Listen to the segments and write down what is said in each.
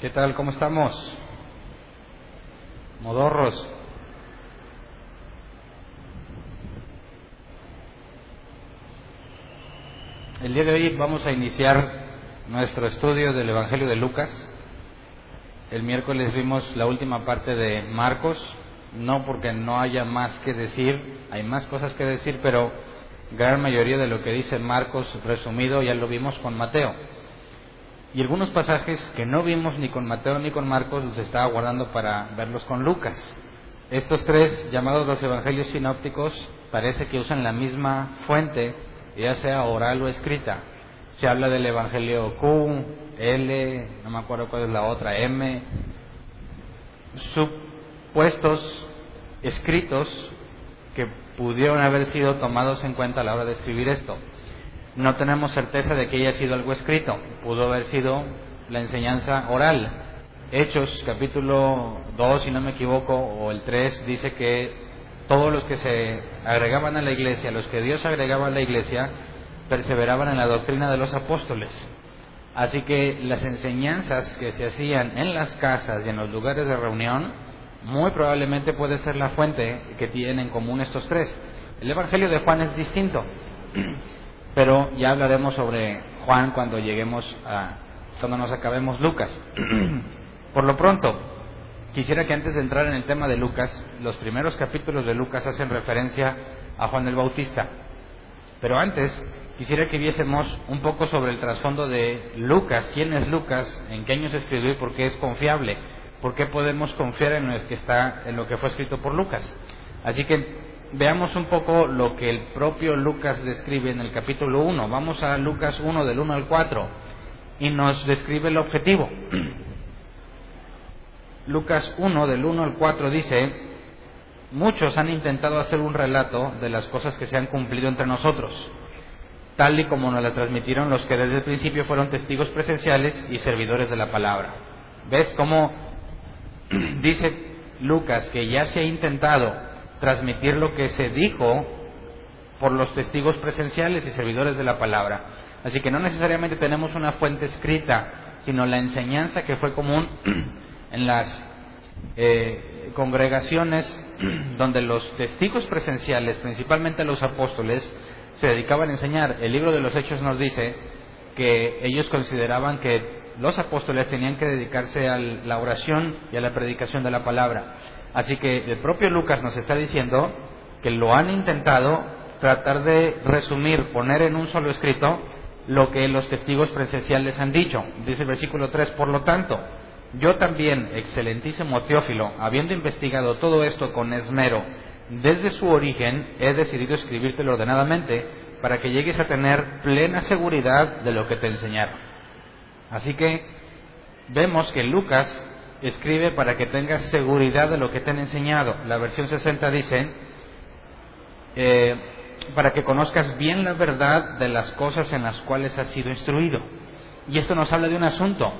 ¿Qué tal? ¿Cómo estamos? Modorros. El día de hoy vamos a iniciar nuestro estudio del Evangelio de Lucas. El miércoles vimos la última parte de Marcos, no porque no haya más que decir, hay más cosas que decir, pero gran mayoría de lo que dice Marcos resumido ya lo vimos con Mateo. Y algunos pasajes que no vimos ni con Mateo ni con Marcos los estaba guardando para verlos con Lucas. Estos tres, llamados los evangelios sinópticos, parece que usan la misma fuente, ya sea oral o escrita. Se habla del evangelio Q, L, no me acuerdo cuál es la otra, M, supuestos escritos que pudieron haber sido tomados en cuenta a la hora de escribir esto. No tenemos certeza de que haya sido algo escrito, pudo haber sido la enseñanza oral. Hechos capítulo 2, si no me equivoco, o el 3, dice que todos los que se agregaban a la iglesia, los que Dios agregaba a la iglesia, perseveraban en la doctrina de los apóstoles. Así que las enseñanzas que se hacían en las casas y en los lugares de reunión, muy probablemente puede ser la fuente que tienen en común estos tres. El Evangelio de Juan es distinto, pero ya hablaremos sobre Juan cuando lleguemos a, cuando nos acabemos Lucas. Por lo pronto, quisiera que antes de entrar en el tema de Lucas, los primeros capítulos de Lucas hacen referencia a Juan el Bautista. Pero antes, quisiera que viésemos un poco sobre el trasfondo de Lucas, quién es Lucas, en qué años escribió y por qué es confiable ¿Por qué podemos confiar en lo que está en lo que fue escrito por Lucas? Así que veamos un poco lo que el propio Lucas describe en el capítulo 1. Vamos a Lucas 1 del 1 al 4 y nos describe el objetivo. Lucas 1 del 1 al 4 dice, muchos han intentado hacer un relato de las cosas que se han cumplido entre nosotros, tal y como nos la transmitieron los que desde el principio fueron testigos presenciales y servidores de la palabra. ¿Ves cómo dice Lucas que ya se ha intentado transmitir lo que se dijo por los testigos presenciales y servidores de la palabra. Así que no necesariamente tenemos una fuente escrita, sino la enseñanza que fue común en las eh, congregaciones donde los testigos presenciales, principalmente los apóstoles, se dedicaban a enseñar. El libro de los Hechos nos dice que ellos consideraban que los apóstoles tenían que dedicarse a la oración y a la predicación de la palabra. Así que el propio Lucas nos está diciendo que lo han intentado tratar de resumir, poner en un solo escrito lo que los testigos presenciales han dicho. Dice el versículo 3, por lo tanto, yo también, excelentísimo Teófilo, habiendo investigado todo esto con esmero, desde su origen he decidido escribírtelo ordenadamente para que llegues a tener plena seguridad de lo que te enseñaron. Así que vemos que Lucas escribe para que tengas seguridad de lo que te han enseñado. La versión 60 dice, eh, para que conozcas bien la verdad de las cosas en las cuales has sido instruido. Y esto nos habla de un asunto.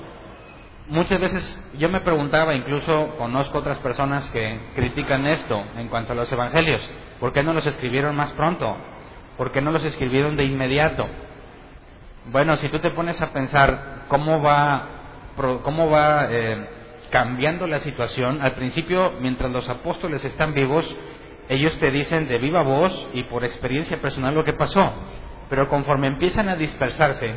Muchas veces yo me preguntaba, incluso conozco otras personas que critican esto en cuanto a los evangelios, ¿por qué no los escribieron más pronto? ¿Por qué no los escribieron de inmediato? Bueno, si tú te pones a pensar cómo va, cómo va eh, cambiando la situación, al principio, mientras los apóstoles están vivos, ellos te dicen de viva voz y por experiencia personal lo que pasó. Pero conforme empiezan a dispersarse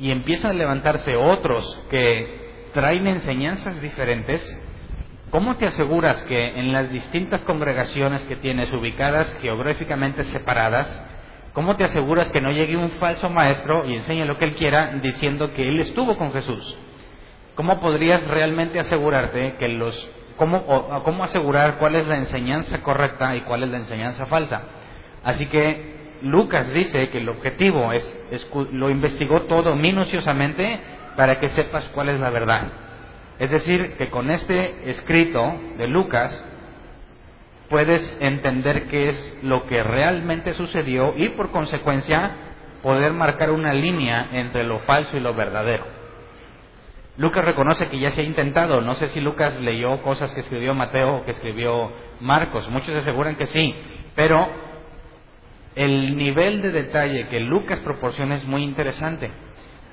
y empiezan a levantarse otros que traen enseñanzas diferentes, ¿cómo te aseguras que en las distintas congregaciones que tienes ubicadas geográficamente separadas, ¿Cómo te aseguras que no llegue un falso maestro y enseñe lo que él quiera diciendo que él estuvo con Jesús? ¿Cómo podrías realmente asegurarte que los cómo, cómo asegurar cuál es la enseñanza correcta y cuál es la enseñanza falsa? Así que Lucas dice que el objetivo es, es lo investigó todo minuciosamente para que sepas cuál es la verdad. Es decir, que con este escrito de Lucas puedes entender qué es lo que realmente sucedió y por consecuencia poder marcar una línea entre lo falso y lo verdadero. Lucas reconoce que ya se ha intentado, no sé si Lucas leyó cosas que escribió Mateo o que escribió Marcos, muchos aseguran que sí, pero el nivel de detalle que Lucas proporciona es muy interesante.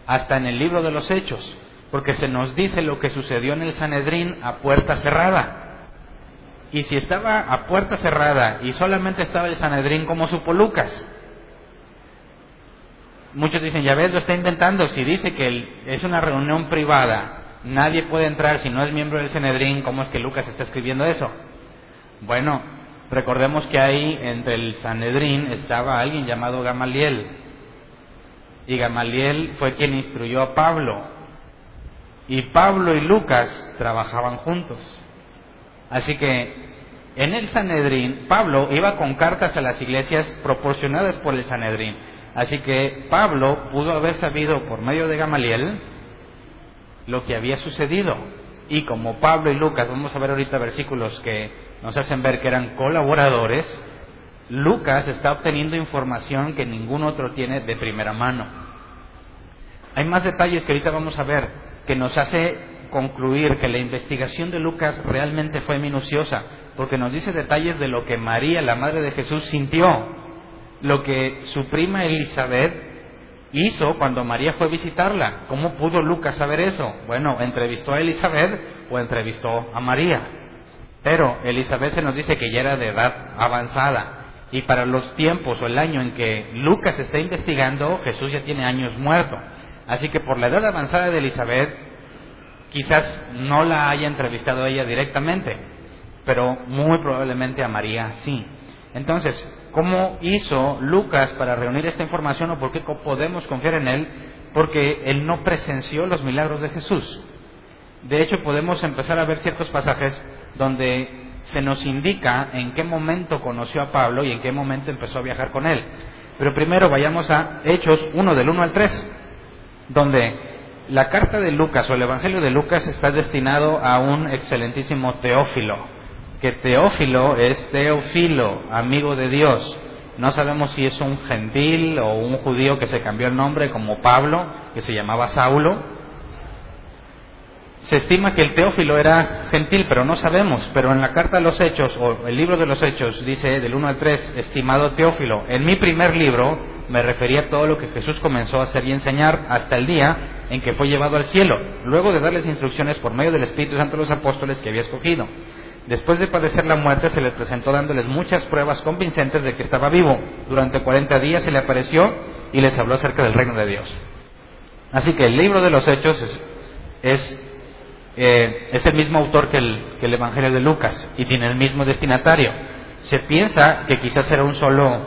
Hasta en el libro de los Hechos, porque se nos dice lo que sucedió en el Sanedrín a puerta cerrada. Y si estaba a puerta cerrada y solamente estaba el Sanedrín, ¿cómo supo Lucas? Muchos dicen, ya ves, lo está inventando. Si dice que es una reunión privada, nadie puede entrar si no es miembro del Sanedrín, ¿cómo es que Lucas está escribiendo eso? Bueno, recordemos que ahí entre el Sanedrín estaba alguien llamado Gamaliel. Y Gamaliel fue quien instruyó a Pablo. Y Pablo y Lucas trabajaban juntos. Así que en el Sanedrín, Pablo iba con cartas a las iglesias proporcionadas por el Sanedrín. Así que Pablo pudo haber sabido por medio de Gamaliel lo que había sucedido. Y como Pablo y Lucas, vamos a ver ahorita versículos que nos hacen ver que eran colaboradores, Lucas está obteniendo información que ningún otro tiene de primera mano. Hay más detalles que ahorita vamos a ver que nos hace concluir que la investigación de Lucas realmente fue minuciosa, porque nos dice detalles de lo que María, la madre de Jesús, sintió, lo que su prima Elizabeth hizo cuando María fue a visitarla. ¿Cómo pudo Lucas saber eso? Bueno, entrevistó a Elizabeth o entrevistó a María. Pero Elizabeth se nos dice que ya era de edad avanzada. Y para los tiempos o el año en que Lucas está investigando, Jesús ya tiene años muerto. Así que por la edad avanzada de Elizabeth, quizás no la haya entrevistado ella directamente, pero muy probablemente a María sí. Entonces, ¿cómo hizo Lucas para reunir esta información o por qué podemos confiar en él? Porque él no presenció los milagros de Jesús. De hecho, podemos empezar a ver ciertos pasajes donde se nos indica en qué momento conoció a Pablo y en qué momento empezó a viajar con él. Pero primero vayamos a Hechos 1 del 1 al 3, donde la carta de Lucas o el Evangelio de Lucas está destinado a un excelentísimo Teófilo, que Teófilo es Teófilo, amigo de Dios. No sabemos si es un gentil o un judío que se cambió el nombre como Pablo, que se llamaba Saulo, se estima que el Teófilo era gentil, pero no sabemos. Pero en la carta de los Hechos, o el libro de los Hechos, dice del 1 al 3, estimado Teófilo, en mi primer libro me refería a todo lo que Jesús comenzó a hacer y enseñar hasta el día en que fue llevado al cielo, luego de darles instrucciones por medio del Espíritu Santo a los apóstoles que había escogido. Después de padecer la muerte, se les presentó dándoles muchas pruebas convincentes de que estaba vivo. Durante 40 días se le apareció y les habló acerca del reino de Dios. Así que el libro de los Hechos es, es eh, es el mismo autor que el, que el Evangelio de Lucas y tiene el mismo destinatario. Se piensa que quizás era un solo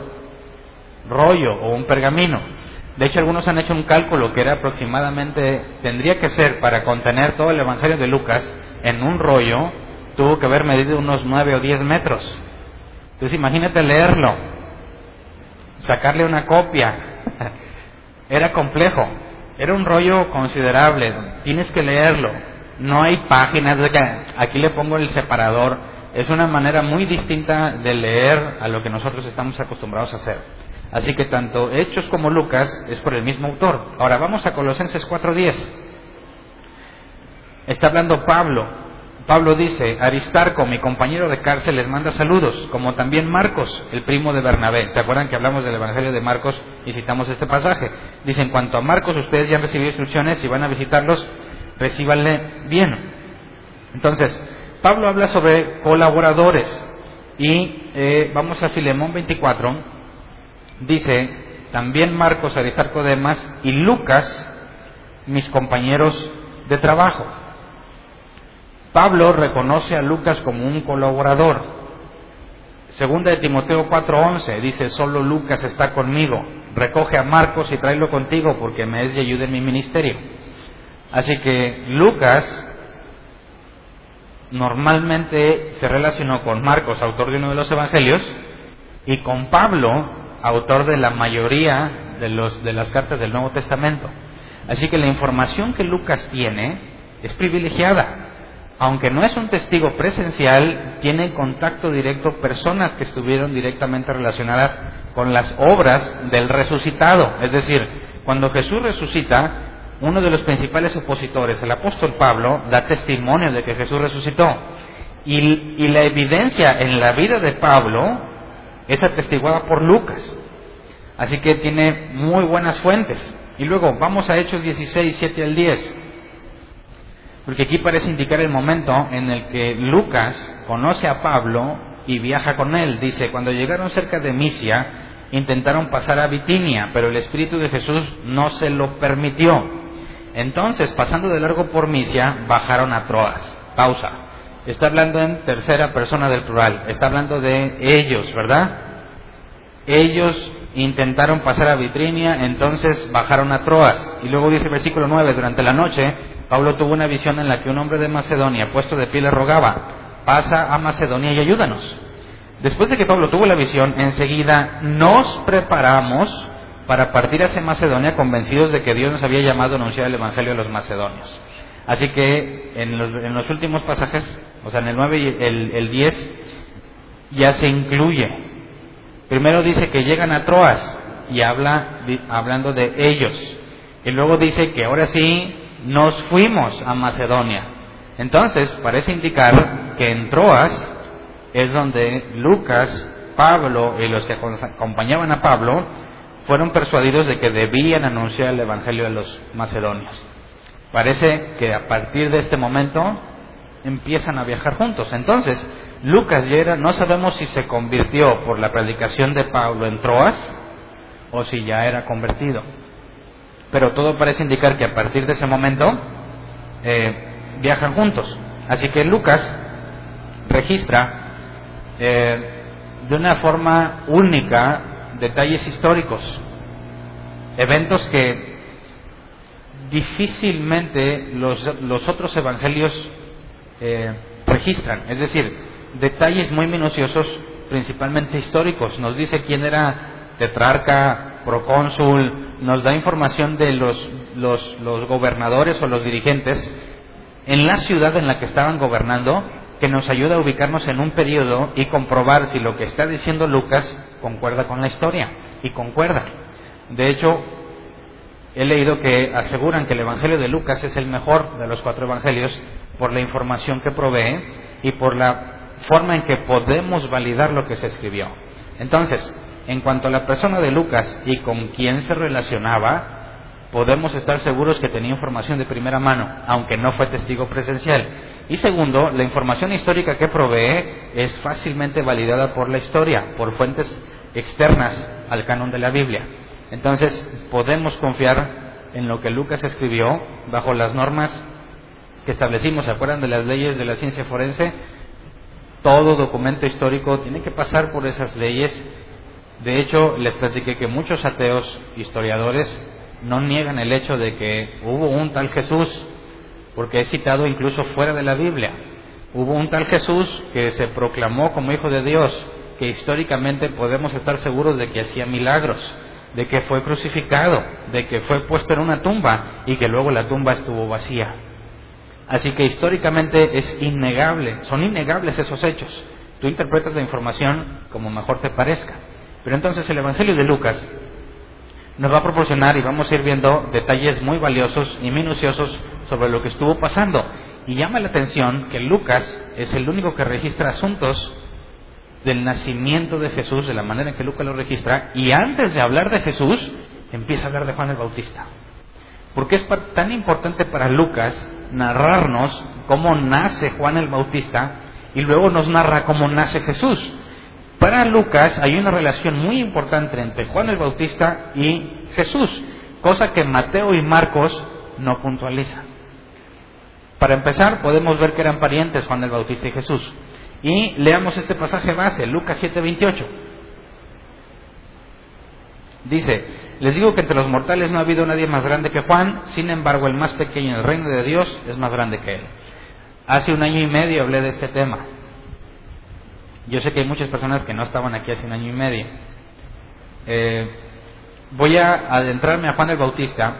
rollo o un pergamino. De hecho, algunos han hecho un cálculo que era aproximadamente, tendría que ser para contener todo el Evangelio de Lucas en un rollo, tuvo que haber medido unos nueve o diez metros. Entonces imagínate leerlo, sacarle una copia. Era complejo, era un rollo considerable, tienes que leerlo, no hay páginas, aquí le pongo el separador. Es una manera muy distinta de leer a lo que nosotros estamos acostumbrados a hacer. Así que tanto Hechos como Lucas es por el mismo autor. Ahora vamos a Colosenses 4.10. Está hablando Pablo. Pablo dice, Aristarco, mi compañero de cárcel, les manda saludos, como también Marcos, el primo de Bernabé. ¿Se acuerdan que hablamos del Evangelio de Marcos y citamos este pasaje? Dice, en cuanto a Marcos, ustedes ya han recibido instrucciones y van a visitarlos recíbanle bien. Entonces, Pablo habla sobre colaboradores y eh, vamos a Filemón 24, dice, también Marcos, Aristarco Demas y Lucas, mis compañeros de trabajo. Pablo reconoce a Lucas como un colaborador. Segunda de Timoteo 4:11 dice, solo Lucas está conmigo, recoge a Marcos y tráelo contigo porque me es de ayuda en mi ministerio. Así que Lucas normalmente se relacionó con Marcos, autor de uno de los evangelios, y con Pablo, autor de la mayoría de, de las cartas del Nuevo Testamento. Así que la información que Lucas tiene es privilegiada. Aunque no es un testigo presencial, tiene contacto directo personas que estuvieron directamente relacionadas con las obras del resucitado. Es decir, cuando Jesús resucita, uno de los principales opositores, el apóstol Pablo, da testimonio de que Jesús resucitó. Y, la evidencia en la vida de Pablo es atestiguada por Lucas. Así que tiene muy buenas fuentes. Y luego vamos a Hechos 16, 7 al 10. Porque aquí parece indicar el momento en el que Lucas conoce a Pablo y viaja con él. Dice, cuando llegaron cerca de Misia, intentaron pasar a Bitinia, pero el Espíritu de Jesús no se lo permitió. Entonces, pasando de largo por Misia, bajaron a Troas. Pausa. Está hablando en tercera persona del plural. Está hablando de ellos, ¿verdad? Ellos intentaron pasar a Bitinia, entonces bajaron a Troas. Y luego dice el versículo 9, durante la noche, Pablo tuvo una visión en la que un hombre de Macedonia, puesto de pie, le rogaba, pasa a Macedonia y ayúdanos. Después de que Pablo tuvo la visión, enseguida nos preparamos para partir hacia Macedonia convencidos de que Dios nos había llamado a anunciar el Evangelio a los macedonios. Así que en los, últimos pasajes, o sea, en el 9 y el, el 10, ya se incluye. Primero dice que llegan a Troas y habla hablando de ellos. Y luego dice que ahora sí nos fuimos a Macedonia. Entonces, parece indicar que en Troas es donde Lucas, Pablo y los que acompañaban a Pablo fueron persuadidos de que debían anunciar el Evangelio a los macedonios. Parece que a partir de este momento empiezan a viajar juntos. Entonces, Lucas ya no sabemos si se convirtió por la predicación de Pablo en Troas o si ya era convertido. Pero todo parece indicar que a partir de ese momento eh, viajan juntos. Así que Lucas registra eh, de una forma única detalles históricos, eventos que difícilmente los, los otros evangelios eh, registran, es decir, detalles muy minuciosos, principalmente históricos. Nos dice quién era tetrarca, procónsul, nos da información de los, los, gobernadores o los dirigentes en la ciudad en la que estaban gobernando que nos ayuda a ubicarnos en un periodo y comprobar si lo que está diciendo Lucas concuerda con la historia. Y concuerda. De hecho, he leído que aseguran que el Evangelio de Lucas es el mejor de los cuatro Evangelios por la información que provee y por la forma en que podemos validar lo que se escribió. Entonces, en cuanto a la persona de Lucas y con quién se relacionaba, podemos estar seguros que tenía información de primera mano, aunque no fue testigo presencial. Y segundo, la información histórica que provee es fácilmente validada por la historia, por fuentes externas al canon de la Biblia. Entonces, podemos confiar en lo que Lucas escribió bajo las normas que establecimos, ¿se acuerdan de las leyes de la ciencia forense? Todo documento histórico tiene que pasar por esas leyes. De hecho, les platiqué que muchos ateos historiadores no niegan el hecho de que hubo un tal Jesús, porque es citado incluso fuera de la Biblia. Hubo un tal Jesús que se proclamó como Hijo de Dios, que históricamente podemos estar seguros de que hacía milagros, de que fue crucificado, de que fue puesto en una tumba y que luego la tumba estuvo vacía. Así que históricamente es innegable, son innegables esos hechos. Tú interpretas la información como mejor te parezca. Pero entonces el Evangelio de Lucas nos va a proporcionar y vamos a ir viendo detalles muy valiosos y minuciosos sobre lo que estuvo pasando. Y llama la atención que Lucas es el único que registra asuntos del nacimiento de Jesús de la manera en que Lucas lo registra y antes de hablar de Jesús empieza a hablar de Juan el Bautista. Porque es tan importante para Lucas narrarnos cómo nace Juan el Bautista y luego nos narra cómo nace Jesús. Para Lucas hay una relación muy importante entre Juan el Bautista y Jesús, cosa que Mateo y Marcos no puntualizan. Para empezar, podemos ver que eran parientes Juan el Bautista y Jesús. Y leamos este pasaje base, Lucas 7:28. Dice, les digo que entre los mortales no ha habido nadie más grande que Juan, sin embargo el más pequeño en el reino de Dios es más grande que él. Hace un año y medio hablé de este tema. Yo sé que hay muchas personas que no estaban aquí hace un año y medio. Eh, voy a adentrarme a Juan el Bautista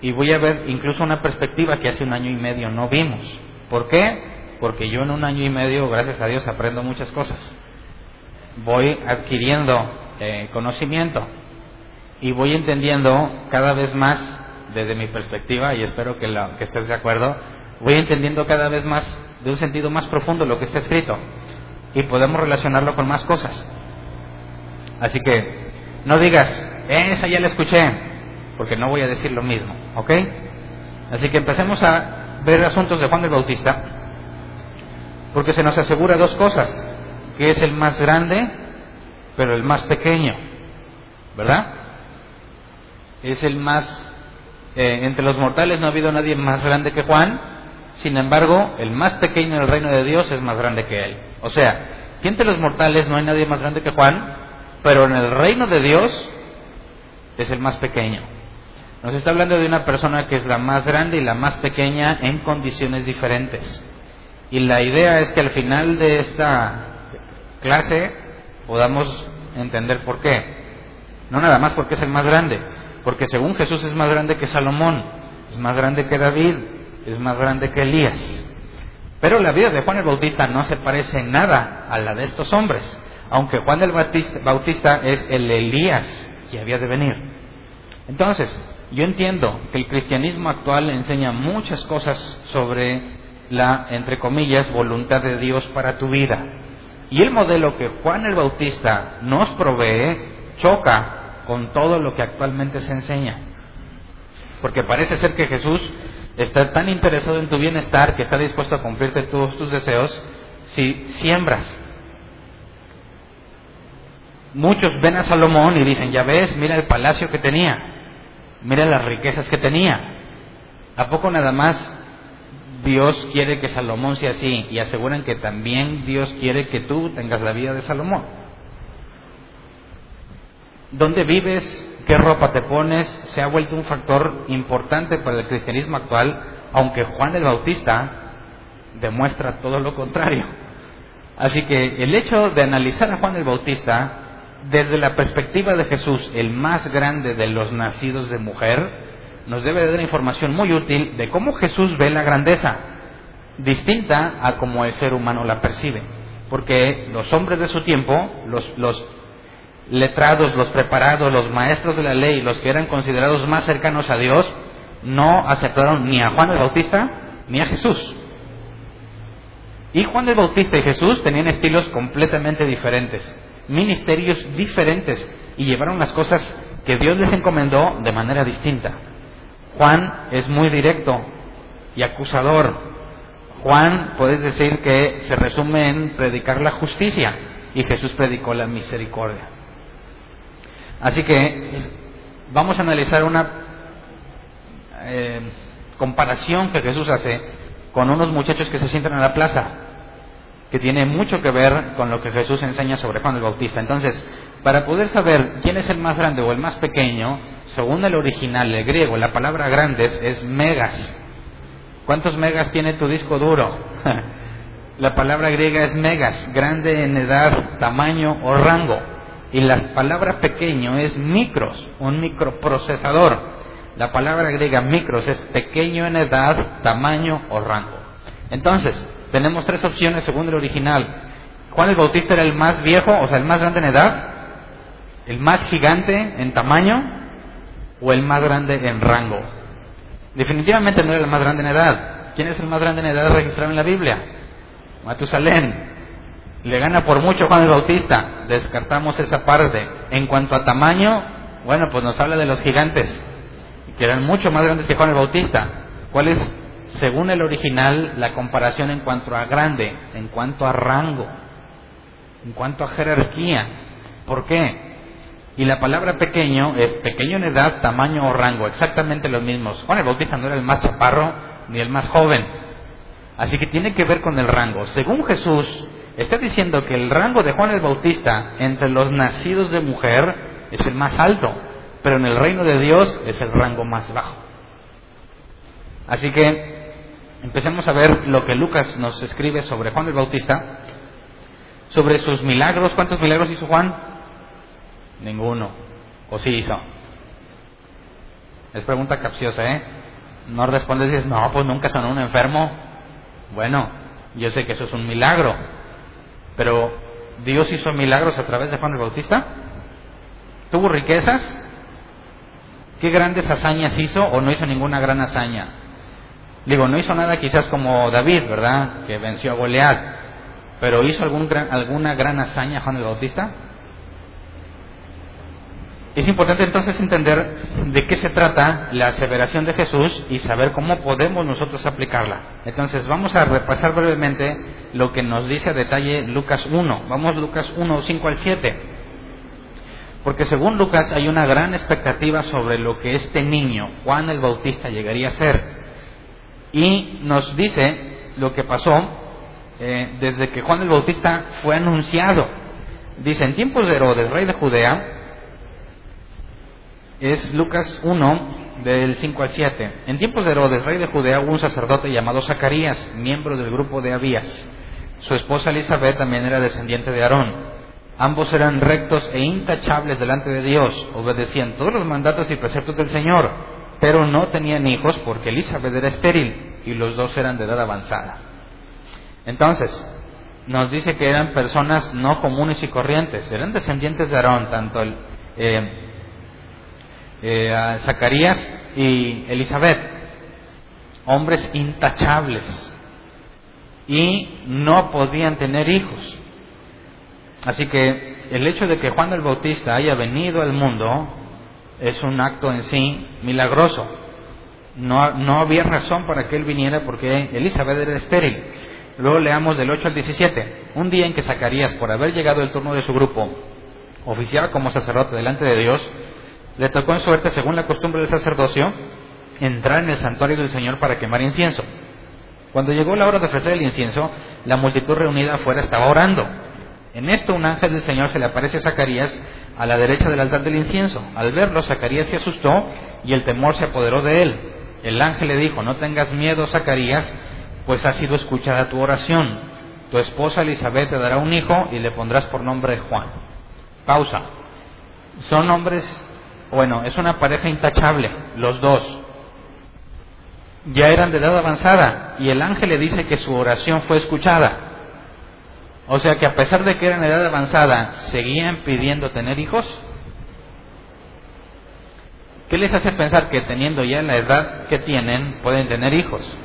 y voy a ver incluso una perspectiva que hace un año y medio no vimos. ¿Por qué? Porque yo en un año y medio, gracias a Dios, aprendo muchas cosas. Voy adquiriendo eh, conocimiento y voy entendiendo cada vez más desde mi perspectiva, y espero que, que estés de acuerdo, voy entendiendo cada vez más, de un sentido más profundo, lo que está escrito y podemos relacionarlo con más cosas. Así que no digas, esa ya la escuché, porque no voy a decir lo mismo, ¿ok? Así que empecemos a ver asuntos de Juan el Bautista, porque se nos asegura dos cosas, que es el más grande, pero el más pequeño, ¿verdad? Es el más, eh, entre los mortales no ha habido nadie más grande que Juan, sin embargo, el más pequeño en el reino de Dios es más grande que él. O sea, que entre los mortales no hay nadie más grande que Juan, pero en el reino de Dios es el más pequeño. Nos está hablando de una persona que es la más grande y la más pequeña en condiciones diferentes. Y la idea es que al final de esta clase podamos entender por qué. No nada más porque es el más grande, porque según Jesús es más grande que Salomón, es más grande que David, es más grande que Elías. Pero la vida de Juan el Bautista no se parece nada a la de estos hombres, aunque Juan el Bautista es el Elías que había de venir. Entonces, yo entiendo que el cristianismo actual enseña muchas cosas sobre la, entre comillas, voluntad de Dios para tu vida. Y el modelo que Juan el Bautista nos provee choca con todo lo que actualmente se enseña. Porque parece ser que Jesús está tan interesado en tu bienestar que está dispuesto a cumplirte todos tus deseos si siembras. Muchos ven a Salomón y dicen, ya ves, mira el palacio que tenía, mira las riquezas que tenía. ¿A poco nada más Dios quiere que Salomón sea así? Y aseguran que también Dios quiere que tú tengas la vida de Salomón. ¿Dónde vives? Qué ropa te pones, se ha vuelto un factor importante para el cristianismo actual, aunque Juan el Bautista demuestra todo lo contrario. Así que el hecho de analizar a Juan el Bautista desde la perspectiva de Jesús, el más grande de los nacidos de mujer, nos debe dar información muy útil de cómo Jesús ve la grandeza, distinta a cómo el ser humano la percibe. Porque los hombres de su tiempo, los, los letrados, los preparados, los maestros de la ley, los que eran considerados más cercanos a Dios, no aceptaron ni a Juan el Bautista ni a Jesús. Y Juan el Bautista y Jesús tenían estilos completamente diferentes, ministerios diferentes, y llevaron las cosas que Dios les encomendó de manera distinta. Juan es muy directo y acusador. Juan, puedes decir que se resume en predicar la justicia, y Jesús predicó la misericordia. Así que vamos a analizar una eh, comparación que Jesús hace con unos muchachos que se sientan en la plaza, que tiene mucho que ver con lo que Jesús enseña sobre Juan el Bautista. Entonces, para poder saber quién es el más grande o el más pequeño, según el original, el griego, la palabra grandes es megas. ¿Cuántos megas tiene tu disco duro? la palabra griega es megas, grande en edad, tamaño o rango. Y la palabra pequeño es micros, un microprocesador. La palabra griega micros es pequeño en edad, tamaño o rango. Entonces, tenemos tres opciones según el original. Juan el Bautista era el más viejo, o sea, el más grande en edad, el más gigante en tamaño o el más grande en rango. Definitivamente no era el más grande en edad. ¿Quién es el más grande en edad registrado en la Biblia? Matusalén. Le gana por mucho Juan el Bautista. Descartamos esa parte. En cuanto a tamaño, bueno, pues nos habla de los gigantes, que eran mucho más grandes que Juan el Bautista. ¿Cuál es, según el original, la comparación en cuanto a grande, en cuanto a rango, en cuanto a jerarquía? ¿Por qué? Y la palabra pequeño es pequeño en edad, tamaño o rango, exactamente los mismos. Juan el Bautista no era el más chaparro ni el más joven. Así que tiene que ver con el rango. Según Jesús, Está diciendo que el rango de Juan el Bautista entre los nacidos de mujer es el más alto, pero en el reino de Dios es el rango más bajo. Así que empecemos a ver lo que Lucas nos escribe sobre Juan el Bautista, sobre sus milagros. ¿Cuántos milagros hizo Juan? Ninguno. ¿O sí hizo? Es pregunta capciosa, ¿eh? No respondes y dices, no, pues nunca sonó un enfermo. Bueno, yo sé que eso es un milagro, pero Dios hizo milagros a través de Juan el Bautista. ¿Tuvo riquezas? ¿Qué grandes hazañas hizo o no hizo ninguna gran hazaña? Digo, no hizo nada quizás como David, ¿verdad? Que venció a Goliat. Pero ¿hizo algún alguna gran hazaña Juan el Bautista? Es importante entonces entender de qué se trata la aseveración de Jesús y saber cómo podemos nosotros aplicarla. Entonces vamos a repasar brevemente lo que nos dice a detalle Lucas 1. Vamos Lucas 1, 5 al 7. Porque según Lucas hay una gran expectativa sobre lo que este niño, Juan el Bautista, llegaría a ser. Y nos dice lo que pasó eh, desde que Juan el Bautista fue anunciado. Dice, en tiempos de Herodes, rey de Judea, es Lucas 1, del 5 al 7. En tiempos de Herodes, rey de Judea, hubo un sacerdote llamado Zacarías, miembro del grupo de Abías. Su esposa Elizabeth también era descendiente de Aarón. Ambos eran rectos e intachables delante de Dios, obedecían todos los mandatos y preceptos del Señor, pero no tenían hijos porque Elizabeth era estéril y los dos eran de edad avanzada. Entonces, nos dice que eran personas no comunes y corrientes, eran descendientes de Aarón, tanto el, eh, eh, a Zacarías y Elizabeth, hombres intachables, y no podían tener hijos. Así que el hecho de que Juan el Bautista haya venido al mundo es un acto en sí milagroso. No, no había razón para que él viniera porque Elizabeth era estéril. Luego leamos del 8 al 17. Un día en que Zacarías, por haber llegado el turno de su grupo, oficiaba como sacerdote delante de Dios, le tocó en suerte, según la costumbre del sacerdocio, entrar en el santuario del Señor para quemar incienso. Cuando llegó la hora de ofrecer el incienso, la multitud reunida afuera estaba orando. En esto un ángel del Señor se le aparece a Zacarías a la derecha del altar del incienso. Al verlo, Zacarías se asustó y el temor se apoderó de él. El ángel le dijo, no tengas miedo, Zacarías, pues ha sido escuchada tu oración. Tu esposa Elizabeth te dará un hijo y le pondrás por nombre Juan. Pausa. Son nombres bueno, es una pareja intachable, los dos. Ya eran de edad avanzada y el ángel le dice que su oración fue escuchada. O sea que a pesar de que eran de edad avanzada, seguían pidiendo tener hijos. ¿Qué les hace pensar que teniendo ya la edad que tienen, pueden tener hijos?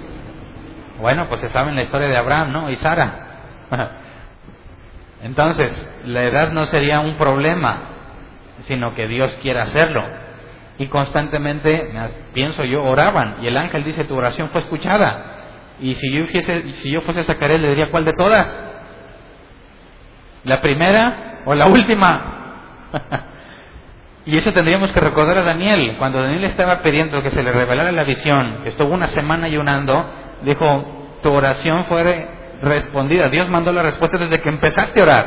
Bueno, pues se sabe la historia de Abraham, ¿no? Y Sara. Entonces, la edad no sería un problema sino que Dios quiere hacerlo. Y constantemente, pienso yo, oraban y el ángel dice, tu oración fue escuchada. Y si yo, fuese, si yo fuese a le diría, ¿cuál de todas? ¿La primera o la última? y eso tendríamos que recordar a Daniel. Cuando Daniel estaba pidiendo que se le revelara la visión, que estuvo una semana ayunando, dijo, tu oración fue respondida. Dios mandó la respuesta desde que empezaste a orar,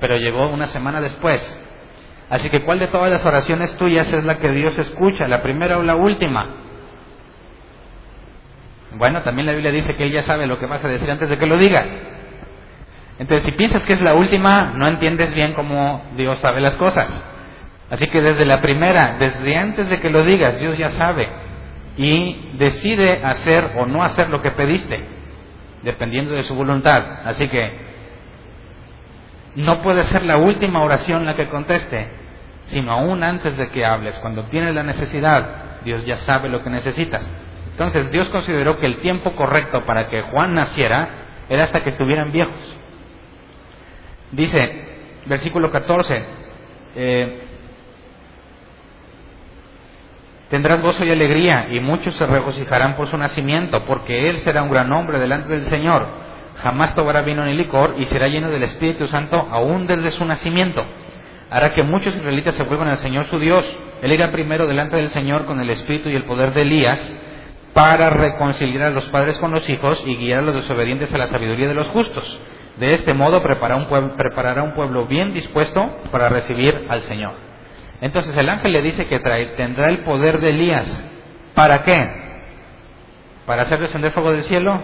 pero llegó una semana después. Así que ¿cuál de todas las oraciones tuyas es la que Dios escucha, la primera o la última? Bueno, también la Biblia dice que Él ya sabe lo que vas a decir antes de que lo digas. Entonces, si piensas que es la última, no entiendes bien cómo Dios sabe las cosas. Así que desde la primera, desde antes de que lo digas, Dios ya sabe. Y decide hacer o no hacer lo que pediste, dependiendo de su voluntad. Así que no puede ser la última oración la que conteste, sino aún antes de que hables, cuando tienes la necesidad, Dios ya sabe lo que necesitas. Entonces Dios consideró que el tiempo correcto para que Juan naciera era hasta que estuvieran viejos. Dice, versículo 14, eh, tendrás gozo y alegría y muchos se regocijarán por su nacimiento, porque él será un gran hombre delante del Señor jamás tomará vino ni licor y será lleno del Espíritu Santo aún desde su nacimiento. Hará que muchos israelitas se vuelvan al Señor su Dios. Él irá primero delante del Señor con el espíritu y el poder de Elías para reconciliar a los padres con los hijos y guiar a los desobedientes a la sabiduría de los justos. De este modo preparará un, pueblo, preparará un pueblo bien dispuesto para recibir al Señor. Entonces el ángel le dice que tendrá el poder de Elías. ¿Para qué? ¿Para hacer descender fuego del cielo?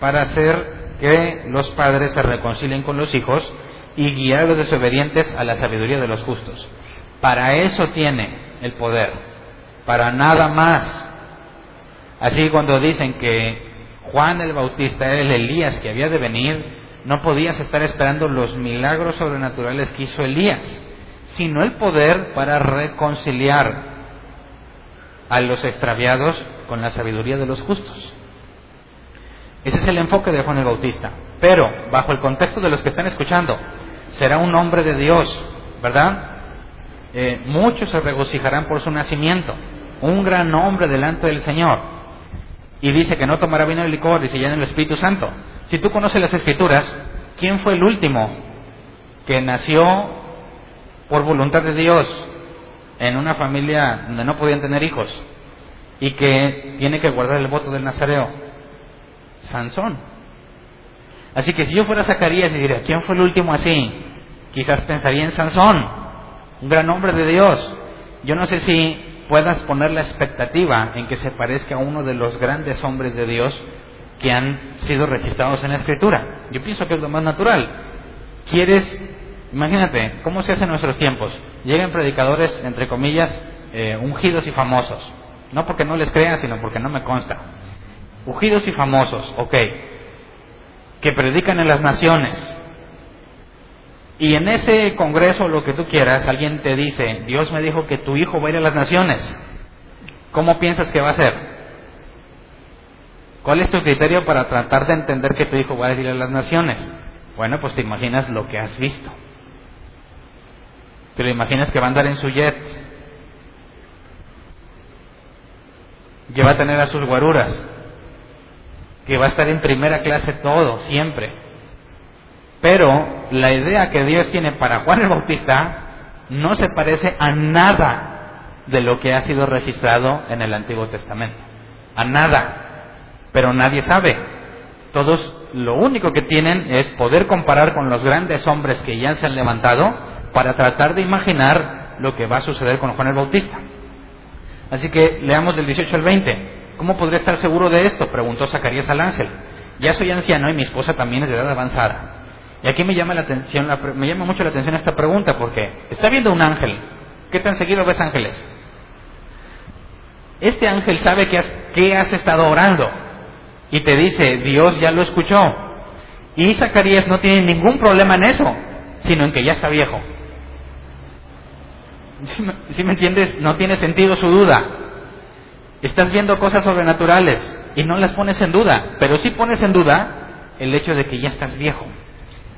Para hacer que los padres se reconcilien con los hijos y guiar a los desobedientes a la sabiduría de los justos. Para eso tiene el poder, para nada más. Así cuando dicen que Juan el Bautista era el Elías que había de venir, no podías estar esperando los milagros sobrenaturales que hizo Elías, sino el poder para reconciliar a los extraviados con la sabiduría de los justos. Ese es el enfoque de Juan el Bautista. Pero, bajo el contexto de los que están escuchando, será un hombre de Dios, ¿verdad? eh, muchos se regocijarán por su nacimiento, un gran hombre delante del Señor. Y dice que no tomará vino y licor y se llena el Espíritu Santo. Si tú conoces las Escrituras, ¿quién fue el último que nació por voluntad de Dios en una familia donde no podían tener hijos y que tiene que guardar el voto del Nazareo? Sansón. Así que si yo fuera Zacarías y diría, ¿quién fue el último así? Quizás pensaría en Sansón, un gran hombre de Dios. Yo no sé si puedas poner la expectativa en que se parezca a uno de los grandes hombres de Dios que han sido registrados en la Escritura. Yo pienso que es lo más natural. ¿Quieres Imagínate, ¿cómo se hace en nuestros tiempos? Llegan predicadores, entre comillas, eh, ungidos y famosos. No porque no les crean, sino porque no me consta. Ungidos y famosos, ok. Que predican en las naciones. Y en ese congreso, lo que tú quieras, alguien te dice, Dios me dijo que tu hijo va a ir a las naciones. ¿Cómo piensas que va a ser? ¿Cuál es tu criterio para tratar de entender que tu hijo va a ir a las naciones? Bueno, pues te imaginas lo que has visto. ¿Te lo imaginas que va a andar en su jet? Que va a tener a sus guaruras. Que va a estar en primera clase todo, siempre. Pero la idea que Dios tiene para Juan el Bautista no se parece a nada de lo que ha sido registrado en el Antiguo Testamento. A nada. Pero nadie sabe. Todos lo único que tienen es poder comparar con los grandes hombres que ya se han levantado para tratar de imaginar lo que va a suceder con Juan el Bautista. Así que leamos del 18 al 20. ¿Cómo podría estar seguro de esto? Preguntó Zacarías al ángel. Ya soy anciano y mi esposa también es de edad avanzada. Y aquí me llama, la atención, me llama mucho la atención esta pregunta porque está viendo un ángel. ¿Qué tan seguido ves ángeles? Este ángel sabe que has, que has estado orando y te dice, Dios ya lo escuchó. Y Zacarías no tiene ningún problema en eso, sino en que ya está viejo. Si me entiendes? No tiene sentido su duda. Estás viendo cosas sobrenaturales y no las pones en duda, pero sí pones en duda el hecho de que ya estás viejo.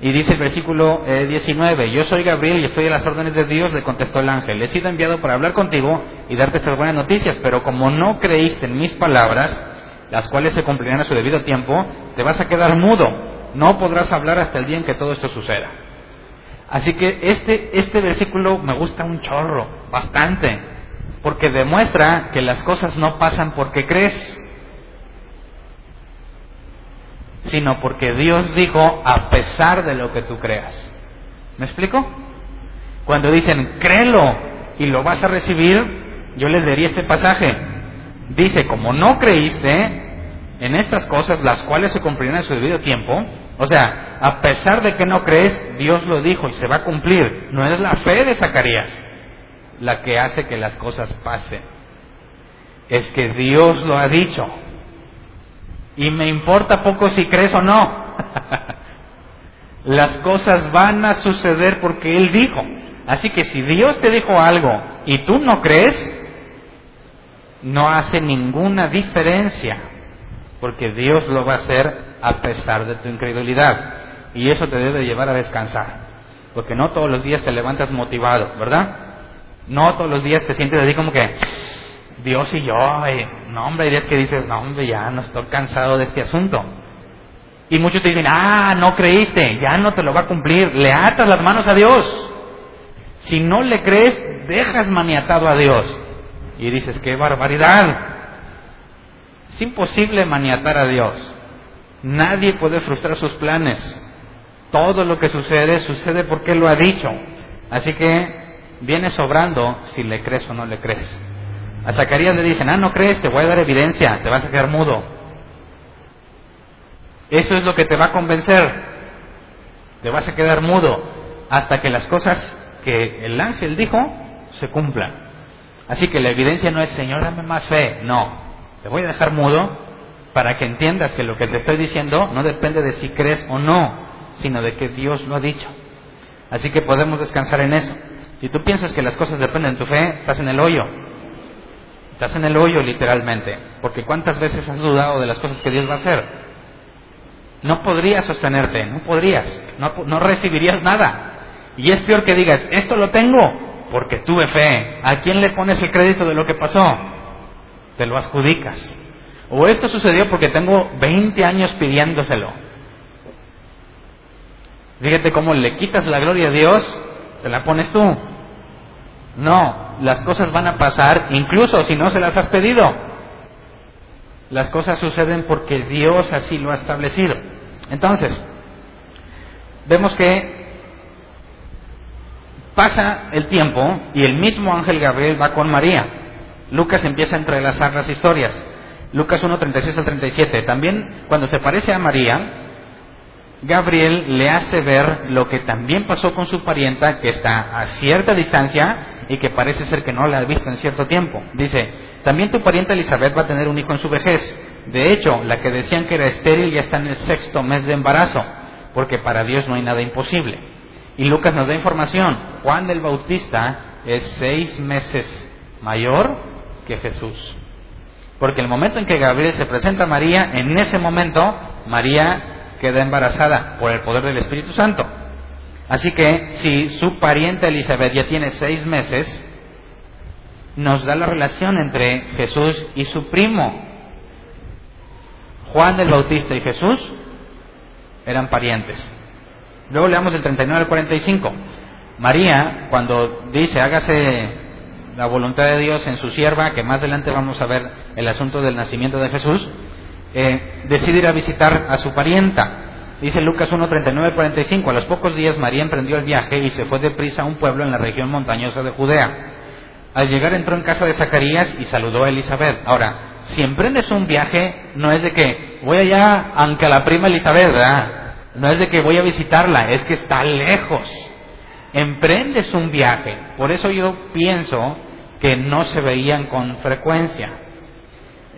Y dice el versículo 19, eh, yo soy Gabriel y estoy a las órdenes de Dios, le contestó el ángel, he sido enviado para hablar contigo y darte estas buenas noticias, pero como no creíste en mis palabras, las cuales se cumplirán a su debido tiempo, te vas a quedar mudo, no podrás hablar hasta el día en que todo esto suceda. Así que este, este versículo me gusta un chorro, bastante, porque demuestra que las cosas no pasan porque crees, sino porque Dios dijo a pesar de lo que tú creas. ¿Me explico? Cuando dicen, créelo y lo vas a recibir, yo les diría este pasaje. Dice, como no creíste en estas cosas, las cuales se cumplirán en su debido tiempo, o sea, a pesar de que no crees, Dios lo dijo y se va a cumplir. No es la fe de Zacarías la que hace que las cosas pasen. Es que Dios lo ha dicho. Y me importa poco si crees o no. las cosas van a suceder porque Él dijo. Así que si Dios te dijo algo y tú no crees, no hace ninguna diferencia. Porque Dios lo va a hacer a pesar de tu incredulidad. Y eso te debe llevar a descansar. Porque no todos los días te levantas motivado, ¿verdad? No todos los días te sientes así como que, Dios y yo, no hombre, hay que dices, no hombre, ya no estoy cansado de este asunto. Y muchos te dicen, ah, no creíste, ya no te lo va a cumplir, le atas las manos a Dios. Si no le crees, dejas maniatado a Dios. Y dices, qué barbaridad. Es imposible maniatar a Dios. Nadie puede frustrar sus planes. Todo lo que sucede sucede porque lo ha dicho. Así que viene sobrando si le crees o no le crees. A Zacarías le dicen, ah, no crees, te voy a dar evidencia, te vas a quedar mudo. Eso es lo que te va a convencer. Te vas a quedar mudo hasta que las cosas que el ángel dijo se cumplan. Así que la evidencia no es, Señor, dame más fe. No, te voy a dejar mudo para que entiendas que lo que te estoy diciendo no depende de si crees o no, sino de que Dios lo ha dicho. Así que podemos descansar en eso. Si tú piensas que las cosas dependen de tu fe, estás en el hoyo. Estás en el hoyo literalmente, porque cuántas veces has dudado de las cosas que Dios va a hacer. No podrías sostenerte, no podrías, no, no recibirías nada. Y es peor que digas, esto lo tengo, porque tuve fe. ¿A quién le pones el crédito de lo que pasó? Te lo adjudicas. O esto sucedió porque tengo 20 años pidiéndoselo. Fíjate cómo le quitas la gloria a Dios, te la pones tú. No, las cosas van a pasar incluso si no se las has pedido. Las cosas suceden porque Dios así lo ha establecido. Entonces, vemos que pasa el tiempo y el mismo ángel Gabriel va con María. Lucas empieza a entrelazar las historias. Lucas 1, 36 al 37. También cuando se parece a María, Gabriel le hace ver lo que también pasó con su parienta que está a cierta distancia y que parece ser que no la ha visto en cierto tiempo. Dice, también tu parienta Elizabeth va a tener un hijo en su vejez. De hecho, la que decían que era estéril ya está en el sexto mes de embarazo, porque para Dios no hay nada imposible. Y Lucas nos da información, Juan el Bautista es seis meses mayor que Jesús. Porque el momento en que Gabriel se presenta a María, en ese momento María queda embarazada por el poder del Espíritu Santo. Así que si su pariente Elizabeth ya tiene seis meses, nos da la relación entre Jesús y su primo. Juan el Bautista y Jesús eran parientes. Luego leamos del 39 al 45. María, cuando dice, hágase la voluntad de Dios en su sierva, que más adelante vamos a ver el asunto del nacimiento de Jesús, eh, decide ir a visitar a su parienta. Dice Lucas 1, 39, 45. A los pocos días María emprendió el viaje y se fue deprisa a un pueblo en la región montañosa de Judea. Al llegar entró en casa de Zacarías y saludó a Elizabeth. Ahora, si emprendes un viaje, no es de que voy allá aunque la prima Elizabeth, No es de que voy a visitarla, es que está lejos. Emprendes un viaje. Por eso yo pienso que no se veían con frecuencia.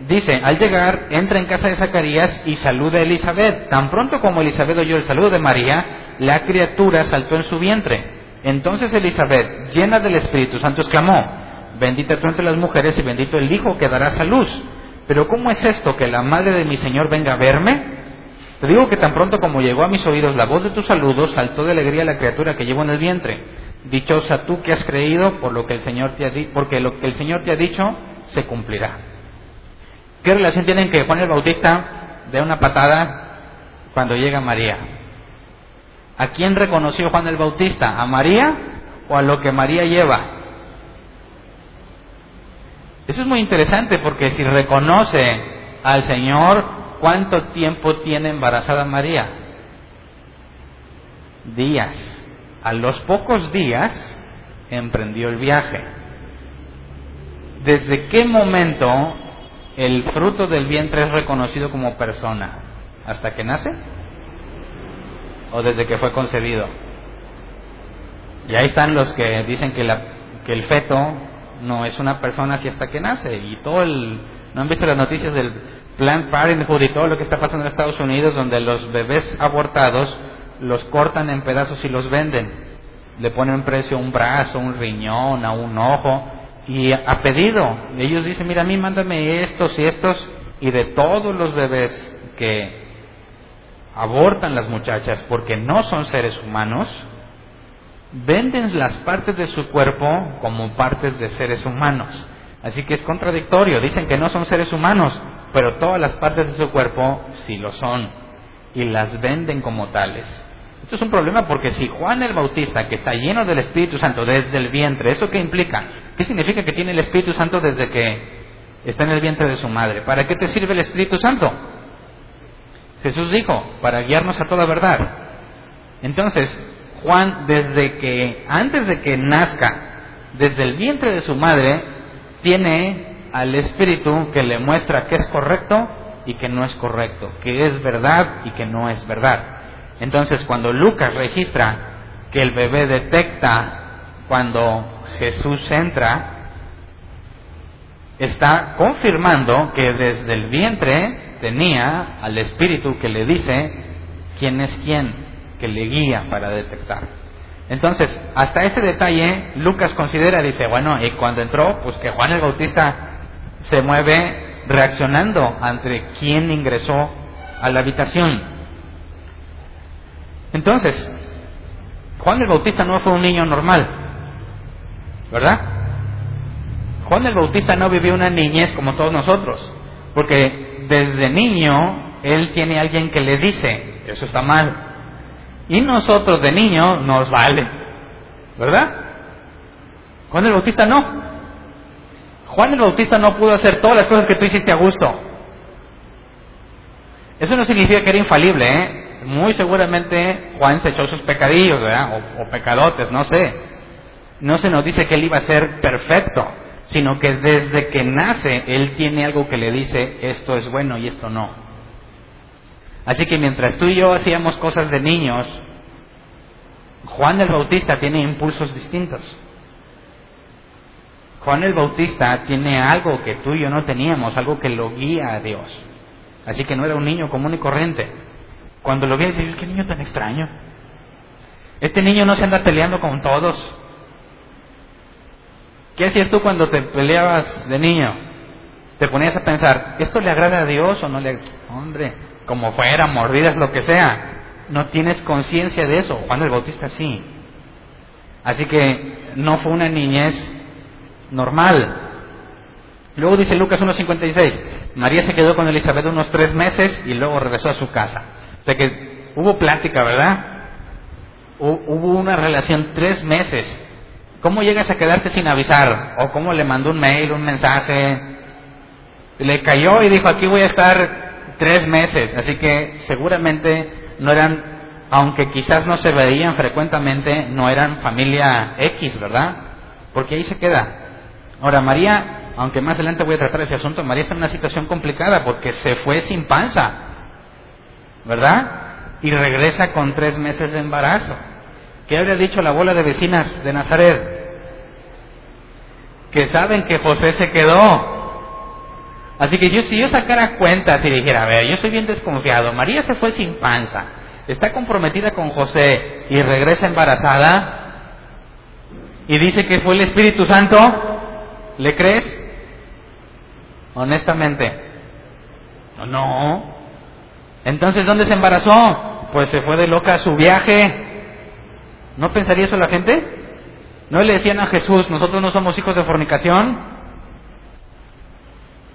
Dice, al llegar, entra en casa de Zacarías y saluda a Elizabeth. Tan pronto como Elizabeth oyó el saludo de María, la criatura saltó en su vientre. Entonces Elizabeth, llena del Espíritu Santo, exclamó, bendita tú entre las mujeres y bendito el Hijo que darás a luz. Pero ¿cómo es esto que la madre de mi Señor venga a verme? Te digo que tan pronto como llegó a mis oídos la voz de tu saludo, saltó de alegría la criatura que llevo en el vientre. Dichosa tú que has creído, por lo que el Señor te ha porque lo que el Señor te ha dicho se cumplirá. ¿Qué relación tienen que Juan el Bautista de una patada cuando llega María? ¿A quién reconoció Juan el Bautista? ¿A María o a lo que María lleva? Eso es muy interesante porque si reconoce al Señor, ¿cuánto tiempo tiene embarazada María? Días. A los pocos días emprendió el viaje. ¿Desde qué momento el fruto del vientre es reconocido como persona hasta que nace o desde que fue concebido. Y ahí están los que dicen que, la, que el feto no es una persona así hasta que nace. Y todo el. ¿No han visto las noticias del Planned Parenthood y todo lo que está pasando en Estados Unidos, donde los bebés abortados los cortan en pedazos y los venden? Le ponen precio un brazo, un riñón, a un ojo y a pedido. Ellos dicen, mira, a mí mándame estos y estos, y de todos los bebés que abortan las muchachas porque no son seres humanos, venden las partes de su cuerpo como partes de seres humanos. Así que es contradictorio, dicen que no son seres humanos, pero todas las partes de su cuerpo sí lo son, y las venden como tales. Esto es un problema porque si Juan el Bautista, que está lleno del Espíritu Santo desde el vientre, ¿eso qué implica? ¿Qué significa que tiene el Espíritu Santo desde que está en el vientre de su madre? ¿Para qué te sirve el Espíritu Santo? Jesús dijo, para guiarnos a toda verdad. Entonces, Juan, desde que, antes de que nazca, desde el vientre de su madre, tiene al Espíritu que le muestra qué es correcto y que no es correcto, que es verdad y que no es verdad. Entonces, cuando Lucas registra que el bebé detecta cuando Jesús entra, está confirmando que desde el vientre tenía al Espíritu que le dice quién es quién, que le guía para detectar. Entonces, hasta este detalle, Lucas considera, dice, bueno, y cuando entró, pues que Juan el Bautista se mueve reaccionando ante quién ingresó a la habitación. Entonces, Juan el Bautista no fue un niño normal, ¿verdad? Juan el Bautista no vivió una niñez como todos nosotros, porque desde niño él tiene alguien que le dice, eso está mal. Y nosotros de niño nos vale, ¿verdad? Juan el Bautista no. Juan el Bautista no pudo hacer todas las cosas que tú hiciste a gusto. Eso no significa que era infalible, ¿eh? Muy seguramente Juan se echó sus pecadillos, ¿verdad? O, o pecadotes, no sé. No se nos dice que él iba a ser perfecto sino que desde que nace Él tiene algo que le dice, esto es bueno y esto no. Así que mientras tú y yo hacíamos cosas de niños, Juan el Bautista tiene impulsos distintos. Juan el Bautista tiene algo que tú y yo no teníamos, algo que lo guía a Dios. Así que no era un niño común y corriente. Cuando lo vi, dices, qué niño tan extraño. Este niño no se anda peleando con todos. ¿Qué hacías tú cuando te peleabas de niño? Te ponías a pensar, ¿esto le agrada a Dios o no le Hombre, como fuera, mordidas, lo que sea. No tienes conciencia de eso. Juan el Bautista sí. Así que no fue una niñez normal. Luego dice Lucas 1.56, María se quedó con Elizabeth unos tres meses y luego regresó a su casa. O sea que hubo plática, ¿verdad? Hubo una relación tres meses ¿Cómo llegas a quedarte sin avisar? ¿O cómo le mandó un mail, un mensaje? Le cayó y dijo, aquí voy a estar tres meses. Así que seguramente no eran, aunque quizás no se veían frecuentemente, no eran familia X, ¿verdad? Porque ahí se queda. Ahora, María, aunque más adelante voy a tratar ese asunto, María está en una situación complicada porque se fue sin panza, ¿verdad? Y regresa con tres meses de embarazo. ¿Qué habría dicho la bola de vecinas de Nazaret? Que saben que José se quedó. Así que yo, si yo sacara cuentas y dijera, a ver, yo estoy bien desconfiado, María se fue sin panza, está comprometida con José y regresa embarazada y dice que fue el Espíritu Santo, ¿le crees? Honestamente. No. Entonces, ¿dónde se embarazó? Pues se fue de loca a su viaje ¿No pensaría eso la gente? ¿No le decían a Jesús, nosotros no somos hijos de fornicación?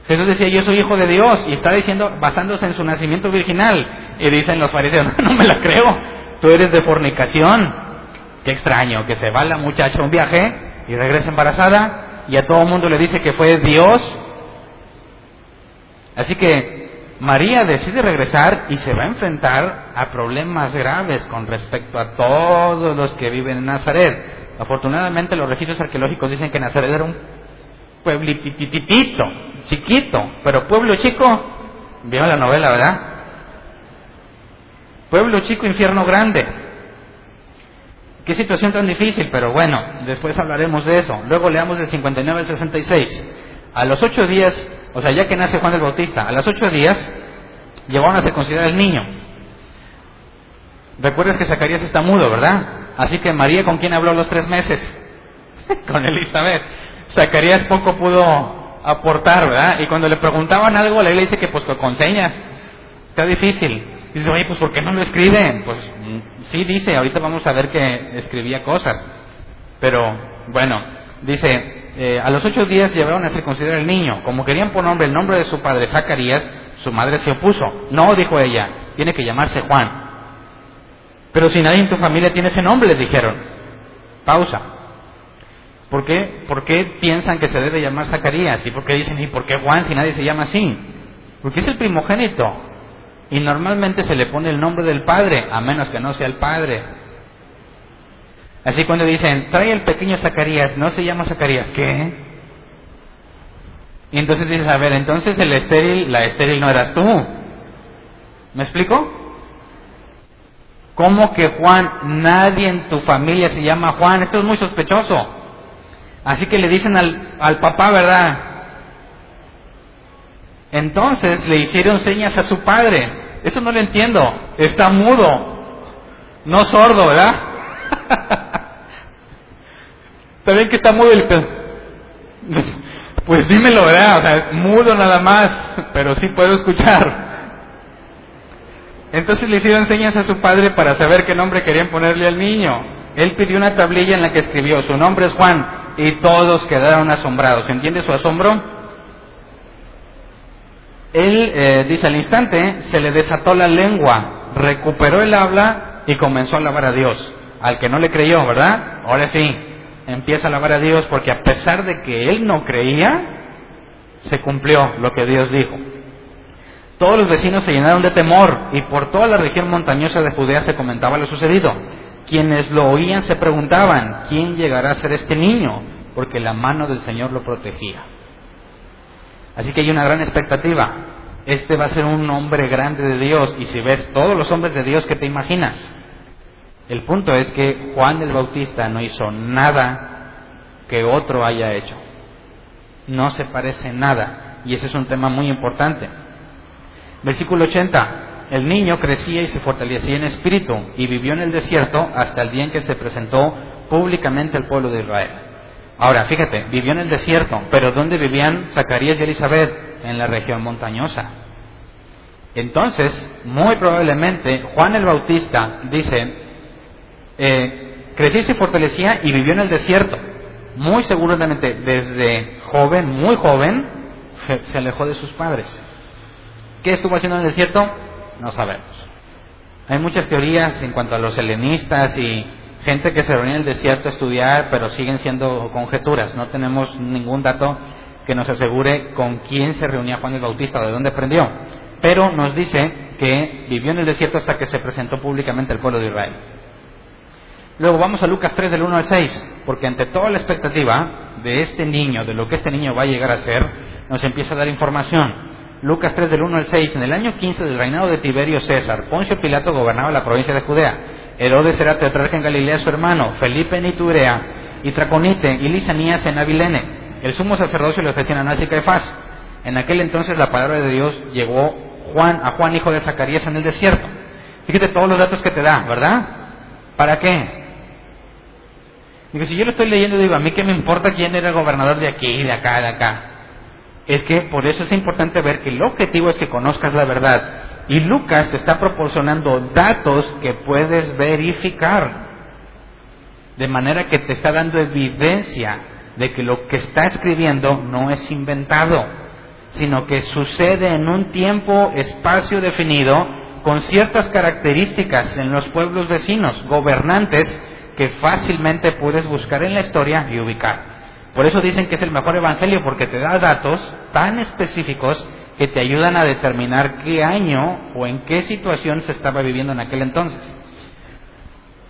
Jesús decía, yo soy hijo de Dios, y está diciendo, basándose en su nacimiento virginal. Y dicen los fariseos, no, me la creo, tú eres de fornicación. Qué extraño, que se va la muchacha a un viaje y regresa embarazada, y a todo el mundo le dice que fue Dios. Así que María decide regresar y se va a enfrentar a problemas graves con respecto a todos los que viven en Nazaret. Afortunadamente los registros arqueológicos dicen que Nazaret era un pueblitititito, chiquito, pero pueblo chico, vieron la novela, ¿verdad? Pueblo chico, infierno grande. Qué situación tan difícil, pero bueno, después hablaremos de eso. Luego leamos del 59 al 66. A los ocho días o sea, ya que nace Juan el Bautista, a los ocho días llevaron a circuncidar al niño. Recuerdas que Zacarías está mudo, ¿verdad? Así que María, ¿con quién habló los tres meses? con Elizabeth. Zacarías poco pudo aportar, ¿verdad? Y cuando le preguntaban algo, la le dice que pues con señas. Está difícil. Dice, oye, pues ¿por qué no lo escriben? Pues mm, sí dice, ahorita vamos a ver que escribía cosas. Pero bueno, dice, eh, a los ocho días llevaron a circuncidar al niño. Como querían poner nombre el nombre de su padre Zacarías, su madre se opuso. No, dijo ella, tiene que llamarse Juan. Pero si nadie en tu familia tiene ese nombre, le dijeron. Pausa. ¿Por qué, ¿Por qué piensan que se debe llamar Zacarías? ¿Y por qué dicen, ¿y por qué Juan si nadie se llama así? Porque es el primogénito. Y normalmente se le pone el nombre del padre, a menos que no sea el padre. Así cuando dicen, trae el pequeño Zacarías, no se llama Zacarías, ¿qué? Y entonces dices, a ver, entonces el estéril, la estéril no eras tú. ¿Me explico? ¿Cómo que Juan, nadie en tu familia se llama Juan? Esto es muy sospechoso. Así que le dicen al, al papá, ¿verdad? Entonces le hicieron señas a su padre. Eso no lo entiendo. Está mudo. No sordo, ¿verdad? También que está mudo el Pues dímelo, ¿verdad? Mudo nada más, pero sí puedo escuchar. Entonces le hicieron señas a su padre para saber qué nombre querían ponerle al niño. Él pidió una tablilla en la que escribió, su nombre es Juan, y todos quedaron asombrados. ¿Entiende su asombro? Él, eh, dice, al instante se le desató la lengua, recuperó el habla y comenzó a alabar a Dios. Al que no le creyó, ¿verdad? Ahora sí, empieza a alabar a Dios porque a pesar de que él no creía, se cumplió lo que Dios dijo. Todos los vecinos se llenaron de temor y por toda la región montañosa de Judea se comentaba lo sucedido. Quienes lo oían se preguntaban, ¿quién llegará a ser este niño? Porque la mano del Señor lo protegía. Así que hay una gran expectativa. Este va a ser un hombre grande de Dios y si ves todos los hombres de Dios que te imaginas. El punto es que Juan el Bautista no hizo nada que otro haya hecho. No se parece nada y ese es un tema muy importante. Versículo 80. El niño crecía y se fortalecía en espíritu y vivió en el desierto hasta el día en que se presentó públicamente al pueblo de Israel. Ahora, fíjate, vivió en el desierto, pero ¿dónde vivían Zacarías y Elizabeth? En la región montañosa. Entonces, muy probablemente, Juan el Bautista dice, eh, crecía y se fortalecía y vivió en el desierto. Muy seguramente, desde joven, muy joven, se alejó de sus padres. ¿Qué estuvo haciendo en el desierto? No sabemos. Hay muchas teorías en cuanto a los helenistas y gente que se reunía en el desierto a estudiar, pero siguen siendo conjeturas. No tenemos ningún dato que nos asegure con quién se reunía Juan el Bautista o de dónde aprendió. Pero nos dice que vivió en el desierto hasta que se presentó públicamente al pueblo de Israel. Luego vamos a Lucas 3 del 1 al 6, porque ante toda la expectativa de este niño, de lo que este niño va a llegar a ser, nos empieza a dar información. Lucas 3 del 1 al 6, en el año 15 del reinado de Tiberio César, Poncio Pilato gobernaba la provincia de Judea. Herodes era tetrarca en Galilea su hermano, Felipe en Iturea, y Traconite y Lisanías en Abilene. El sumo sacerdocio le ofrecían a Anás y Caifás. En aquel entonces la palabra de Dios llegó Juan, a Juan hijo de Zacarías en el desierto. Fíjate todos los datos que te da, ¿verdad? ¿Para qué? Digo, si yo lo estoy leyendo, digo, a mí qué me importa quién era el gobernador de aquí, de acá, de acá es que por eso es importante ver que el objetivo es que conozcas la verdad. Y Lucas te está proporcionando datos que puedes verificar. De manera que te está dando evidencia de que lo que está escribiendo no es inventado, sino que sucede en un tiempo, espacio definido, con ciertas características en los pueblos vecinos, gobernantes, que fácilmente puedes buscar en la historia y ubicar. Por eso dicen que es el mejor evangelio porque te da datos tan específicos que te ayudan a determinar qué año o en qué situación se estaba viviendo en aquel entonces.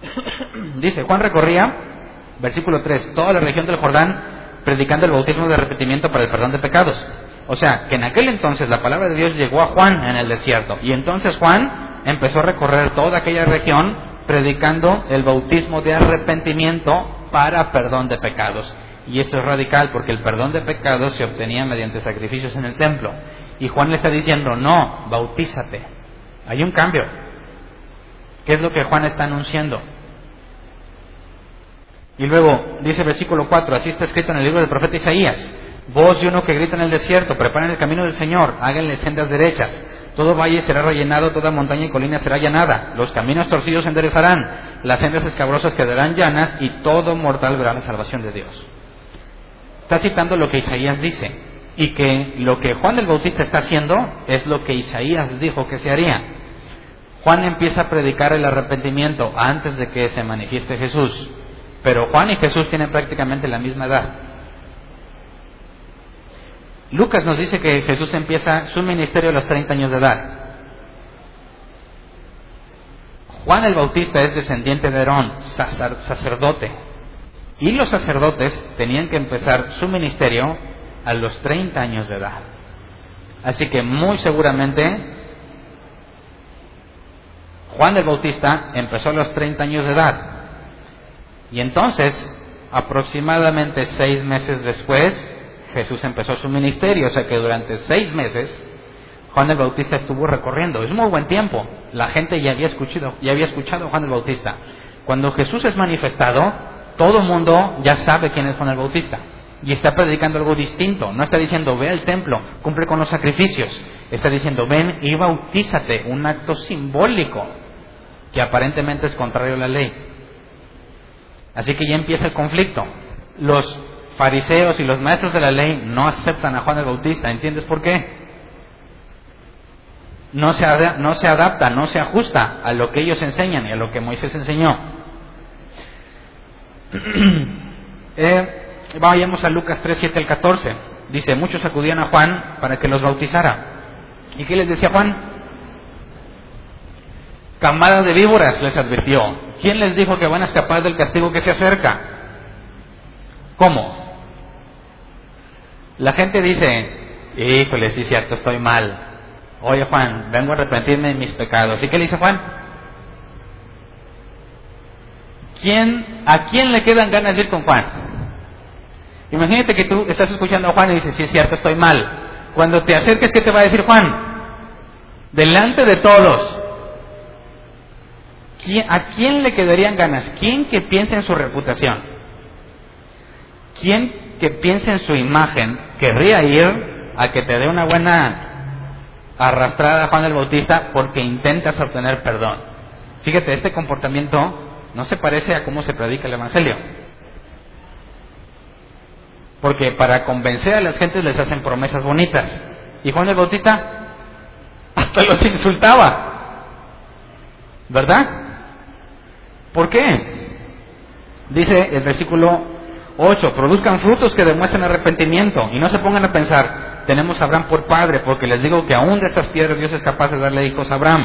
Dice, Juan recorría, versículo 3, toda la región del Jordán predicando el bautismo de arrepentimiento para el perdón de pecados. O sea, que en aquel entonces la palabra de Dios llegó a Juan en el desierto. Y entonces Juan empezó a recorrer toda aquella región predicando el bautismo de arrepentimiento para perdón de pecados. Y esto es radical porque el perdón de pecados se obtenía mediante sacrificios en el templo. Y Juan le está diciendo, no, bautízate. Hay un cambio. ¿Qué es lo que Juan está anunciando? Y luego dice versículo 4, así está escrito en el libro del profeta Isaías, voz de uno que grita en el desierto, preparen el camino del Señor, háganle sendas derechas, todo valle será rellenado, toda montaña y colina será llanada, los caminos torcidos se enderezarán, las sendas escabrosas quedarán llanas y todo mortal verá la salvación de Dios. Está citando lo que Isaías dice y que lo que Juan el Bautista está haciendo es lo que Isaías dijo que se haría. Juan empieza a predicar el arrepentimiento antes de que se manifieste Jesús, pero Juan y Jesús tienen prácticamente la misma edad. Lucas nos dice que Jesús empieza su ministerio a los 30 años de edad. Juan el Bautista es descendiente de Herón, sacerdote, y los sacerdotes tenían que empezar su ministerio a los 30 años de edad. Así que muy seguramente Juan el Bautista empezó a los 30 años de edad. Y entonces, aproximadamente seis meses después, Jesús empezó su ministerio. O sea que durante seis meses, Juan el Bautista estuvo recorriendo. Es muy buen tiempo. La gente ya había escuchado, ya había escuchado a Juan el Bautista. Cuando Jesús es manifestado, todo el mundo ya sabe quién es Juan el Bautista y está predicando algo distinto. No está diciendo ve al templo, cumple con los sacrificios. Está diciendo ven y bautízate, un acto simbólico que aparentemente es contrario a la ley. Así que ya empieza el conflicto. Los fariseos y los maestros de la ley no aceptan a Juan el Bautista. ¿Entiendes por qué? No se, no se adapta, no se ajusta a lo que ellos enseñan y a lo que Moisés enseñó. eh, vayamos a Lucas 3, 7 al 14. Dice, muchos acudían a Juan para que los bautizara. ¿Y qué les decía Juan? Camada de víboras les advirtió. ¿Quién les dijo que van a escapar del castigo que se acerca? ¿Cómo? La gente dice, híjole, sí cierto, estoy mal. Oye Juan, vengo a arrepentirme de mis pecados. ¿Y qué le dice Juan? ¿Quién, ¿A quién le quedan ganas de ir con Juan? Imagínate que tú estás escuchando a Juan y dices, sí es cierto, estoy mal. Cuando te acerques, ¿qué te va a decir Juan? Delante de todos. ¿A quién le quedarían ganas? ¿Quién que piense en su reputación? ¿Quién que piense en su imagen querría ir a que te dé una buena arrastrada a Juan el Bautista porque intentas obtener perdón? Fíjate, este comportamiento no se parece a cómo se predica el Evangelio. Porque para convencer a las gentes les hacen promesas bonitas. Y Juan el Bautista hasta los insultaba. ¿Verdad? ¿Por qué? Dice el versículo 8, produzcan frutos que demuestren arrepentimiento y no se pongan a pensar, tenemos a Abraham por padre, porque les digo que aún de esas piedras Dios es capaz de darle hijos a Abraham.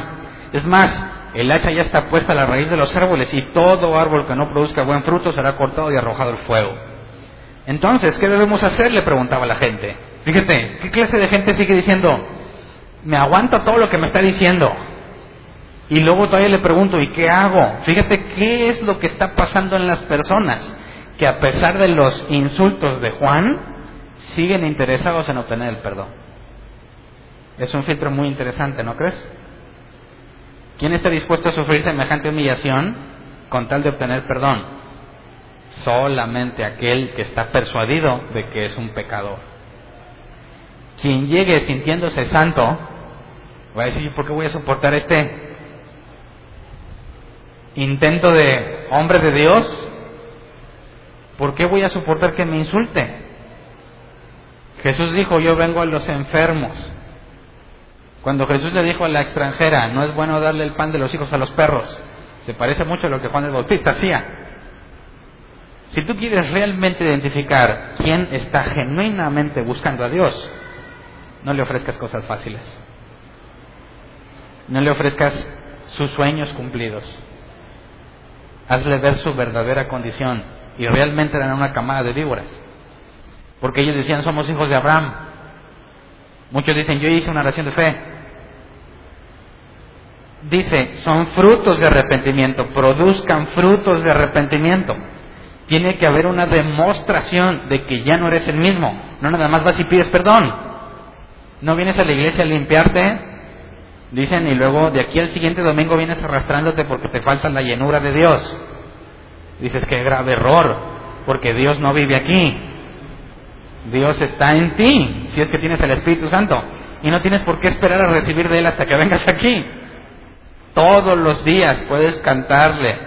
Es más, el hacha ya está puesta a la raíz de los árboles y todo árbol que no produzca buen fruto será cortado y arrojado al fuego. Entonces, ¿qué debemos hacer? Le preguntaba la gente. Fíjate, ¿qué clase de gente sigue diciendo? Me aguanto todo lo que me está diciendo. Y luego todavía le pregunto, ¿y qué hago? Fíjate qué es lo que está pasando en las personas, que a pesar de los insultos de Juan, siguen interesados en obtener el perdón. Es un filtro muy interesante, ¿no crees? ¿Quién está dispuesto a sufrir semejante humillación con tal de obtener perdón? solamente aquel que está persuadido de que es un pecador. Quien llegue sintiéndose santo, va a decir, ¿por qué voy a soportar este intento de hombre de Dios? ¿Por qué voy a soportar que me insulte? Jesús dijo, yo vengo a los enfermos. Cuando Jesús le dijo a la extranjera, no es bueno darle el pan de los hijos a los perros, se parece mucho a lo que Juan el Bautista hacía. Si tú quieres realmente identificar quién está genuinamente buscando a Dios, no le ofrezcas cosas fáciles. No le ofrezcas sus sueños cumplidos. Hazle ver su verdadera condición y realmente dan una camada de víboras. Porque ellos decían, somos hijos de Abraham. Muchos dicen, yo hice una oración de fe. Dice, son frutos de arrepentimiento, produzcan frutos de arrepentimiento tiene que haber una demostración de que ya no eres el mismo. No nada más vas y pides perdón. No vienes a la iglesia a limpiarte, dicen, y luego de aquí al siguiente domingo vienes arrastrándote porque te falta la llenura de Dios. Dices, qué grave error, porque Dios no vive aquí. Dios está en ti, si es que tienes el Espíritu Santo. Y no tienes por qué esperar a recibir de Él hasta que vengas aquí. Todos los días puedes cantarle,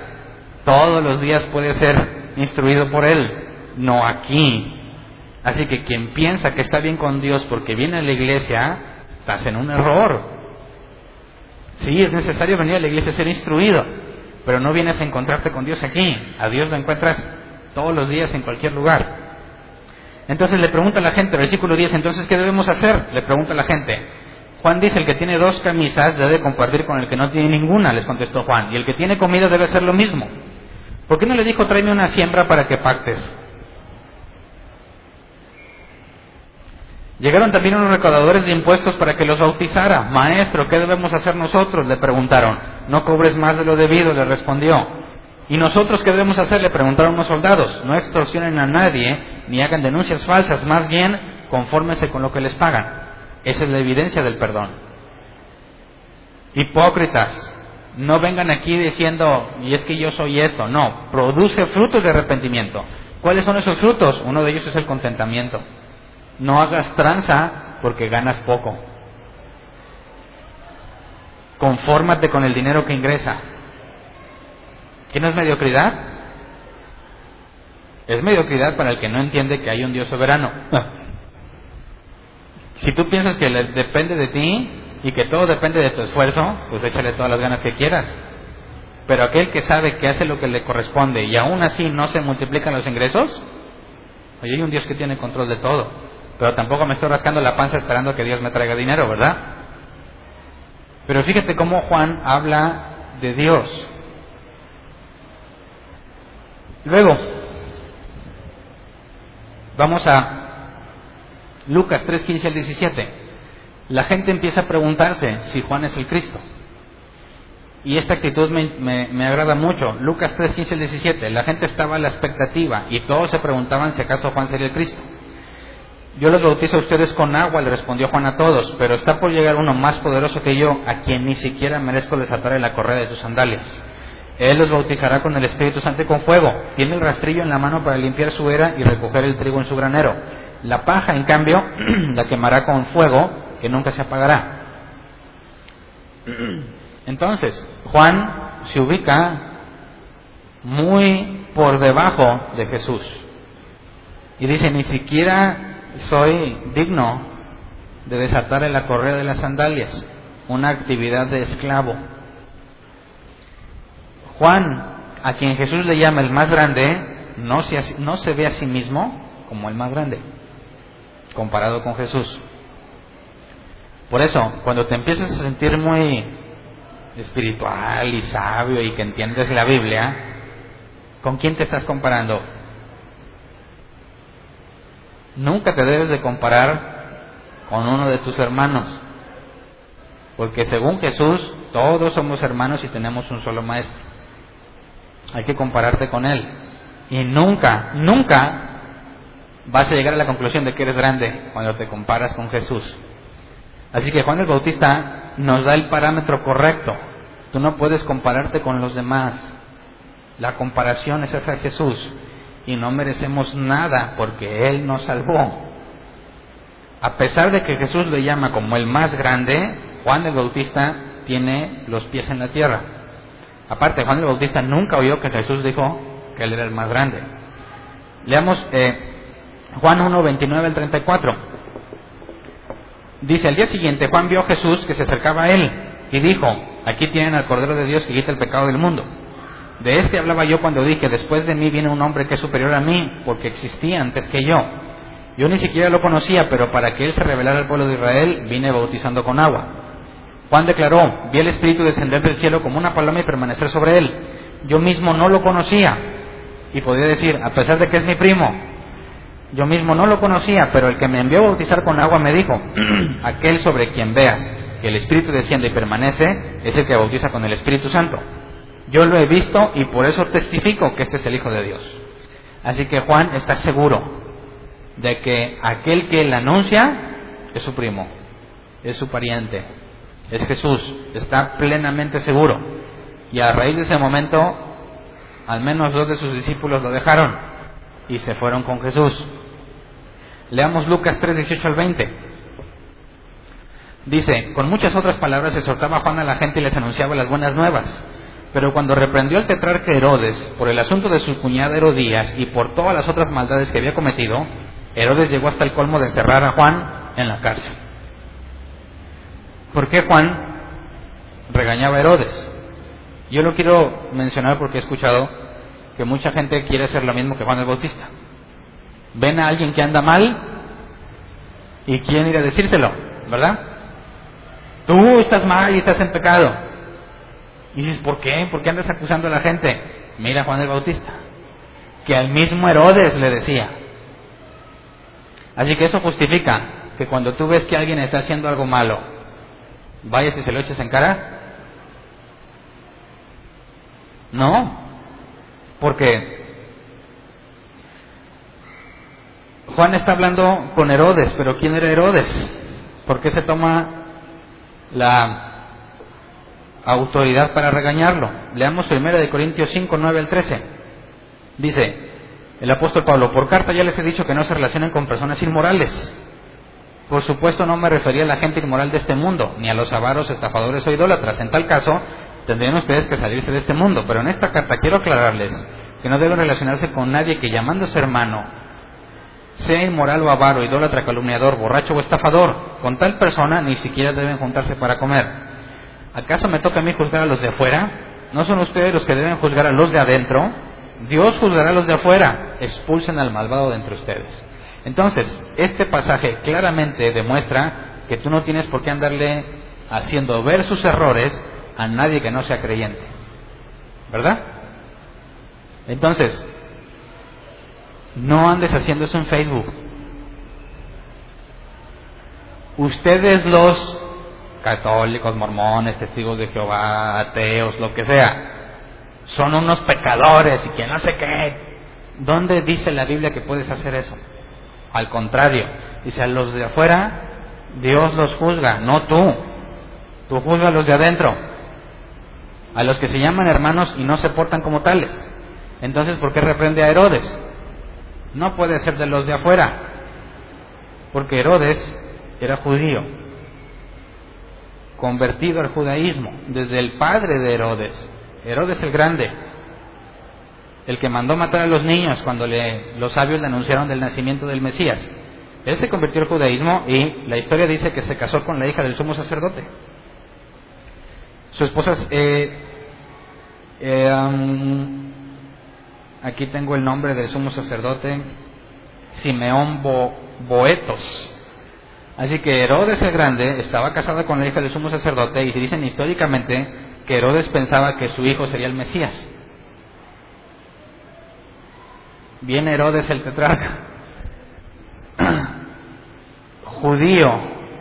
todos los días puedes ser instruido por Él, no aquí. Así que quien piensa que está bien con Dios porque viene a la iglesia, estás en un error. Sí, es necesario venir a la iglesia a ser instruido, pero no vienes a encontrarte con Dios aquí. A Dios lo encuentras todos los días en cualquier lugar. Entonces le pregunta a la gente, versículo 10, entonces ¿qué debemos hacer? Le pregunta a la gente. Juan dice, el que tiene dos camisas debe compartir con el que no tiene ninguna, les contestó Juan, y el que tiene comida debe hacer lo mismo. ¿Por qué no le dijo, tráeme una siembra para que pactes? Llegaron también unos recaudadores de impuestos para que los bautizara. Maestro, ¿qué debemos hacer nosotros? Le preguntaron. No cobres más de lo debido, le respondió. ¿Y nosotros qué debemos hacer? Le preguntaron los soldados. No extorsionen a nadie ni hagan denuncias falsas, más bien confórmense con lo que les pagan. Esa es la evidencia del perdón. Hipócritas, no vengan aquí diciendo, y es que yo soy esto. No, produce frutos de arrepentimiento. ¿Cuáles son esos frutos? Uno de ellos es el contentamiento. No hagas tranza porque ganas poco. Confórmate con el dinero que ingresa. ¿Qué no es mediocridad? Es mediocridad para el que no entiende que hay un Dios soberano. Si tú piensas que depende de ti y que todo depende de tu esfuerzo, pues échale todas las ganas que quieras. Pero aquel que sabe que hace lo que le corresponde y aún así no se multiplican los ingresos, oye, hay un Dios que tiene control de todo. Pero tampoco me estoy rascando la panza esperando que Dios me traiga dinero, ¿verdad? Pero fíjate cómo Juan habla de Dios. Luego, vamos a Lucas 3, 15 al 17. La gente empieza a preguntarse si Juan es el Cristo. Y esta actitud me, agrada mucho. Lucas 3, 15 al 17. La gente estaba a la expectativa y todos se preguntaban si acaso Juan sería el Cristo. Yo los bautizo a ustedes con agua, le respondió Juan a todos, pero está por llegar uno más poderoso que yo, a quien ni siquiera merezco desatar la correa de sus sandalias. Él los bautizará con el Espíritu Santo y con fuego. Tiene el rastrillo en la mano para limpiar su era y recoger el trigo en su granero. La paja, en cambio, la quemará con fuego que nunca se apagará. Entonces, Juan se ubica muy por debajo de Jesús. Y dice, ni siquiera soy digno de desatar la correa de las sandalias, una actividad de esclavo. Juan, a quien Jesús le llama el más grande, no se, no se ve a sí mismo como el más grande, comparado con Jesús. Por eso, cuando te empiezas a sentir muy espiritual y sabio y que entiendes la Biblia, ¿con quién te estás comparando? Nunca te debes de comparar con uno de tus hermanos, porque según Jesús todos somos hermanos y tenemos un solo maestro. Hay que compararte con él. Y nunca, nunca vas a llegar a la conclusión de que eres grande cuando te comparas con Jesús. Así que Juan el Bautista nos da el parámetro correcto. Tú no puedes compararte con los demás. La comparación es hacia Jesús y no merecemos nada porque Él nos salvó. A pesar de que Jesús le llama como el más grande, Juan el Bautista tiene los pies en la tierra. Aparte, Juan el Bautista nunca oyó que Jesús dijo que Él era el más grande. Leamos eh, Juan 1, 29 al 34. Dice, al día siguiente Juan vio a Jesús que se acercaba a Él y dijo, aquí tienen al Cordero de Dios que quita el pecado del mundo. De este hablaba yo cuando dije, después de mí viene un hombre que es superior a mí, porque existía antes que yo. Yo ni siquiera lo conocía, pero para que él se revelara al pueblo de Israel, vine bautizando con agua. Juan declaró, vi el Espíritu descender del cielo como una paloma y permanecer sobre él. Yo mismo no lo conocía. Y podía decir, a pesar de que es mi primo, yo mismo no lo conocía, pero el que me envió a bautizar con agua me dijo, aquel sobre quien veas que el Espíritu desciende y permanece, es el que bautiza con el Espíritu Santo. Yo lo he visto y por eso testifico que este es el Hijo de Dios. Así que Juan está seguro de que aquel que él anuncia es su primo, es su pariente, es Jesús. Está plenamente seguro. Y a raíz de ese momento, al menos dos de sus discípulos lo dejaron y se fueron con Jesús. Leamos Lucas 3, 18 al 20. Dice, con muchas otras palabras exhortaba Juan a la gente y les anunciaba las buenas nuevas. Pero cuando reprendió al tetrarca Herodes por el asunto de su cuñada Herodías y por todas las otras maldades que había cometido, Herodes llegó hasta el colmo de encerrar a Juan en la cárcel. ¿Por qué Juan regañaba a Herodes? Yo lo quiero mencionar porque he escuchado que mucha gente quiere hacer lo mismo que Juan el Bautista. Ven a alguien que anda mal y quieren ir a decírselo, ¿verdad? Tú estás mal y estás en pecado. Y dices, ¿por qué? ¿Por qué andas acusando a la gente? Mira Juan el Bautista, que al mismo Herodes le decía. Así que eso justifica que cuando tú ves que alguien está haciendo algo malo, vayas y se lo eches en cara. No, porque Juan está hablando con Herodes, pero ¿quién era Herodes? ¿Por qué se toma la autoridad para regañarlo. Leamos 1 de Corintios 5, 9 al 13. Dice el apóstol Pablo, por carta ya les he dicho que no se relacionen con personas inmorales. Por supuesto no me refería a la gente inmoral de este mundo, ni a los avaros, estafadores o idólatras. En tal caso, tendrían ustedes que salirse de este mundo. Pero en esta carta quiero aclararles que no deben relacionarse con nadie que llamándose hermano sea inmoral o avaro, idólatra, calumniador, borracho o estafador. Con tal persona ni siquiera deben juntarse para comer. ¿Acaso me toca a mí juzgar a los de afuera? ¿No son ustedes los que deben juzgar a los de adentro? Dios juzgará a los de afuera. Expulsen al malvado de entre ustedes. Entonces, este pasaje claramente demuestra que tú no tienes por qué andarle haciendo ver sus errores a nadie que no sea creyente. ¿Verdad? Entonces, no andes haciendo eso en Facebook. Ustedes los católicos, mormones, testigos de Jehová, ateos, lo que sea, son unos pecadores y que no sé qué. ¿Dónde dice la Biblia que puedes hacer eso? Al contrario, dice a los de afuera, Dios los juzga, no tú. Tú juzgas a los de adentro, a los que se llaman hermanos y no se portan como tales. Entonces, ¿por qué reprende a Herodes? No puede ser de los de afuera, porque Herodes era judío, convertido al judaísmo, desde el padre de Herodes, Herodes el Grande, el que mandó matar a los niños cuando le, los sabios le anunciaron del nacimiento del Mesías. Él se convirtió al judaísmo y la historia dice que se casó con la hija del sumo sacerdote. Su esposa, eh, eh, um, aquí tengo el nombre del sumo sacerdote, Simeón Boetos. Así que Herodes el Grande estaba casado con la hija del sumo sacerdote y se dicen históricamente que Herodes pensaba que su hijo sería el Mesías. Viene Herodes el tetrarca, judío,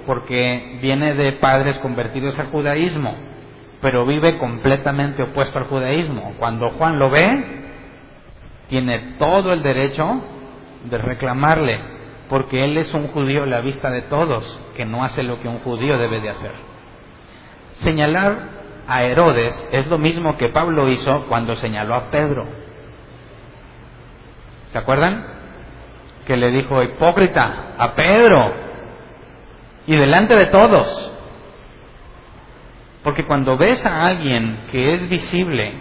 porque viene de padres convertidos al judaísmo, pero vive completamente opuesto al judaísmo. Cuando Juan lo ve, tiene todo el derecho de reclamarle, porque él es un judío a la vista de todos, que no hace lo que un judío debe de hacer. Señalar a Herodes es lo mismo que Pablo hizo cuando señaló a Pedro. ¿Se acuerdan? Que le dijo hipócrita a Pedro y delante de todos. Porque cuando ves a alguien que es visible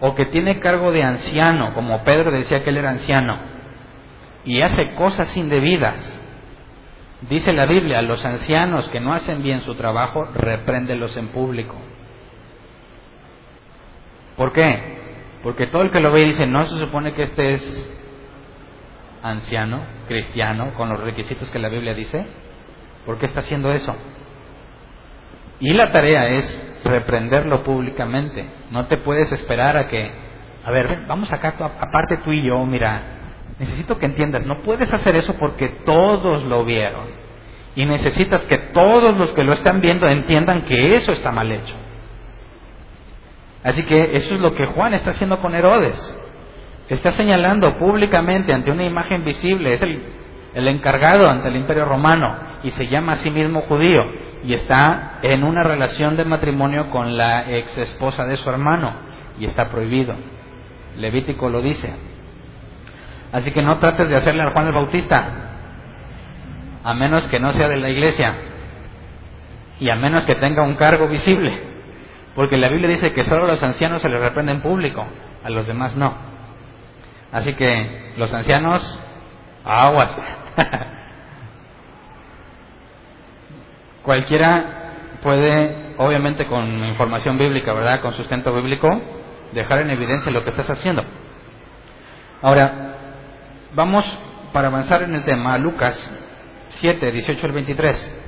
o que tiene cargo de anciano, como Pedro decía que él era anciano, y hace cosas indebidas, dice la Biblia, a los ancianos que no hacen bien su trabajo, repréndelos en público. ¿Por qué? Porque todo el que lo ve dice, no se supone que este es anciano, cristiano, con los requisitos que la Biblia dice. ¿Por qué está haciendo eso? Y la tarea es reprenderlo públicamente. No te puedes esperar a que, a ver, vamos acá, aparte tú y yo, mira, necesito que entiendas, no puedes hacer eso porque todos lo vieron. Y necesitas que todos los que lo están viendo entiendan que eso está mal hecho. Así que eso es lo que Juan está haciendo con Herodes. Está señalando públicamente ante una imagen visible, es el, el encargado ante el imperio romano y se llama a sí mismo judío y está en una relación de matrimonio con la ex esposa de su hermano y está prohibido. Levítico lo dice. Así que no trates de hacerle a Juan el Bautista, a menos que no sea de la iglesia y a menos que tenga un cargo visible, porque la Biblia dice que solo a los ancianos se les reprende en público, a los demás no. Así que los ancianos, aguas. Cualquiera puede, obviamente con información bíblica, ¿verdad? Con sustento bíblico, dejar en evidencia lo que estás haciendo. Ahora, vamos para avanzar en el tema, Lucas 7, 18 al 23.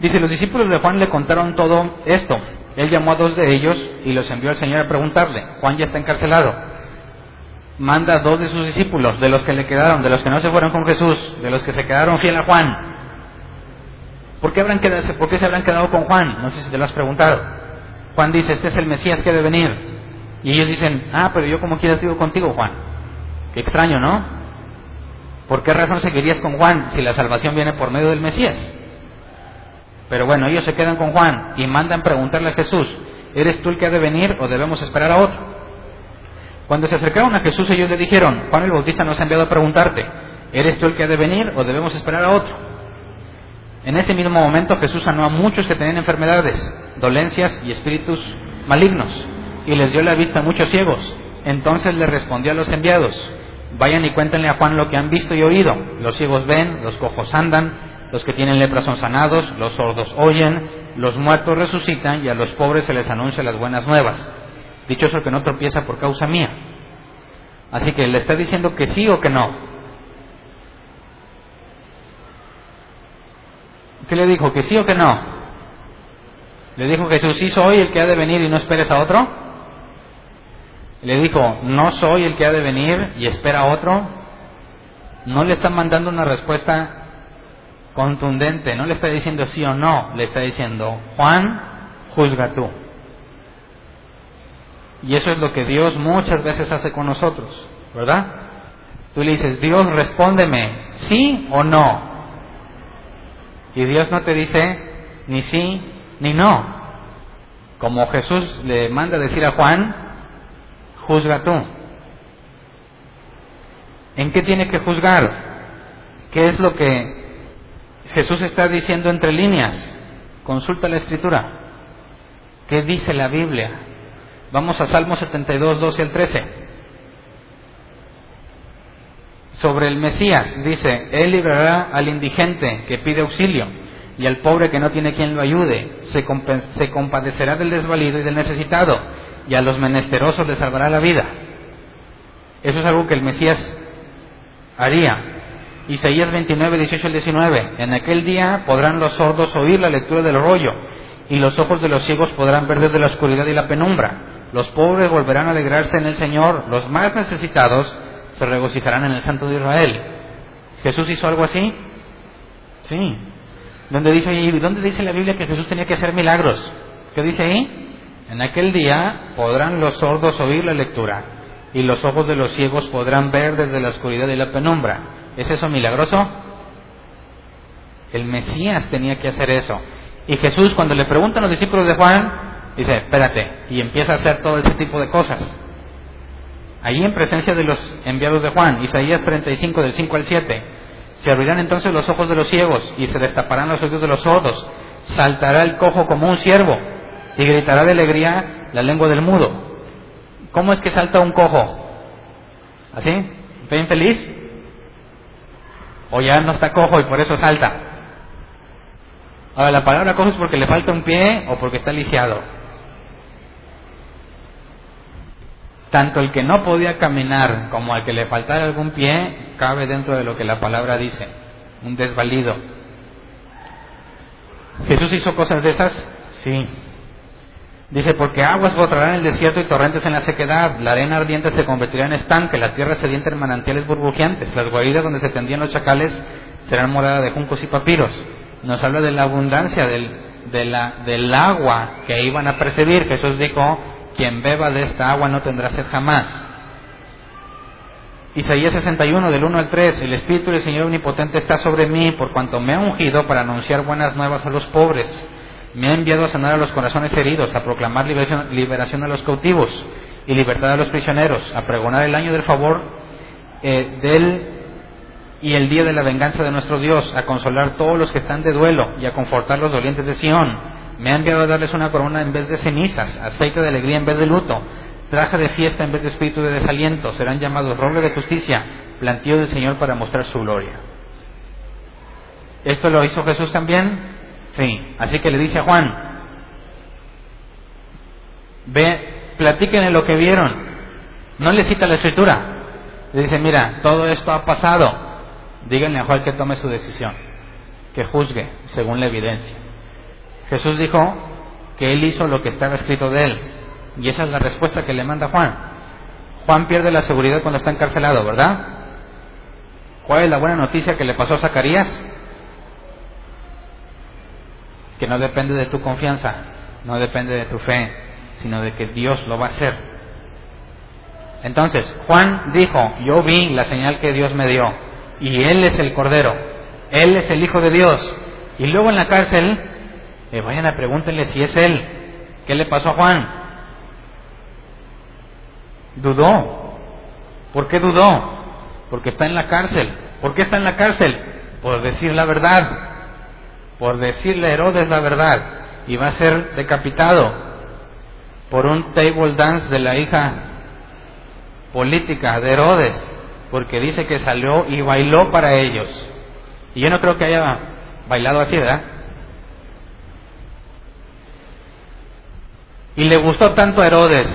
Dice, los discípulos de Juan le contaron todo esto. Él llamó a dos de ellos y los envió al Señor a preguntarle, Juan ya está encarcelado manda a dos de sus discípulos, de los que le quedaron, de los que no se fueron con Jesús, de los que se quedaron fiel a Juan. ¿Por qué, habrán quedado, ¿Por qué se habrán quedado con Juan? No sé si te lo has preguntado. Juan dice, este es el Mesías que debe venir. Y ellos dicen, ah, pero yo como quiera sigo contigo, Juan. Qué extraño, ¿no? ¿Por qué razón seguirías con Juan si la salvación viene por medio del Mesías? Pero bueno, ellos se quedan con Juan y mandan preguntarle a Jesús, ¿eres tú el que ha de venir o debemos esperar a otro? Cuando se acercaron a Jesús, ellos le dijeron, Juan el Bautista nos ha enviado a preguntarte, ¿eres tú el que ha de venir o debemos esperar a otro? En ese mismo momento Jesús sanó a muchos que tenían enfermedades, dolencias y espíritus malignos, y les dio la vista a muchos ciegos. Entonces le respondió a los enviados, vayan y cuéntenle a Juan lo que han visto y oído. Los ciegos ven, los cojos andan, los que tienen lepra son sanados, los sordos oyen, los muertos resucitan y a los pobres se les anuncia las buenas nuevas. Dichoso el que no tropieza por causa mía. Así que le está diciendo que sí o que no. ¿Qué le dijo? ¿Que sí o que no? Le dijo Jesús, sí soy el que ha de venir y no esperes a otro. Le dijo, no soy el que ha de venir y espera otro. No le está mandando una respuesta contundente, no le está diciendo sí o no, le está diciendo, Juan, juzga tú. Y eso es lo que Dios muchas veces hace con nosotros, ¿verdad? Tú le dices, Dios, respóndeme, sí o no. Y Dios no te dice ni sí ni no. Como Jesús le manda decir a Juan, juzga tú. ¿En qué tiene que juzgar? ¿Qué es lo que Jesús está diciendo entre líneas? Consulta la escritura. ¿Qué dice la Biblia? Vamos a Salmo 72, 12 al 13. Sobre el Mesías dice, Él librará al indigente que pide auxilio y al pobre que no tiene quien lo ayude. Se, se compadecerá del desvalido y del necesitado y a los menesterosos les salvará la vida. Eso es algo que el Mesías haría. Isaías 29, 18 al 19. En aquel día podrán los sordos oír la lectura del rollo y los ojos de los ciegos podrán ver desde la oscuridad y la penumbra. Los pobres volverán a alegrarse en el Señor, los más necesitados se regocijarán en el Santo de Israel. ¿Jesús hizo algo así? Sí. ¿Dónde dice, ¿Y dónde dice la Biblia que Jesús tenía que hacer milagros? ¿Qué dice ahí? En aquel día podrán los sordos oír la lectura y los ojos de los ciegos podrán ver desde la oscuridad y la penumbra. ¿Es eso milagroso? El Mesías tenía que hacer eso. Y Jesús, cuando le preguntan a los discípulos de Juan, Dice, espérate, y empieza a hacer todo ese tipo de cosas. Allí en presencia de los enviados de Juan, Isaías 35 del 5 al 7, se abrirán entonces los ojos de los ciegos y se destaparán los oídos de los sordos, saltará el cojo como un ciervo y gritará de alegría la lengua del mudo. ¿Cómo es que salta un cojo? ¿Así? ¿Está infeliz? ¿O ya no está cojo y por eso salta? Ahora, la palabra cojo es porque le falta un pie o porque está lisiado. tanto el que no podía caminar como al que le faltara algún pie cabe dentro de lo que la palabra dice, un desvalido. ¿Jesús hizo cosas de esas? Sí. Dice, porque aguas brotarán en el desierto y torrentes en la sequedad, la arena ardiente se convertirá en estanque, la tierra sedienta en manantiales burbujeantes, las guaridas donde se tendían los chacales serán morada de juncos y papiros. Nos habla de la abundancia del, del agua que iban a percibir. Jesús dijo, quien beba de esta agua no tendrá sed jamás. Isaías 61, del 1 al 3, el Espíritu del Señor Omnipotente está sobre mí, por cuanto me ha ungido para anunciar buenas nuevas a los pobres. Me ha enviado a sanar a los corazones heridos, a proclamar liberación, liberación a los cautivos y libertad a los prisioneros, a pregonar el año del favor eh, del y el día de la venganza de nuestro Dios, a consolar todos los que están de duelo y a confortar los dolientes de Sión me ha enviado a darles una corona en vez de cenizas, aceite de alegría en vez de luto, traje de fiesta en vez de espíritu de desaliento. Serán llamados roble de justicia, plantío del Señor para mostrar su gloria. ¿Esto lo hizo Jesús también? Sí. Así que le dice a Juan, ve, platíquenle lo que vieron. No le cita la escritura. Le dice, mira, todo esto ha pasado. Díganle a Juan que tome su decisión, que juzgue según la evidencia. Jesús dijo que él hizo lo que estaba escrito de él. Y esa es la respuesta que le manda Juan. Juan pierde la seguridad cuando está encarcelado, ¿verdad? ¿Cuál es la buena noticia que le pasó a Zacarías? Que no depende de tu confianza, no depende de tu fe, sino de que Dios lo va a hacer. Entonces, Juan dijo, yo vi la señal que Dios me dio, y Él es el Cordero, Él es el Hijo de Dios. Y luego en la cárcel eh, vayan a pregúntenle si es él. ¿Qué le pasó a Juan? Dudó. ¿Por qué dudó? Porque está en la cárcel. ¿Por qué está en la cárcel? Por decir la verdad. Por decirle a Herodes la verdad. Y va a ser decapitado. por un table dance de la hija política de Herodes, porque dice que salió y bailó para ellos. Y yo no creo que haya bailado así, ¿verdad? Y le gustó tanto a Herodes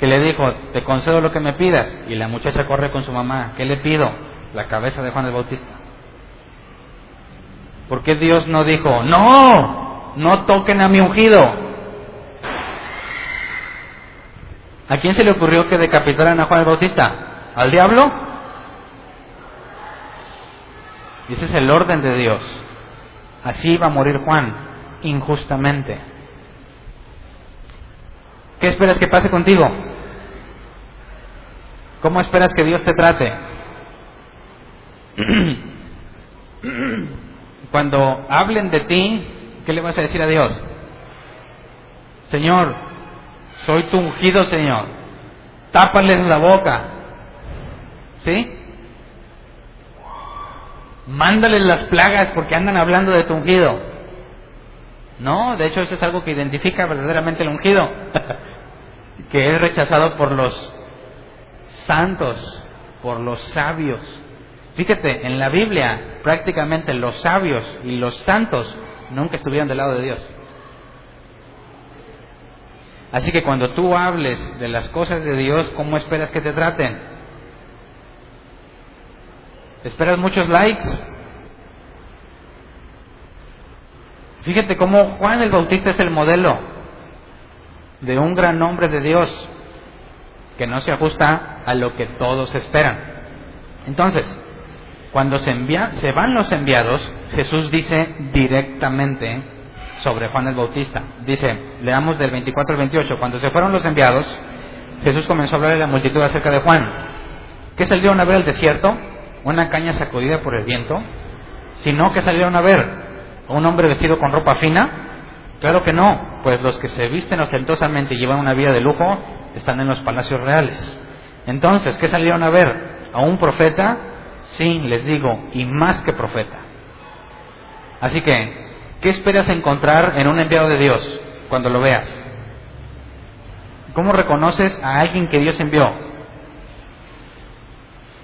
que le dijo, te concedo lo que me pidas. Y la muchacha corre con su mamá, ¿qué le pido? La cabeza de Juan el Bautista. ¿Por qué Dios no dijo, no, no toquen a mi ungido? ¿A quién se le ocurrió que decapitaran a Juan el Bautista? ¿Al diablo? Ese es el orden de Dios. Así iba a morir Juan, injustamente. ¿Qué esperas que pase contigo? ¿Cómo esperas que Dios te trate? Cuando hablen de ti, ¿qué le vas a decir a Dios? Señor, soy tu ungido, Señor. Tápales la boca. ¿Sí? Mándales las plagas porque andan hablando de tu ungido. No, de hecho eso es algo que identifica verdaderamente el ungido, que es rechazado por los santos, por los sabios. Fíjate, en la Biblia prácticamente los sabios y los santos nunca estuvieron del lado de Dios. Así que cuando tú hables de las cosas de Dios, ¿cómo esperas que te traten? ¿Esperas muchos likes? Fíjate cómo Juan el Bautista es el modelo de un gran hombre de Dios que no se ajusta a lo que todos esperan. Entonces, cuando se, envía, se van los enviados, Jesús dice directamente sobre Juan el Bautista. Dice, leamos del 24 al 28, cuando se fueron los enviados, Jesús comenzó a hablar a la multitud acerca de Juan. ¿Qué salieron a ver al desierto? ¿Una caña sacudida por el viento? Sino que salieron a ver un hombre vestido con ropa fina. Claro que no, pues los que se visten ostentosamente y llevan una vida de lujo están en los palacios reales. Entonces, ¿qué salieron a ver? ¿A un profeta? Sí, les digo, y más que profeta. Así que ¿Qué esperas encontrar en un enviado de Dios cuando lo veas? ¿Cómo reconoces a alguien que Dios envió?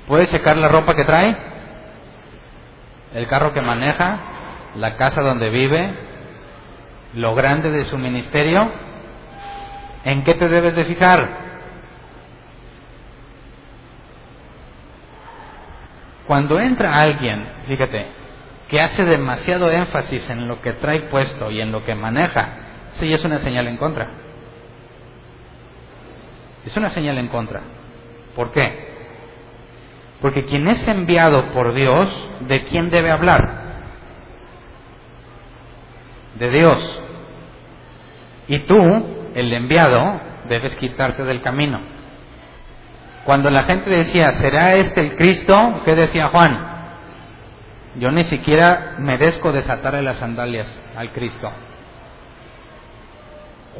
¿Puedes checar la ropa que trae? ¿El carro que maneja? ¿La casa donde vive? ¿Lo grande de su ministerio? ¿En qué te debes de fijar? Cuando entra alguien, fíjate, que hace demasiado énfasis en lo que trae puesto y en lo que maneja, sí es una señal en contra. Es una señal en contra. ¿Por qué? Porque quien es enviado por Dios, ¿de quién debe hablar? De Dios. Y tú, el enviado, debes quitarte del camino. Cuando la gente decía, ¿será este el Cristo? ¿Qué decía Juan? Yo ni siquiera merezco desatarle las sandalias al Cristo.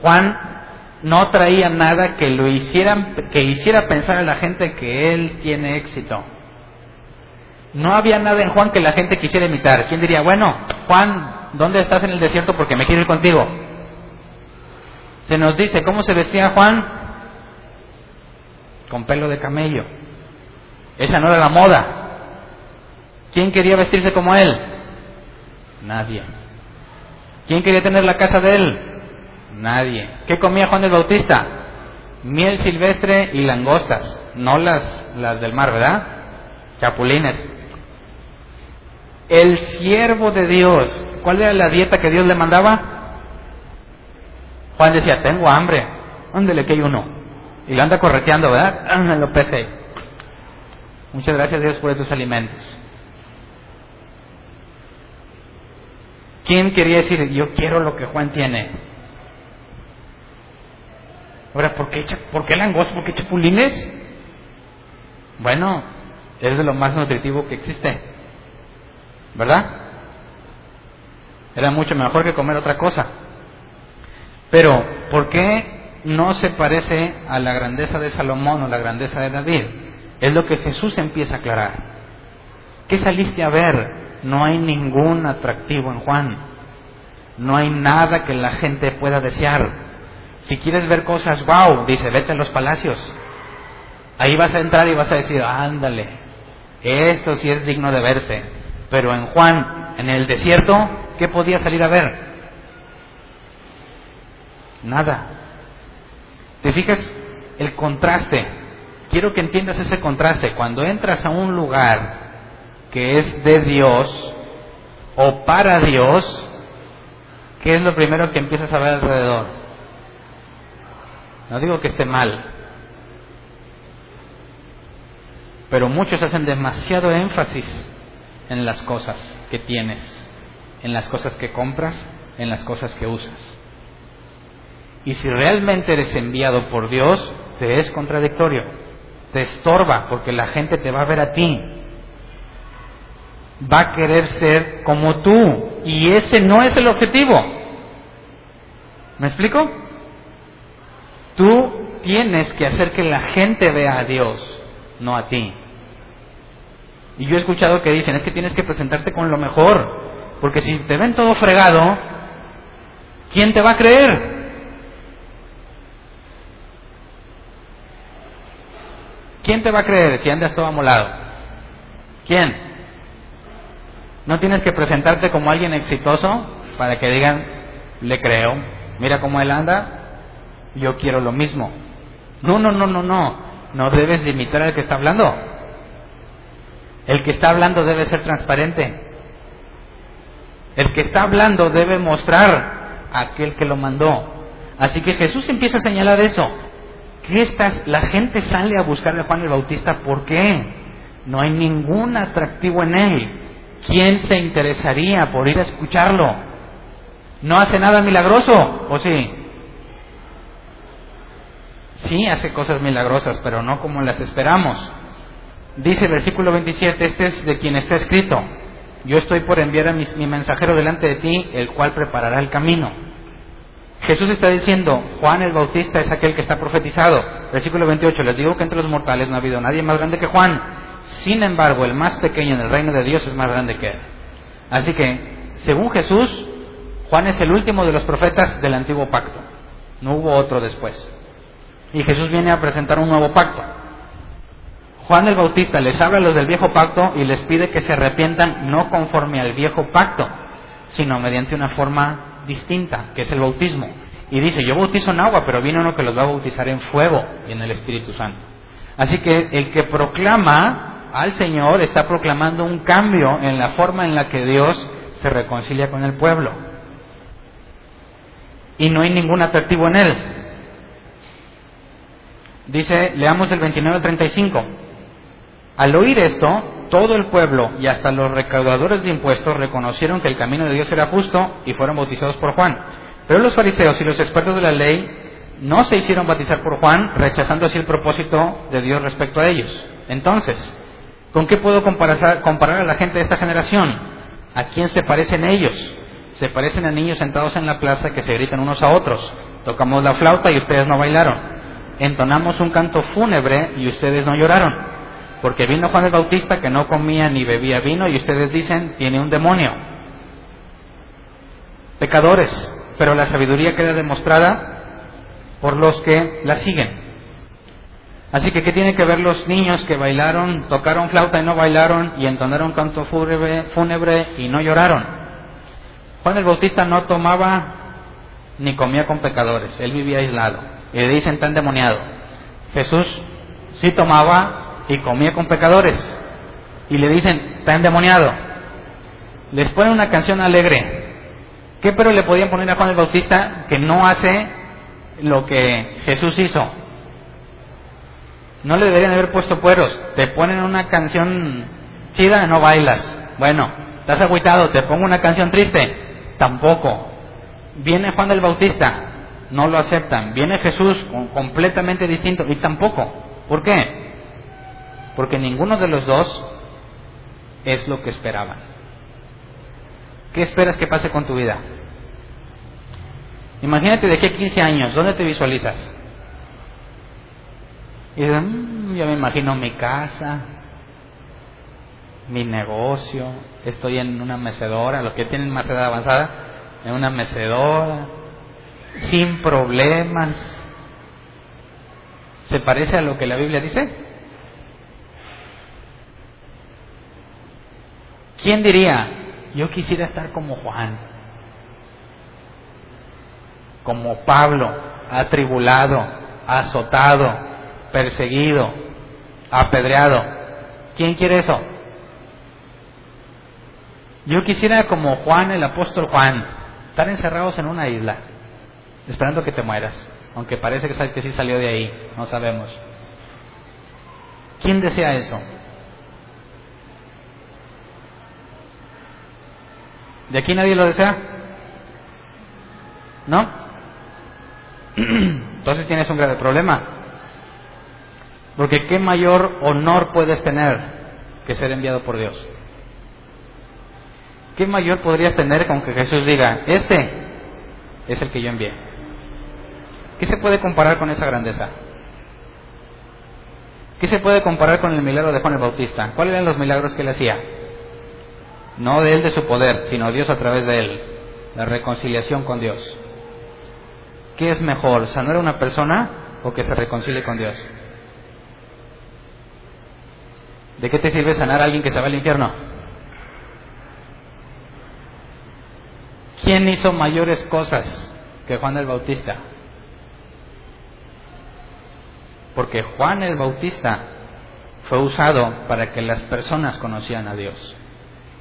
Juan no traía nada que lo hicieran, que hiciera pensar a la gente que él tiene éxito. No había nada en Juan que la gente quisiera imitar. ¿Quién diría, bueno, Juan, ¿dónde estás en el desierto porque me quiero ir contigo? Se nos dice, ¿cómo se vestía Juan? Con pelo de camello. Esa no era la moda. ¿Quién quería vestirse como él? Nadie. ¿Quién quería tener la casa de él? Nadie. ¿Qué comía Juan el Bautista? Miel silvestre y langostas, no las, las del mar, ¿verdad? Chapulines. El siervo de Dios, ¿cuál era la dieta que Dios le mandaba? Juan decía, tengo hambre, ándele que hay uno. Y lo anda correteando, ¿verdad? Ándale, pese. Muchas gracias Dios por estos alimentos. ¿Quién quería decir, yo quiero lo que Juan tiene? Ahora, ¿por qué, ¿por qué langostas? ¿Por qué chapulines? Bueno, es de lo más nutritivo que existe. ¿Verdad? Era mucho mejor que comer otra cosa. Pero, ¿por qué no se parece a la grandeza de Salomón o la grandeza de David? Es lo que Jesús empieza a aclarar. ¿Qué saliste a ver? no hay ningún atractivo en Juan. No hay nada que la gente pueda desear. Si quieres ver cosas, wow, dice, vete a los palacios. Ahí vas a entrar y vas a decir, ándale, esto sí es digno de verse. Pero en Juan, en el desierto, ¿qué podía salir a ver? Nada. ¿Te fijas el contraste? Quiero que entiendas ese contraste. Cuando entras a un lugar que es de Dios o para Dios, ¿qué es lo primero que empiezas a ver alrededor? No digo que esté mal, pero muchos hacen demasiado énfasis en las cosas que tienes, en las cosas que compras, en las cosas que usas. Y si realmente eres enviado por Dios, te es contradictorio, te estorba, porque la gente te va a ver a ti, va a querer ser como tú, y ese no es el objetivo. ¿Me explico? Tú tienes que hacer que la gente vea a Dios, no a ti. Y yo he escuchado que dicen, es que tienes que presentarte con lo mejor, porque si te ven todo fregado, ¿quién te va a creer? ¿Quién te va a creer si andas todo amolado? ¿Quién? No tienes que presentarte como alguien exitoso para que digan, le creo, mira cómo él anda, yo quiero lo mismo. No, no, no, no, no. No debes limitar al que está hablando. El que está hablando debe ser transparente. El que está hablando debe mostrar a aquel que lo mandó. Así que Jesús empieza a señalar eso. ¿Qué estás? La gente sale a buscar a Juan el Bautista. ¿Por qué? No hay ningún atractivo en él. ¿Quién se interesaría por ir a escucharlo? ¿No hace nada milagroso? ¿O sí? Sí hace cosas milagrosas, pero no como las esperamos. Dice el versículo 27, este es de quien está escrito. Yo estoy por enviar a mi mensajero delante de ti, el cual preparará el camino. Jesús está diciendo, Juan el Bautista es aquel que está profetizado. Versículo 28, les digo que entre los mortales no ha habido nadie más grande que Juan. Sin embargo, el más pequeño en el reino de Dios es más grande que él. Así que, según Jesús, Juan es el último de los profetas del antiguo pacto. No hubo otro después. Y Jesús viene a presentar un nuevo pacto. Juan el Bautista les habla a los del viejo pacto y les pide que se arrepientan no conforme al viejo pacto, sino mediante una forma distinta, que es el bautismo. Y dice, yo bautizo en agua, pero viene uno que los va a bautizar en fuego y en el Espíritu Santo. Así que el que proclama al Señor está proclamando un cambio en la forma en la que Dios se reconcilia con el pueblo. Y no hay ningún atractivo en él. Dice, leamos el 29 al 35. Al oír esto, todo el pueblo y hasta los recaudadores de impuestos reconocieron que el camino de Dios era justo y fueron bautizados por Juan. Pero los fariseos y los expertos de la ley no se hicieron bautizar por Juan, rechazando así el propósito de Dios respecto a ellos. Entonces, ¿con qué puedo comparar, a la gente de esta generación? ¿A quién se parecen ellos? Se parecen a niños sentados en la plaza que se gritan unos a otros. Tocamos la flauta y ustedes no bailaron. Entonamos un canto fúnebre y ustedes no lloraron. Porque vino Juan el Bautista que no comía ni bebía vino y ustedes dicen tiene un demonio. Pecadores, pero la sabiduría queda demostrada por los que la siguen. Así que, ¿qué tienen que ver los niños que bailaron, tocaron flauta y no bailaron y entonaron canto fúnebre, y no lloraron? Juan el Bautista no tomaba ni comía con pecadores, él vivía aislado. Y le dicen tan demoniado. Jesús sí tomaba y comía con pecadores. Y le dicen, está endemoniado. Les ponen una canción alegre. ¿Qué pero le podían poner a Juan el Bautista que no hace lo que Jesús hizo? No le deberían haber puesto pueros. Te ponen una canción chida, no bailas. Bueno, estás agüitado, te pongo una canción triste. Tampoco. Viene Juan el Bautista, no lo aceptan. Viene Jesús completamente distinto y tampoco. ¿Por qué? Porque ninguno de los dos es lo que esperaban. ¿Qué esperas que pase con tu vida? Imagínate de aquí a 15 años, ¿dónde te visualizas? Y dices, yo me imagino mi casa, mi negocio, estoy en una mecedora, los que tienen más edad avanzada, en una mecedora, sin problemas. ¿Se parece a lo que la Biblia dice? ¿Quién diría, yo quisiera estar como Juan, como Pablo, atribulado, azotado, perseguido, apedreado? ¿Quién quiere eso? Yo quisiera como Juan, el apóstol Juan, estar encerrados en una isla, esperando que te mueras, aunque parece que, sí salió de ahí, no sabemos. ¿Quién desea eso? ¿De aquí nadie lo desea? ¿No? Entonces tienes un grave problema. Porque ¿qué mayor honor puedes tener que ser enviado por Dios? ¿Qué mayor podrías tener con que Jesús diga, este es el que yo envié? ¿Qué se puede comparar con esa grandeza? ¿Qué se puede comparar con el milagro de Juan el Bautista? ¿Cuáles eran los milagros que él hacía? No de él de su poder, sino Dios a través de él. La reconciliación con Dios. ¿Qué es mejor, sanar a una persona o que se reconcilie con Dios? ¿De qué te sirve sanar a alguien que se va al infierno? ¿Quién hizo mayores cosas que Juan el Bautista? Porque Juan el Bautista fue usado para que las personas conocieran a Dios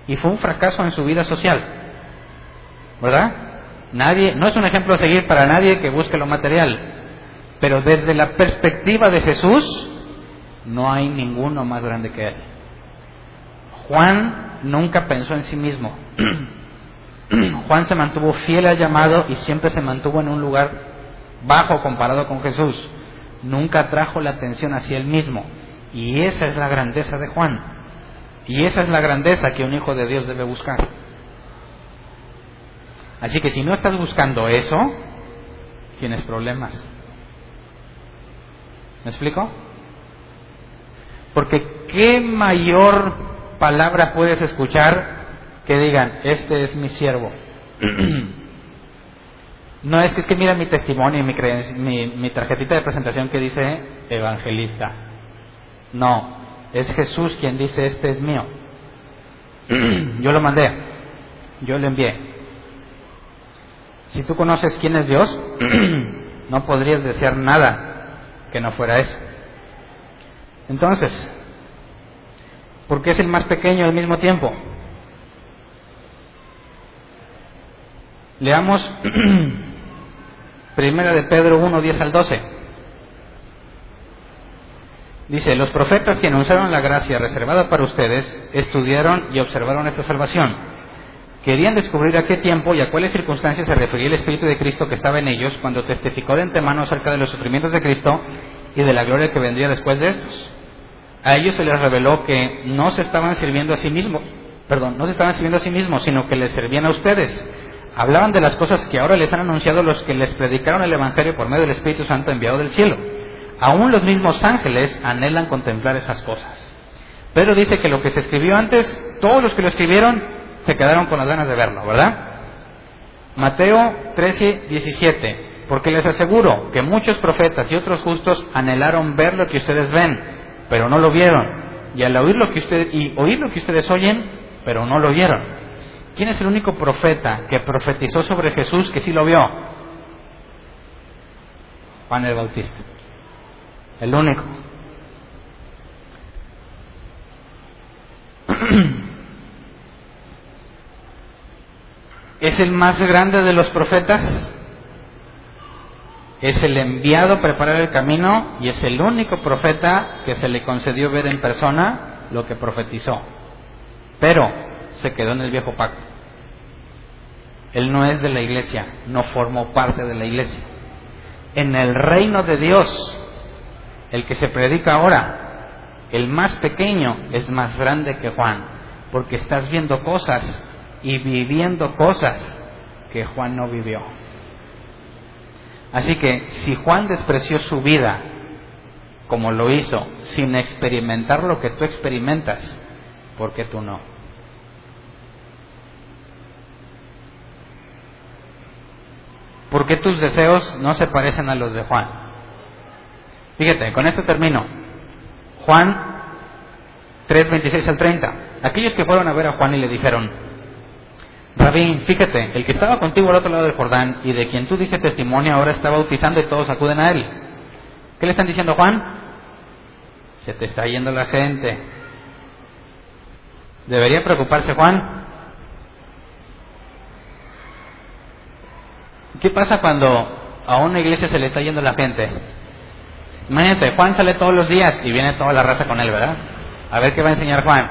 y fue un fracaso en su vida social. ¿Verdad? Nadie, no es un ejemplo a seguir para nadie que busque lo material, pero desde la perspectiva de Jesús no hay ninguno más grande que él. Juan nunca pensó en sí mismo. Juan se mantuvo fiel al llamado y siempre se mantuvo en un lugar bajo comparado con Jesús. Nunca trajo la atención hacia él mismo. Y esa es la grandeza de Juan. Y esa es la grandeza que un hijo de Dios debe buscar. Así que si no estás buscando eso, tienes problemas. ¿Me explico? Porque ¿qué mayor palabra puedes escuchar que digan, este es mi siervo? no es que, es que mira mi testimonio y mi, mi, mi tarjetita de presentación que dice evangelista. No, es Jesús quien dice, este es mío. Yo lo mandé, yo lo envié. Si tú conoces quién es Dios, no podrías desear nada que no fuera eso. Entonces, ¿por qué es el más pequeño al mismo tiempo? Leamos Primera de Pedro 1, 10 al 12. Dice, los profetas que anunciaron la gracia reservada para ustedes estudiaron y observaron esta salvación. Querían descubrir a qué tiempo y a cuáles circunstancias se refería el Espíritu de Cristo que estaba en ellos cuando testificó de antemano acerca de los sufrimientos de Cristo y de la gloria que vendría después de estos. A ellos se les reveló que no se estaban sirviendo a sí mismos, perdón, no se estaban sirviendo a sí mismos, sino que les servían a ustedes. Hablaban de las cosas que ahora les han anunciado los que les predicaron el Evangelio por medio del Espíritu Santo enviado del cielo Aún los mismos ángeles anhelan contemplar esas cosas. Pero dice que lo que se escribió antes, todos los que lo escribieron se quedaron con las ganas de verlo, ¿verdad? Mateo 13, 17. Porque les aseguro que muchos profetas y otros justos anhelaron ver lo que ustedes ven, pero no lo vieron. Y al oír lo que ustedes, y oír lo que ustedes oyen, pero no lo vieron. ¿Quién es el único profeta que profetizó sobre Jesús que sí lo vio? Juan el Bautista el único. Es el más grande de los profetas, es el enviado a preparar el camino y es el único profeta que se le concedió ver en persona lo que profetizó. Pero se quedó en el viejo pacto. Él no es de la iglesia, no formó parte de la iglesia. En el reino de Dios el que se predica ahora, el más pequeño es más grande que Juan, porque estás viendo cosas y viviendo cosas que Juan no vivió. Así que si Juan despreció su vida como lo hizo, sin experimentar lo que tú experimentas, ¿por qué tú no? ¿Por qué tus deseos no se parecen a los de Juan? Fíjate, con esto termino. Juan 3, 26 al 30. Aquellos que fueron a ver a Juan y le dijeron, Rabí, fíjate, el que estaba contigo al otro lado del Jordán y de quien tú dices testimonio ahora está bautizando y todos acuden a él. ¿Qué le están diciendo a Juan? Se te está yendo la gente. ¿Debería preocuparse Juan? ¿Qué pasa cuando a una iglesia se le está yendo la gente? Imagínate, Juan sale todos los días y viene toda la raza con él, ¿verdad? A ver qué va a enseñar Juan.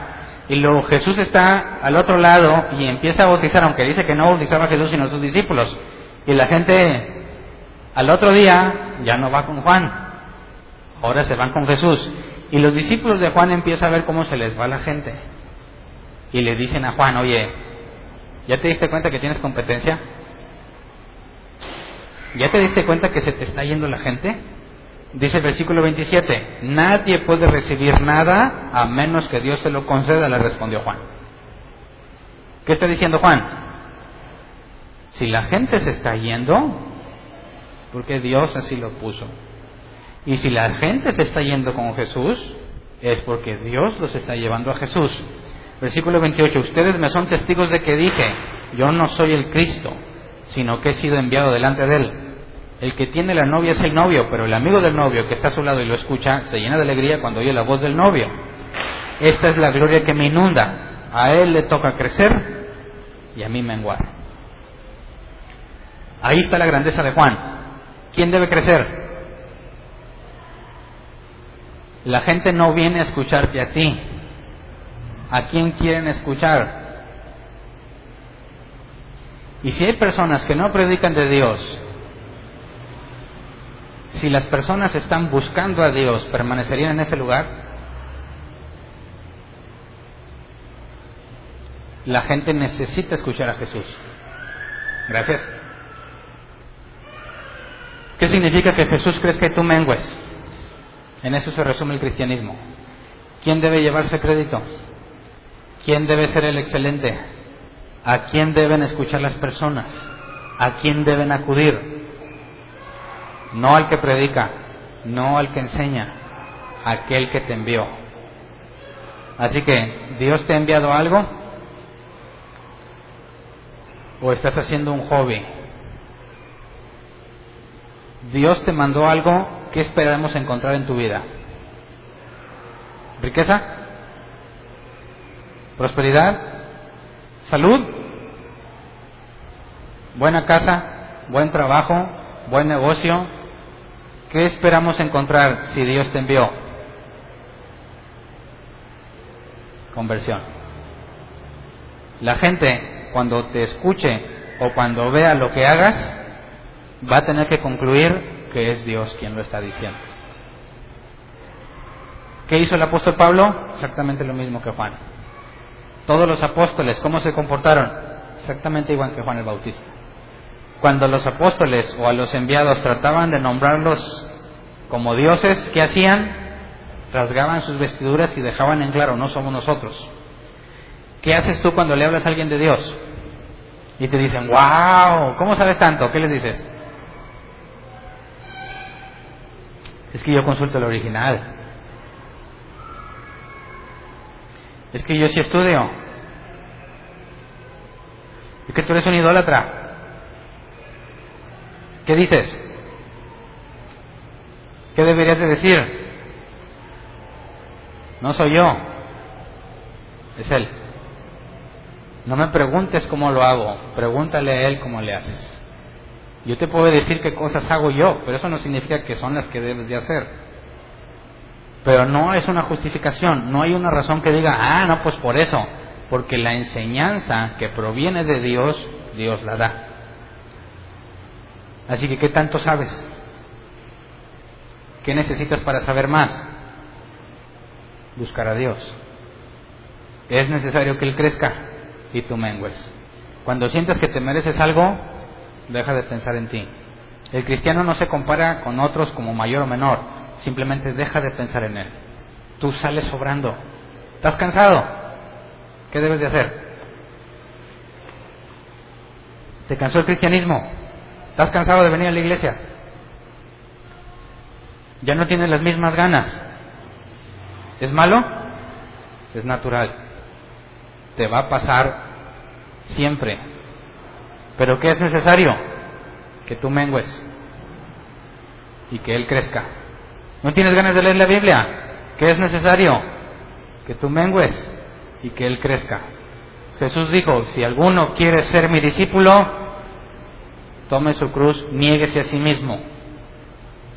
Y luego Jesús está al otro lado y empieza a bautizar, aunque dice que no bautizaba a Jesús sino a sus discípulos. Y la gente al otro día ya no va con Juan, ahora se van con Jesús. Y los discípulos de Juan empiezan a ver cómo se les va la gente. Y le dicen a Juan, oye, ¿ya te diste cuenta que tienes competencia? ¿Ya te diste cuenta que se te está yendo la gente? Dice el versículo 27, nadie puede recibir nada a menos que Dios se lo conceda, le respondió Juan. ¿Qué está diciendo Juan? Si la gente se está yendo, porque Dios así lo puso. Y si la gente se está yendo con Jesús, es porque Dios los está llevando a Jesús. Versículo 28, ustedes me son testigos de que dije, yo no soy el Cristo, sino que he sido enviado delante de él. El que tiene la novia es el novio, pero el amigo del novio que está a su lado y lo escucha se llena de alegría cuando oye la voz del novio. Esta es la gloria que me inunda. A él le toca crecer y a mí menguar. Ahí está la grandeza de Juan. ¿Quién debe crecer? La gente no viene a escucharte a ti. ¿A quién quieren escuchar? Y si hay personas que no predican de Dios, si las personas están buscando a Dios, ¿permanecerían en ese lugar? La gente necesita escuchar a Jesús. Gracias. ¿Qué significa que Jesús crezca y tú mengues? En eso se resume el cristianismo. ¿Quién debe llevarse crédito? ¿Quién debe ser el excelente? ¿A quién deben escuchar las personas? ¿A quién deben acudir? No al que predica, no al que enseña, aquel que te envió. Así que, ¿Dios te ha enviado algo? ¿O estás haciendo un hobby? Dios te mandó algo, ¿qué esperamos encontrar en tu vida? ¿Riqueza? ¿Prosperidad? ¿Salud? ¿Buena casa? ¿Buen trabajo? ¿Buen negocio? ¿Qué esperamos encontrar si Dios te envió? Conversión. La gente, cuando te escuche o cuando vea lo que hagas, va a tener que concluir que es Dios quien lo está diciendo. ¿Qué hizo el apóstol Pablo? Exactamente lo mismo que Juan. Todos los apóstoles, ¿cómo se comportaron? Exactamente igual que Juan el Bautista cuando los apóstoles o a los enviados trataban de nombrarlos como dioses, ¿qué hacían? Rasgaban sus vestiduras y dejaban en claro, no somos nosotros. ¿Qué haces tú cuando le hablas a alguien de Dios? Y te dicen, wow, ¿cómo sabes tanto? ¿Qué les dices? Es que yo consulto el original. Es que yo sí estudio. Es que tú eres un idólatra. ¿Qué dices? ¿Qué deberías de decir? No soy yo, es Él. No me preguntes cómo lo hago, pregúntale a Él cómo le haces. Yo te puedo decir qué cosas hago yo, pero eso no significa que son las que debes de hacer. Pero no es una justificación, no hay una razón que diga, ah, no, pues por eso, porque la enseñanza que proviene de Dios, Dios la da. Así que, ¿qué tanto sabes? ¿Qué necesitas para saber más? Buscar a Dios. Es necesario que Él crezca y tú mengues. Cuando sientas que te mereces algo, deja de pensar en ti. El cristiano no se compara con otros como mayor o menor, simplemente deja de pensar en Él. Tú sales sobrando. ¿Estás cansado? ¿Qué debes de hacer? ¿Te cansó el cristianismo? ¿Estás cansado de venir a la iglesia? ¿Ya no tienes las mismas ganas? ¿Es malo? Es natural. Te va a pasar siempre. ¿Pero qué es necesario? Que tú mengues y que Él crezca. ¿No tienes ganas de leer la Biblia? ¿Qué es necesario? Que tú mengues y que Él crezca. Jesús dijo, si alguno quiere ser mi discípulo, tome su cruz, niéguese a sí mismo.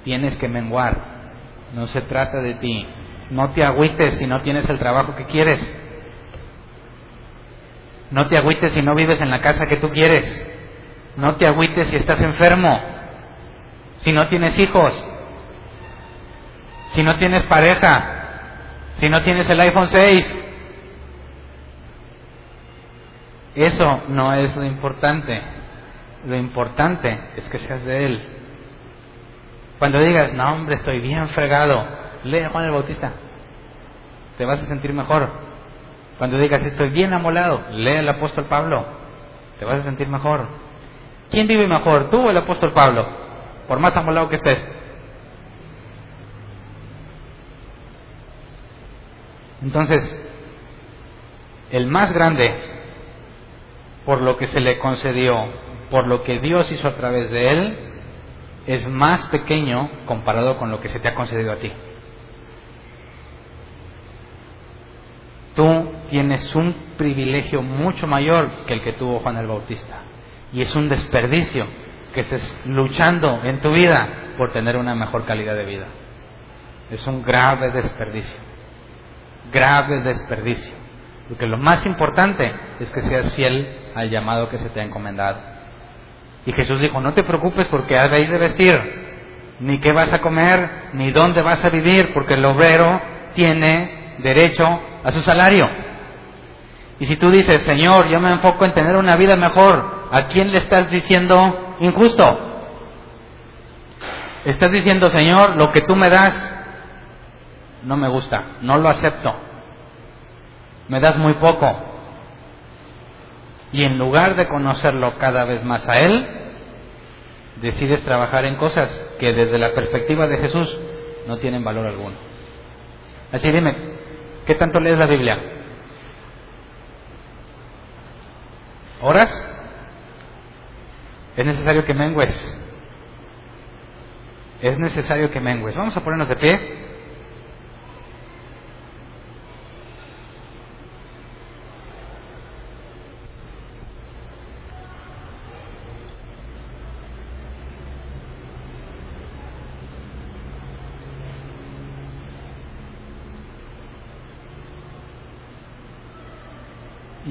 Tienes que menguar. No se trata de ti. No te agüites si no tienes el trabajo que quieres. No te agüites si no vives en la casa que tú quieres. No te agüites si estás enfermo. Si no tienes hijos. Si no tienes pareja. Si no tienes el iPhone 6. Eso no es lo importante. Lo importante es que seas de Él. Cuando digas, no hombre, estoy bien fregado, lee a Juan el Bautista. Te vas a sentir mejor. Cuando digas, estoy bien amolado, lee al apóstol Pablo. Te vas a sentir mejor. ¿Quién vive mejor, tú o el apóstol Pablo? Por más amolado que estés. Entonces, el más grande por lo que se le concedió, por lo que Dios hizo a través de él, es más pequeño comparado con lo que se te ha concedido a ti. Tú tienes un privilegio mucho mayor que el que tuvo Juan el Bautista. Y es un desperdicio que estés luchando en tu vida por tener una mejor calidad de vida. Es un grave desperdicio. Grave desperdicio. Porque lo más importante es que seas fiel al llamado que se te ha encomendado. Y Jesús dijo, no te preocupes porque habéis de vestir, ni qué vas a comer, ni dónde vas a vivir, porque el obrero tiene derecho a su salario. Y si tú dices, Señor, yo me enfoco en tener una vida mejor, ¿a quién le estás diciendo injusto? Estás diciendo, Señor, lo que tú me das no me gusta, no lo acepto. Me das muy poco, y en lugar de conocerlo cada vez más a Él, decides trabajar en cosas que desde la perspectiva de Jesús no tienen valor alguno. Así dime, ¿qué tanto lees la Biblia? ¿Horas? Es necesario que mengues. Es necesario que mengues. Vamos a ponernos de pie.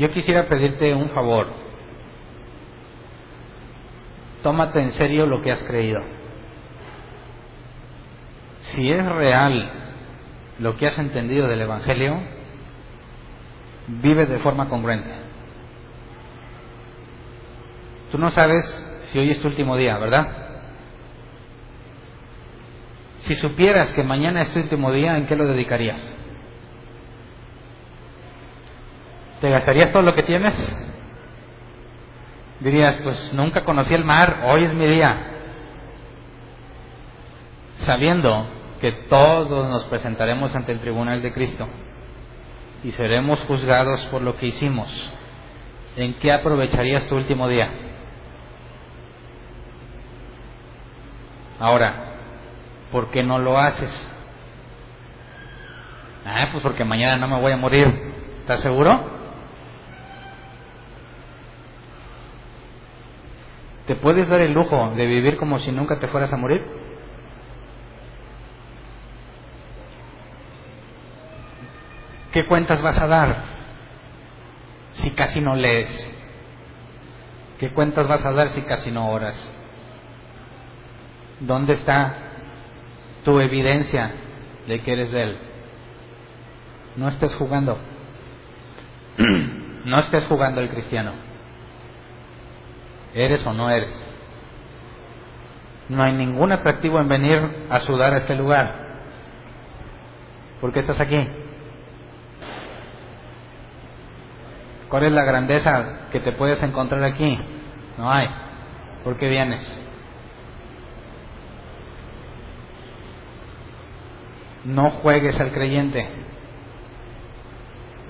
Yo quisiera pedirte un favor. Tómate en serio lo que has creído. Si es real lo que has entendido del Evangelio, vive de forma congruente. Tú no sabes si hoy es tu último día, ¿verdad? Si supieras que mañana es tu último día, ¿en qué lo dedicarías? ¿Te gastarías todo lo que tienes? Dirías, pues nunca conocí el mar, hoy es mi día. Sabiendo que todos nos presentaremos ante el tribunal de Cristo y seremos juzgados por lo que hicimos, ¿en qué aprovecharías tu último día? Ahora, ¿por qué no lo haces? Ah, pues porque mañana no me voy a morir. ¿Estás seguro? ¿Te puedes dar el lujo de vivir como si nunca te fueras a morir? ¿Qué cuentas vas a dar si casi no lees? ¿Qué cuentas vas a dar si casi no oras? ¿Dónde está tu evidencia de que eres de Él? No estés jugando. no estés jugando el cristiano. ¿Eres o no eres? No hay ningún atractivo en venir a sudar a este lugar. ¿Por qué estás aquí? ¿Cuál es la grandeza que te puedes encontrar aquí? No hay. ¿Por qué vienes? No juegues al creyente.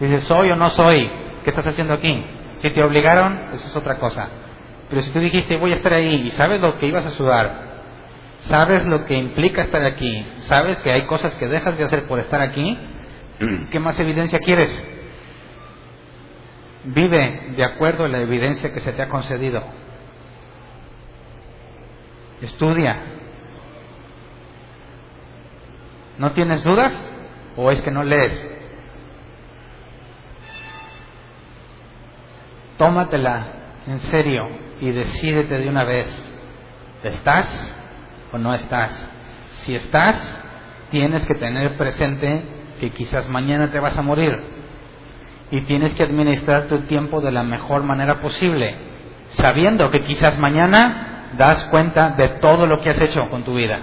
Dices, soy o no soy. ¿Qué estás haciendo aquí? Si te obligaron, eso es otra cosa. Pero si tú dijiste, voy a estar ahí, y sabes lo que ibas a sudar, sabes lo que implica estar aquí, sabes que hay cosas que dejas de hacer por estar aquí, ¿qué más evidencia quieres? Vive de acuerdo a la evidencia que se te ha concedido. Estudia. ¿No tienes dudas? ¿O es que no lees? Tómatela en serio y decídete de una vez. ¿Estás o no estás? Si estás, tienes que tener presente que quizás mañana te vas a morir y tienes que administrar tu tiempo de la mejor manera posible, sabiendo que quizás mañana das cuenta de todo lo que has hecho con tu vida.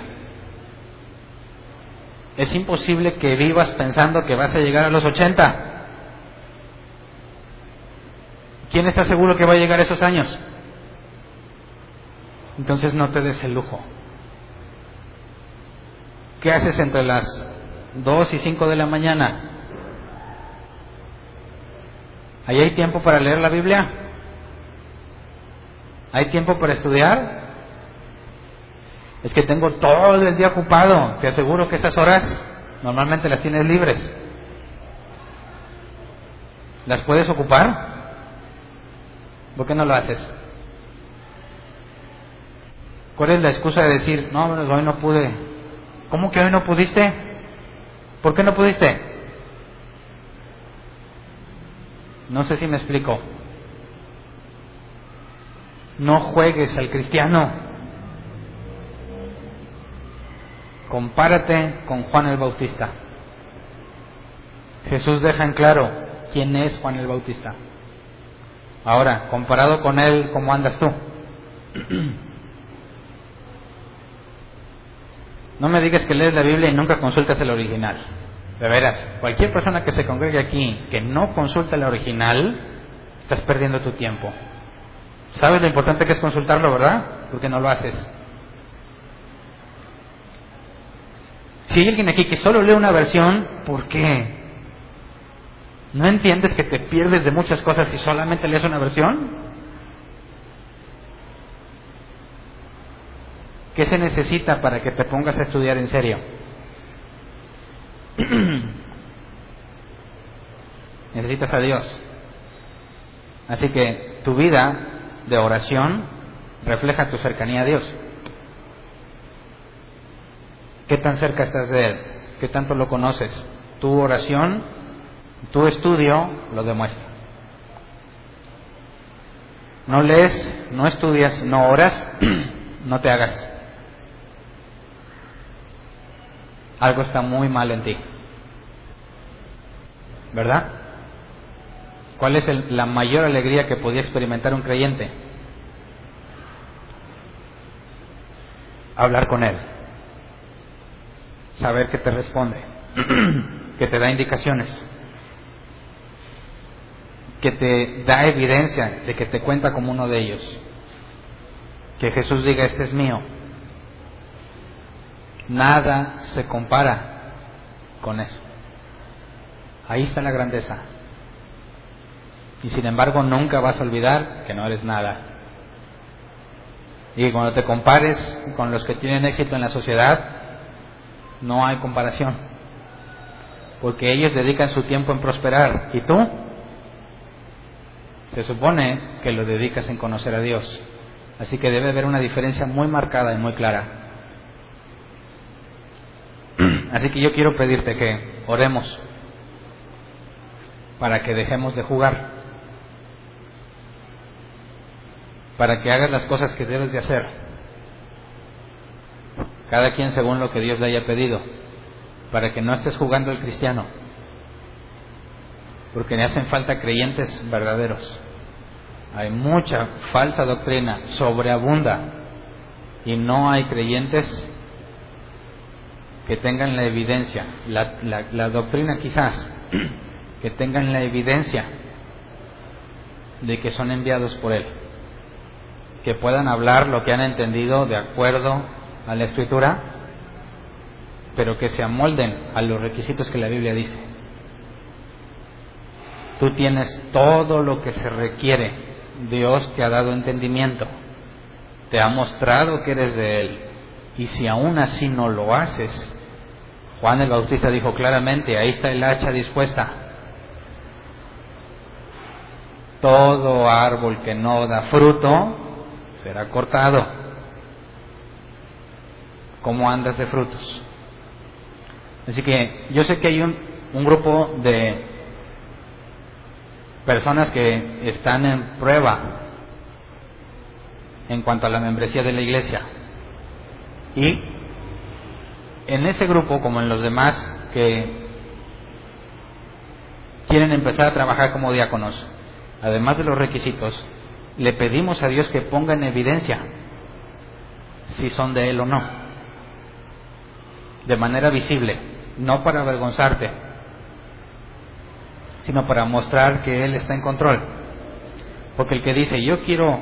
Es imposible que vivas pensando que vas a llegar a los 80. ¿Quién está seguro que va a llegar a esos años? Entonces no te des el lujo. ¿Qué haces entre las 2 y 5 de la mañana? ¿Ahí hay tiempo para leer la Biblia? ¿Hay tiempo para estudiar? Es que tengo todo el día ocupado. Te aseguro que esas horas normalmente las tienes libres. ¿Las puedes ocupar? ¿Por qué no lo haces? ¿Cuál es la excusa de decir, no, hoy no pude? ¿Cómo que hoy no pudiste? ¿Por qué no pudiste? No sé si me explico. No juegues al cristiano. Compárate con Juan el Bautista. Jesús deja en claro quién es Juan el Bautista. Ahora, comparado con él, ¿cómo andas tú? No me digas que lees la Biblia y nunca consultas el original. De veras, cualquier persona que se congregue aquí que no consulta el original, estás perdiendo tu tiempo. ¿Sabes lo importante que es consultarlo, verdad? Porque no lo haces. Si hay alguien aquí que solo lee una versión, ¿por qué? ¿No entiendes que te pierdes de muchas cosas si solamente lees una versión? ¿Qué se necesita para que te pongas a estudiar en serio? Necesitas a Dios. Así que tu vida de oración refleja tu cercanía a Dios. ¿Qué tan cerca estás de Él? ¿Qué tanto lo conoces? Tu oración, tu estudio lo demuestra. No lees, no estudias, no oras, no te hagas. Algo está muy mal en ti. ¿Verdad? ¿Cuál es la mayor alegría que podía experimentar un creyente? Hablar con Él. Saber que te responde, que te da indicaciones, que te da evidencia de que te cuenta como uno de ellos. Que Jesús diga, este es mío, Nada se compara con eso. Ahí está la grandeza. Y sin embargo nunca vas a olvidar que no eres nada. Y cuando te compares con los que tienen éxito en la sociedad, no hay comparación. Porque ellos dedican su tiempo en prosperar. ¿Y tú? Se supone que lo dedicas en conocer a Dios. Así que debe haber una diferencia muy marcada y muy clara. Así que yo quiero pedirte que oremos para que dejemos de jugar, para que hagas las cosas que debes de hacer, cada quien según lo que Dios le haya pedido, para que no estés jugando el cristiano, porque le hacen falta creyentes verdaderos. Hay mucha falsa doctrina, sobreabunda, y no hay creyentes que tengan la evidencia, la, doctrina quizás, que tengan la evidencia de que son enviados por Él, que puedan hablar lo que han entendido de acuerdo a la Escritura, pero que se amolden a los requisitos que la Biblia dice. Tú tienes todo lo que se requiere. Dios te ha dado entendimiento. Te ha mostrado que eres de Él. Y si aún así no lo haces, Juan el Bautista dijo claramente, ahí está el hacha dispuesta. Todo árbol que no da fruto será cortado. ¿Cómo andas de frutos? Así que yo sé que hay un, grupo de personas que están en prueba en cuanto a la membresía de la iglesia. Y en ese grupo, como en los demás que quieren empezar a trabajar como diáconos, además de los requisitos, le pedimos a Dios que ponga en evidencia si son de Él o no, de manera visible, no para avergonzarte, sino para mostrar que Él está en control. Porque el que dice, yo quiero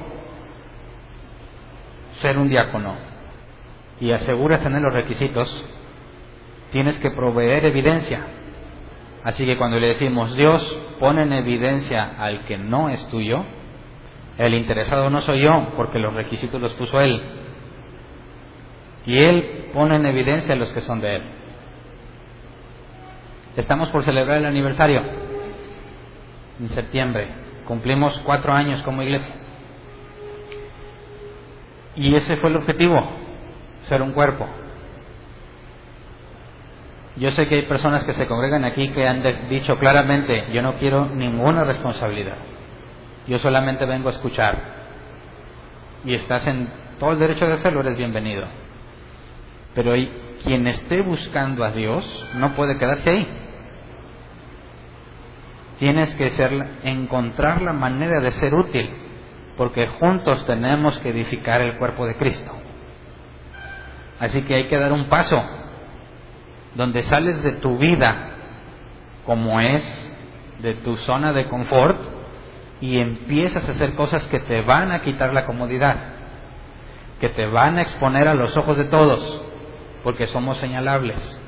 ser un diácono y asegura tener los requisitos, tienes que proveer evidencia. Así que cuando le decimos, Dios pone en evidencia al que no es tuyo, el interesado no soy yo, porque los requisitos los puso Él. Y Él pone en evidencia los que son de Él. Estamos por celebrar el aniversario en septiembre. Cumplimos cuatro años como iglesia. Y ese fue el objetivo, ser un cuerpo. Yo sé que hay personas que se congregan aquí que han dicho claramente, yo no quiero ninguna responsabilidad. Yo solamente vengo a escuchar. Y estás en todo el derecho de hacerlo, eres bienvenido. Pero quien esté buscando a Dios no puede quedarse ahí. Tienes que ser, encontrar la manera de ser útil, porque juntos tenemos que edificar el cuerpo de Cristo. Así que hay que dar un paso donde sales de tu vida como es, de tu zona de confort, y empiezas a hacer cosas que te van a quitar la comodidad, que te van a exponer a los ojos de todos, porque somos señalables.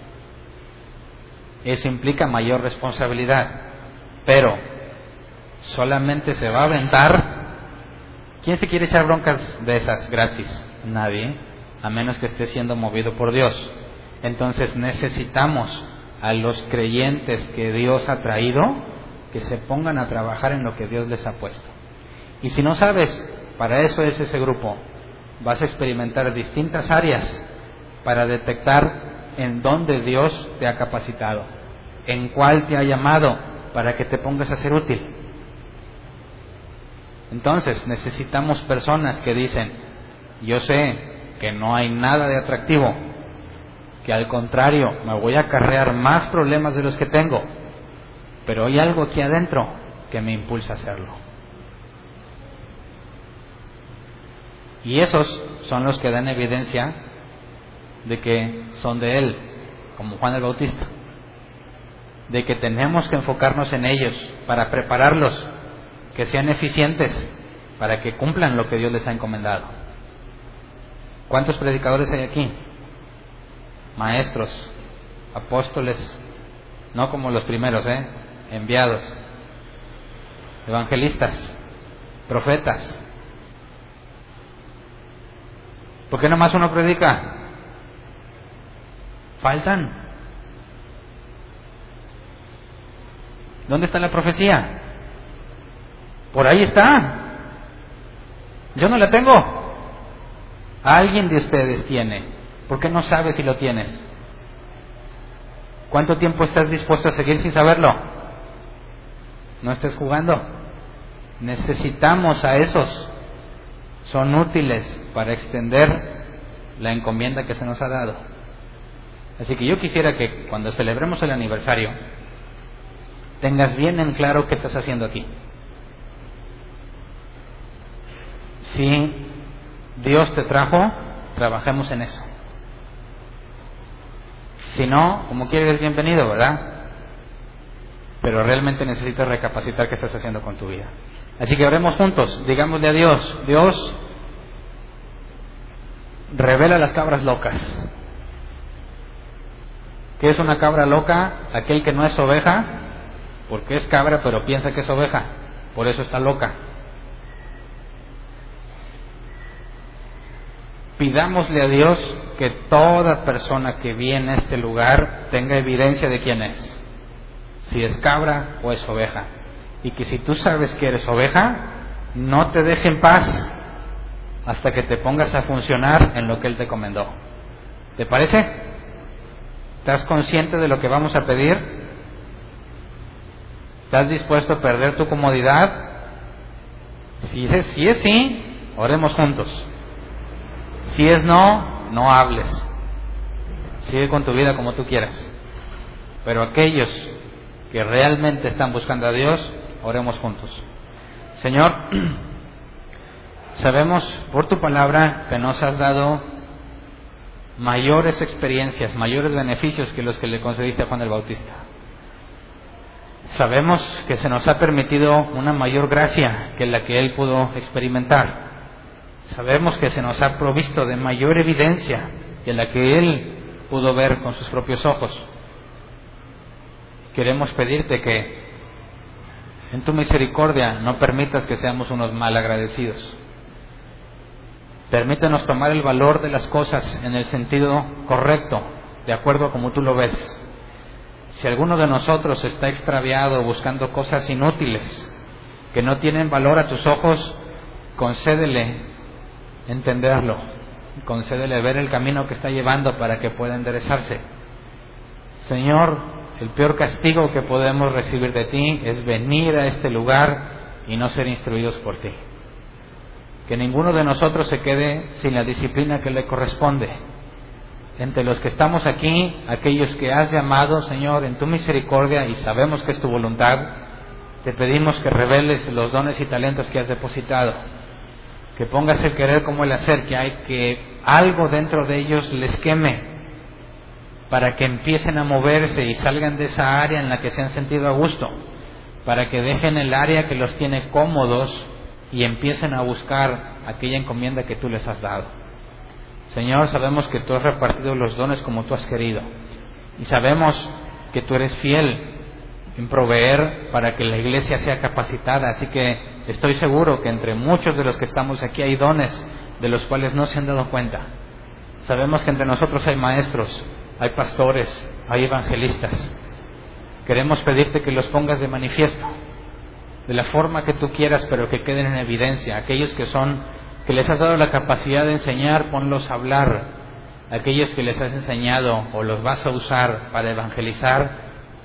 Eso implica mayor responsabilidad, pero solamente se va a aventar. ¿Quién se quiere echar broncas de esas gratis? Nadie, a menos que esté siendo movido por Dios. Entonces necesitamos a los creyentes que Dios ha traído que se pongan a trabajar en lo que Dios les ha puesto. Y si no sabes, para eso es ese grupo. Vas a experimentar distintas áreas para detectar en dónde Dios te ha capacitado, en cuál te ha llamado para que te pongas a ser útil. Entonces necesitamos personas que dicen, yo sé que no hay nada de atractivo, que al contrario me voy a acarrear más problemas de los que tengo, pero hay algo aquí adentro que me impulsa a hacerlo. Y esos son los que dan evidencia de que son de Él, como Juan el Bautista. De que tenemos que enfocarnos en ellos para prepararlos, que sean eficientes, para que cumplan lo que Dios les ha encomendado. ¿Cuántos predicadores hay aquí? Maestros, apóstoles, no como los primeros, ¿eh? enviados, evangelistas, profetas. ¿Por qué nomás uno predica? Faltan. ¿Dónde está la profecía? Por ahí está. Yo no la tengo. Alguien de ustedes tiene. ¿Por qué no sabe si lo tienes? ¿Cuánto tiempo estás dispuesto a seguir sin saberlo? No estés jugando. Necesitamos a esos. Son útiles para extender la encomienda que se nos ha dado. Así que yo quisiera que cuando celebremos el aniversario tengas bien en claro qué estás haciendo aquí. Si Dios te trajo, trabajemos en eso. Si no, como quieres, bienvenido, ¿verdad? pero realmente necesitas recapacitar qué estás haciendo con tu vida. Así que oremos juntos, digámosle a Dios, Dios, revela las cabras locas, ¿Qué es una cabra loca? Aquel que no es oveja, porque es cabra pero piensa que es oveja, por eso está loca. Pidámosle a Dios que toda persona que viene a este lugar tenga evidencia de quién es, si es cabra o es oveja. Y que si tú sabes que eres oveja, no te deje en paz hasta que te pongas a funcionar en lo que Él te comendó. ¿Te parece? ¿Estás consciente de lo que vamos a pedir? ¿Estás dispuesto a perder tu comodidad? Si es, si es sí, oremos juntos. Si es no, no hables. Sigue con tu vida como tú quieras. Pero aquellos que realmente están buscando a Dios, oremos juntos. Señor, sabemos por tu palabra que nos has dado mayores experiencias, mayores beneficios que los que le concediste a Juan el Bautista. Sabemos que se nos ha permitido una mayor gracia que la que él pudo experimentar. Sabemos que se nos ha provisto de mayor evidencia que la que Él pudo ver con sus propios ojos. Queremos pedirte que en tu misericordia no permitas que seamos unos mal agradecidos. Permítenos tomar el valor de las cosas en el sentido correcto, de acuerdo a como tú lo ves. Si alguno de nosotros está extraviado buscando cosas inútiles que no tienen valor a tus ojos, concédele entenderlo. Concédele ver el camino que está llevando para que pueda enderezarse. Señor, el peor castigo que podemos recibir de ti es venir a este lugar y no ser instruidos por ti. Que ninguno de nosotros se quede sin la disciplina que le corresponde. Entre los que estamos aquí, aquellos que has llamado, Señor, en tu misericordia y sabemos que es tu voluntad, te pedimos que reveles los dones y talentos que has depositado que pongas el querer como el hacer, que hay que algo dentro de ellos les queme para que empiecen a moverse y salgan de esa área en la que se han sentido a gusto, para que dejen el área que los tiene cómodos y empiecen a buscar aquella encomienda que tú les has dado. Señor, sabemos que tú has repartido los dones como tú has querido y sabemos que tú eres fiel en proveer para que la iglesia sea capacitada. Así que estoy seguro que entre muchos de los que estamos aquí hay dones de los cuales no se han dado cuenta. Sabemos que entre nosotros hay maestros, hay pastores, hay evangelistas. Queremos pedirte que los pongas de manifiesto, de la forma que tú quieras, pero que queden en evidencia. Aquellos que son, que les has dado la capacidad de enseñar, ponlos a hablar. Aquellos que les has enseñado o los vas a usar para evangelizar,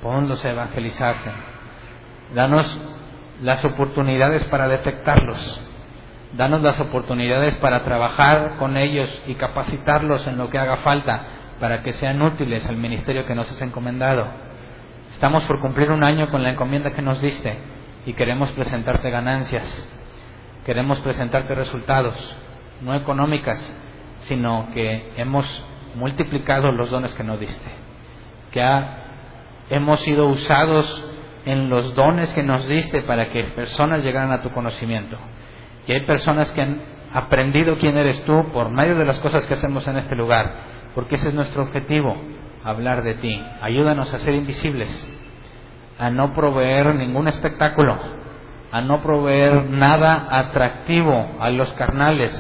ponlos a evangelizarse. Danos las oportunidades para detectarlos. Danos las oportunidades para trabajar con ellos y capacitarlos en lo que haga falta para que sean útiles al ministerio que nos has encomendado. Estamos por cumplir un año con la encomienda que nos diste y queremos presentarte ganancias. Queremos presentarte resultados, no económicas, sino que hemos multiplicado los dones que nos diste. Que ha hemos sido usados en los dones que nos diste para que personas llegaran a tu conocimiento. Y hay personas que han aprendido quién eres tú por medio de las cosas que hacemos en este lugar, porque ese es nuestro objetivo, hablar de ti. Ayúdanos a ser invisibles, a no proveer ningún espectáculo, a no proveer nada atractivo a los carnales,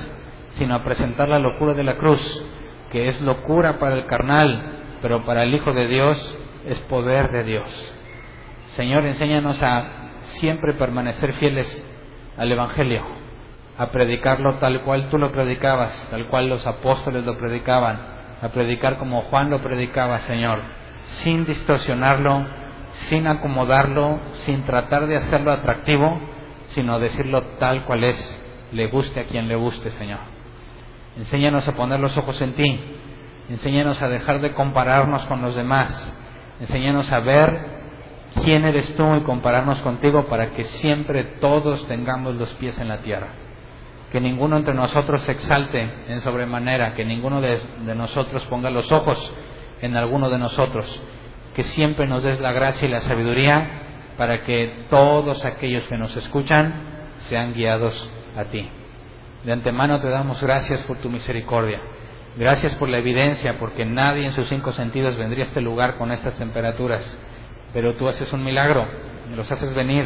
sino a presentar la locura de la cruz, que es locura para el carnal, pero para el Hijo de Dios es poder de Dios. Señor, enséñanos a siempre permanecer fieles al Evangelio, a predicarlo tal cual tú lo predicabas, tal cual los apóstoles lo predicaban, a predicar como Juan lo predicaba, Señor, sin distorsionarlo, sin acomodarlo, sin tratar de hacerlo atractivo, sino decirlo tal cual es, le guste a quien le guste, Señor. Enséñanos a poner los ojos en ti, enséñanos a dejar de compararnos con los demás, Enséñanos a ver quién eres tú y compararnos contigo para que siempre todos tengamos los pies en la tierra. Que ninguno entre nosotros se exalte en sobremanera, que ninguno de, nosotros ponga los ojos en alguno de nosotros. Que siempre nos des la gracia y la sabiduría para que todos aquellos que nos escuchan sean guiados a ti. De antemano te damos gracias por tu misericordia. Gracias por la evidencia, porque nadie en sus cinco sentidos vendría a este lugar con estas temperaturas. Pero tú haces un milagro, los haces venir,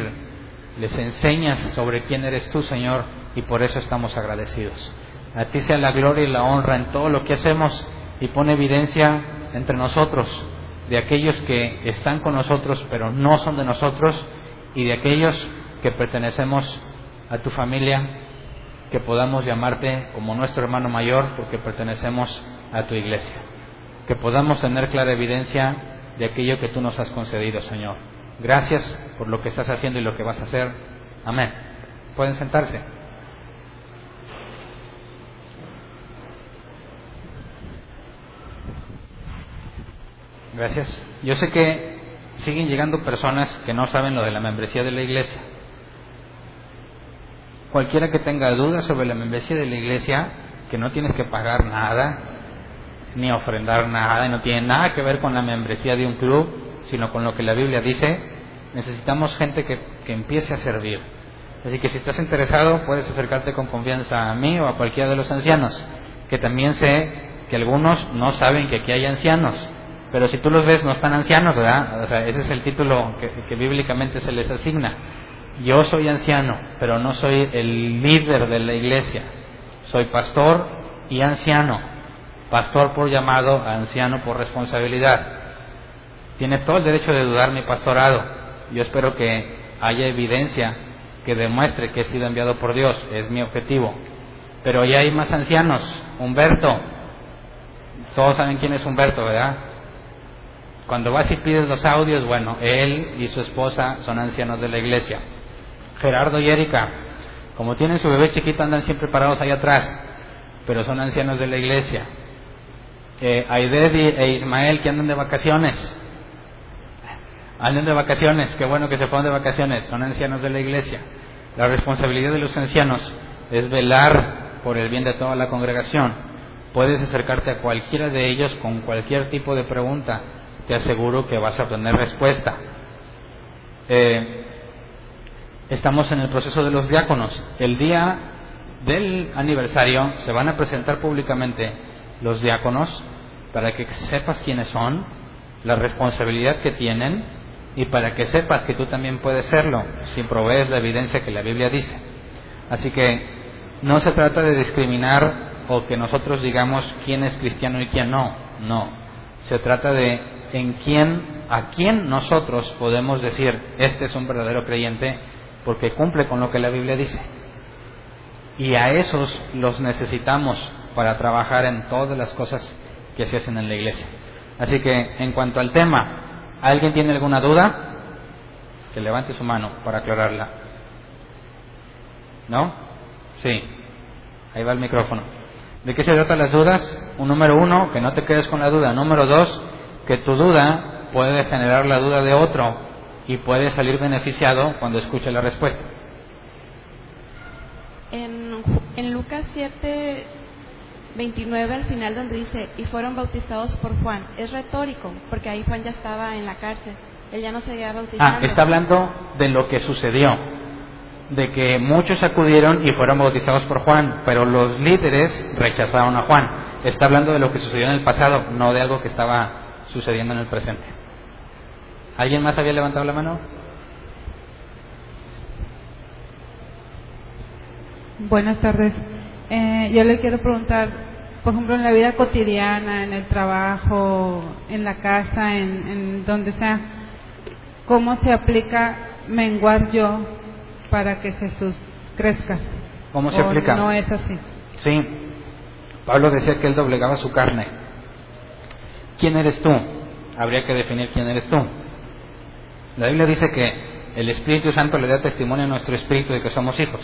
les enseñas sobre quién eres tú, Señor, y por eso estamos agradecidos. A ti sea la gloria y la honra en todo lo que hacemos y pone evidencia entre nosotros de aquellos que están con nosotros pero no son de nosotros y de aquellos que pertenecemos a tu familia, que podamos llamarte como nuestro hermano mayor porque pertenecemos a tu iglesia. Que podamos tener clara evidencia de aquello que tú nos has concedido, Señor. Gracias por lo que estás haciendo y lo que vas a hacer. Amén. Pueden sentarse. Gracias. Yo sé que siguen llegando personas que no saben lo de la membresía de la iglesia. Cualquiera que tenga dudas sobre la membresía de la iglesia, que no tienes que pagar nada, ni ofrendar nada, y no tiene nada que ver con la membresía de un club, sino con lo que la Biblia dice, necesitamos gente que, que empiece a servir. Así que si estás interesado, puedes acercarte con confianza a mí o a cualquiera de los ancianos, que también sé que algunos no saben que aquí hay ancianos pero si tú los ves, no están ancianos, ¿verdad? Ese es el título que, bíblicamente se les asigna. Yo soy anciano, pero no soy el líder de la iglesia. Soy pastor y anciano. Pastor por llamado, anciano por responsabilidad. Tienes todo el derecho de dudar mi pastorado. Yo espero que haya evidencia que demuestre que he sido enviado por Dios. Es mi objetivo. Pero ya hay más ancianos. Humberto. Todos saben quién es Humberto, ¿verdad? Cuando vas y pides los audios, bueno, él y su esposa son ancianos de la iglesia. Gerardo y Erika, como tienen su bebé chiquito, andan siempre parados ahí atrás, pero son ancianos de la iglesia. Eh, Aided e Ismael, que andan de vacaciones. Andan de vacaciones, qué bueno que se pongan de vacaciones, son ancianos de la iglesia. La responsabilidad de los ancianos es velar por el bien de toda la congregación. Puedes acercarte a cualquiera de ellos con cualquier tipo de pregunta te aseguro que vas a obtener respuesta. Eh, estamos en el proceso de los diáconos. El día del aniversario se van a presentar públicamente los diáconos para que sepas quiénes son, la responsabilidad que tienen y para que sepas que tú también puedes serlo si provees la evidencia que la Biblia dice. Así que no se trata de discriminar o que nosotros digamos quién es cristiano y quién no, no. Se trata de en quién, a quién nosotros podemos decir, este es un verdadero creyente porque cumple con lo que la Biblia dice. Y a esos los necesitamos para trabajar en todas las cosas que se hacen en la iglesia. Así que en cuanto al tema, ¿alguien tiene alguna duda? Que levante su mano para aclararla. ¿No? Sí. Ahí va el micrófono. ¿De qué se tratan las dudas? Un número uno, que no te quedes con la duda. Número dos, que tu duda puede generar la duda de otro y puede salir beneficiado cuando escuche la respuesta. En, en Lucas 7, 29 al final donde dice, y fueron bautizados por Juan, es retórico, porque ahí Juan ya estaba en la cárcel, él ya no se había bautizado. Ah, está hablando de lo que sucedió, de que muchos acudieron y fueron bautizados por Juan, pero los líderes rechazaron a Juan. Está hablando de lo que sucedió en el pasado, no de algo que estaba sucediendo en el presente. ¿Alguien más había levantado la mano? Buenas tardes. Eh, yo le quiero preguntar, por ejemplo, en la vida cotidiana, en el trabajo, en la casa, en, donde sea, ¿cómo se aplica menguar yo para que Jesús crezca? ¿Cómo se aplica? No es así. Sí. Pablo decía que él doblegaba su carne. ¿Quién eres tú? Habría que definir quién eres tú. La Biblia dice que el Espíritu Santo le da testimonio a nuestro espíritu de que somos hijos.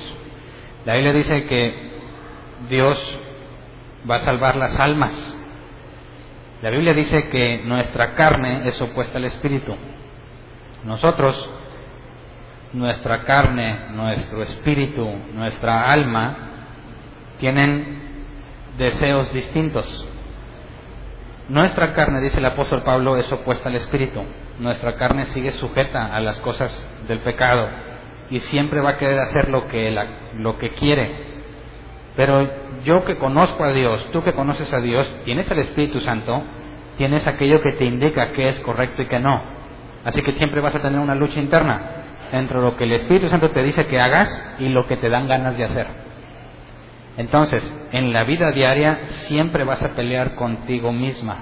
La Biblia dice que Dios va a salvar las almas. La Biblia dice que nuestra carne es opuesta al espíritu. Nosotros, nuestra carne, nuestro espíritu, nuestra alma, tienen deseos distintos. Nuestra carne, dice el apóstol Pablo, es opuesta al espíritu. Nuestra carne sigue sujeta a las cosas del pecado y siempre va a querer hacer lo que, lo que quiere. Pero yo que conozco a Dios, tú que conoces a Dios, tienes el Espíritu Santo, tienes aquello que te indica qué es correcto y qué no. Así que siempre vas a tener una lucha interna entre lo que el Espíritu Santo te dice que hagas y lo que te dan ganas de hacer. Entonces, en la vida diaria siempre vas a pelear contigo misma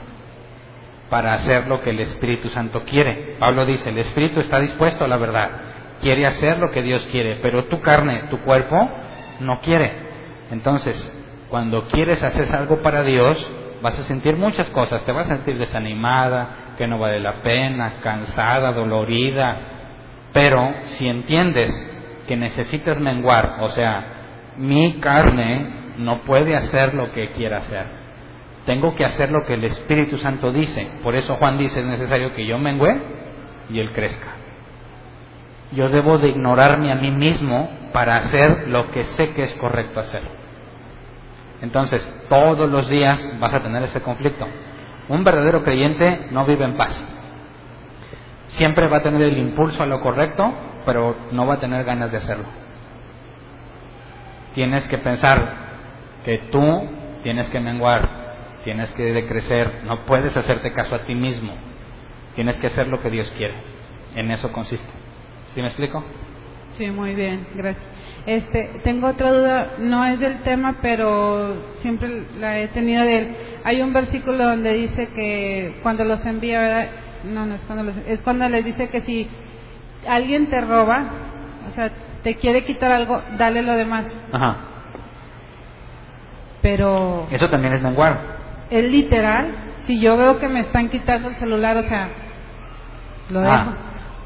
para hacer lo que el Espíritu Santo quiere. Pablo dice, el Espíritu está dispuesto a la verdad, quiere hacer lo que Dios quiere, pero tu carne, tu cuerpo, no quiere. Entonces, cuando quieres hacer algo para Dios, vas a sentir muchas cosas, te vas a sentir desanimada, que no vale la pena, cansada, dolorida, pero si entiendes que necesitas menguar, o sea, mi carne no puede hacer lo que quiera hacer, tengo que hacer lo que el Espíritu Santo dice, por eso Juan dice es necesario que yo mengue y él crezca. Yo debo de ignorarme a mí mismo para hacer lo que sé que es correcto hacer. Entonces, todos los días vas a tener ese conflicto. Un verdadero creyente no vive en paz. Siempre va a tener el impulso a lo correcto, pero no va a tener ganas de hacerlo. Tienes que pensar que tú tienes que menguar, tienes que decrecer, no puedes hacerte caso a ti mismo. Tienes que hacer lo que Dios quiere. En eso consiste. ¿Sí me explico? Sí, muy bien, gracias. Este, tengo otra duda, no es del tema, pero siempre la he tenido de él. Hay un versículo donde dice que cuando los envía, ¿verdad? No, no es cuando los, es cuando les dice que si alguien te roba, o sea, te quiere quitar algo, dale lo demás. Ajá. Pero Eso también es menguar. es literal, si yo veo que me están quitando el celular, o sea, lo dejo. Ah,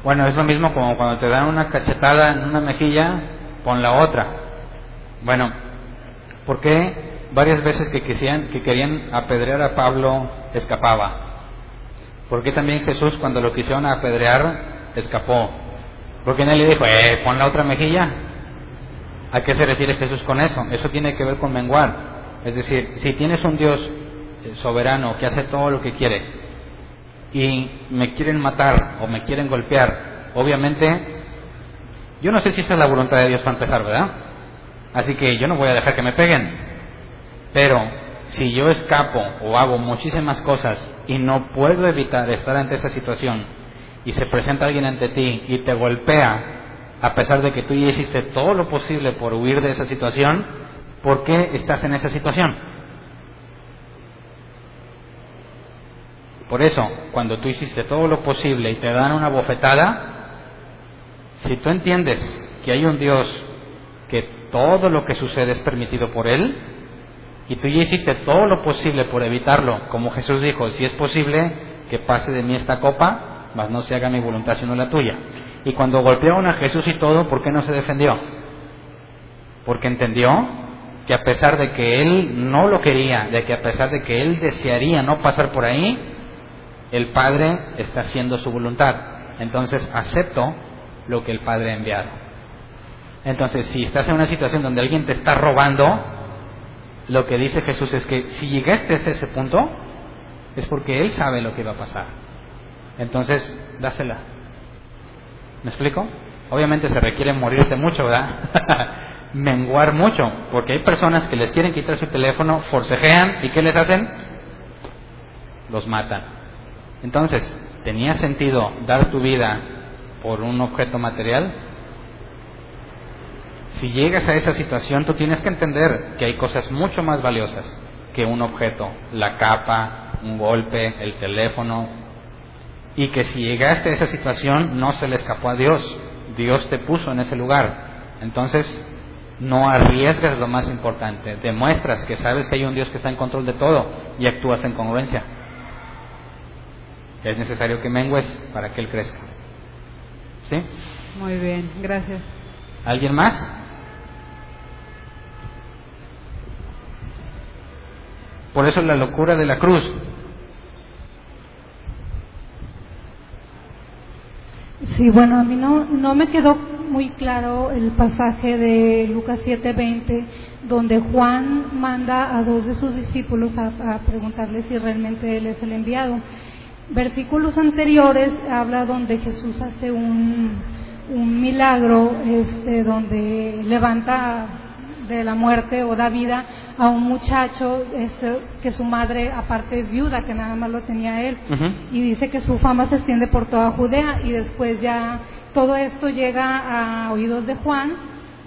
bueno, es lo mismo como cuando te dan una cachetada en una mejilla, pon la otra. Bueno, ¿por qué varias veces que, quisieran, que querían apedrear a Pablo escapaba? ¿Por qué también Jesús cuando lo quisieron apedrear escapó? ¿Por qué nadie le dijo, eh, pon la otra mejilla? ¿A qué se refiere Jesús con eso? Eso tiene que ver con menguar. Es decir, si tienes un Dios eh, soberano que hace todo lo que quiere y me quieren matar o me quieren golpear, obviamente, yo no sé si esa es la voluntad de Dios para empezar, ¿verdad? Así que yo no voy a dejar que me peguen. Pero si yo escapo o hago muchísimas cosas y no puedo evitar estar ante esa situación y se presenta alguien ante ti y te golpea, a pesar de que tú hiciste todo lo posible por huir de esa situación, ¿por qué estás en esa situación? Por eso, cuando tú hiciste todo lo posible y te dan una bofetada, si tú entiendes que hay un Dios que todo lo que sucede es permitido por Él, y tú ya hiciste todo lo posible por evitarlo, como Jesús dijo, si es posible que pase de mí esta copa, mas no se haga mi voluntad sino la tuya. Y cuando golpearon a Jesús y todo, ¿por qué no se defendió? Porque entendió que a pesar de que él no lo quería, de que a pesar de que él desearía no pasar por ahí, el Padre está haciendo su voluntad. Entonces acepto lo que el Padre ha enviado. Entonces, si estás en una situación donde alguien te está robando, lo que dice Jesús es que si llegaste a ese punto, es porque Él sabe lo que va a pasar. Entonces, dásela. ¿Me explico? Obviamente se requiere morirte mucho, ¿verdad? Menguar mucho, porque hay personas que les quieren quitar su teléfono, forcejean y ¿qué les hacen? Los matan. Entonces, ¿tenía sentido dar tu vida por un objeto material? Si llegas a esa situación, tú tienes que entender que hay cosas mucho más valiosas que un objeto, la capa, un golpe, el teléfono, y que si llegaste a esa situación no se le escapó a Dios, Dios te puso en ese lugar. Entonces, no arriesgas lo más importante, demuestras que sabes que hay un Dios que está en control de todo y actúas en congruencia. Es necesario que mengues para que Él crezca. ¿Sí? Muy bien, gracias. ¿Alguien más? Por eso la locura de la cruz. Sí, bueno, a mí no, no me quedó muy claro el pasaje de Lucas 7:20, donde Juan manda a dos de sus discípulos a, a preguntarle si realmente él es el enviado. Versículos anteriores habla donde Jesús hace un, un milagro, este, donde levanta de la muerte o da vida a un muchacho este, que su madre aparte es viuda, que nada más lo tenía él, y dice que su fama se extiende por toda Judea y después ya todo esto llega a oídos de Juan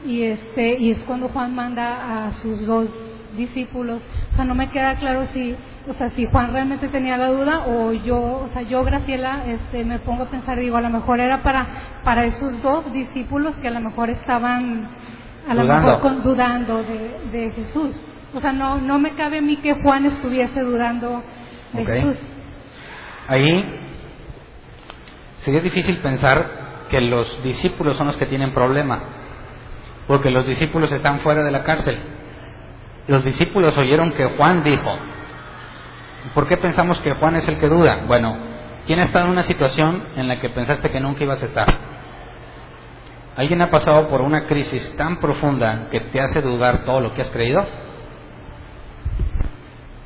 y este y es cuando Juan manda a sus dos discípulos. O sea, no me queda claro si o sea, si Juan realmente tenía la duda o yo, o sea, yo Graciela, este, me pongo a pensar, digo, a lo mejor era para para esos dos discípulos que a lo mejor estaban a lo mejor con, dudando de, Jesús. O sea, no no me cabe a mí que Juan estuviese dudando de Jesús. Ahí sería difícil pensar que los discípulos son los que tienen problema, porque los discípulos están fuera de la cárcel. Los discípulos oyeron que Juan dijo, ¿Por qué pensamos que Juan es el que duda? Bueno, ¿quién ha estado en una situación en la que pensaste que nunca ibas a estar? ¿Alguien ha pasado por una crisis tan profunda que te hace dudar todo lo que has creído?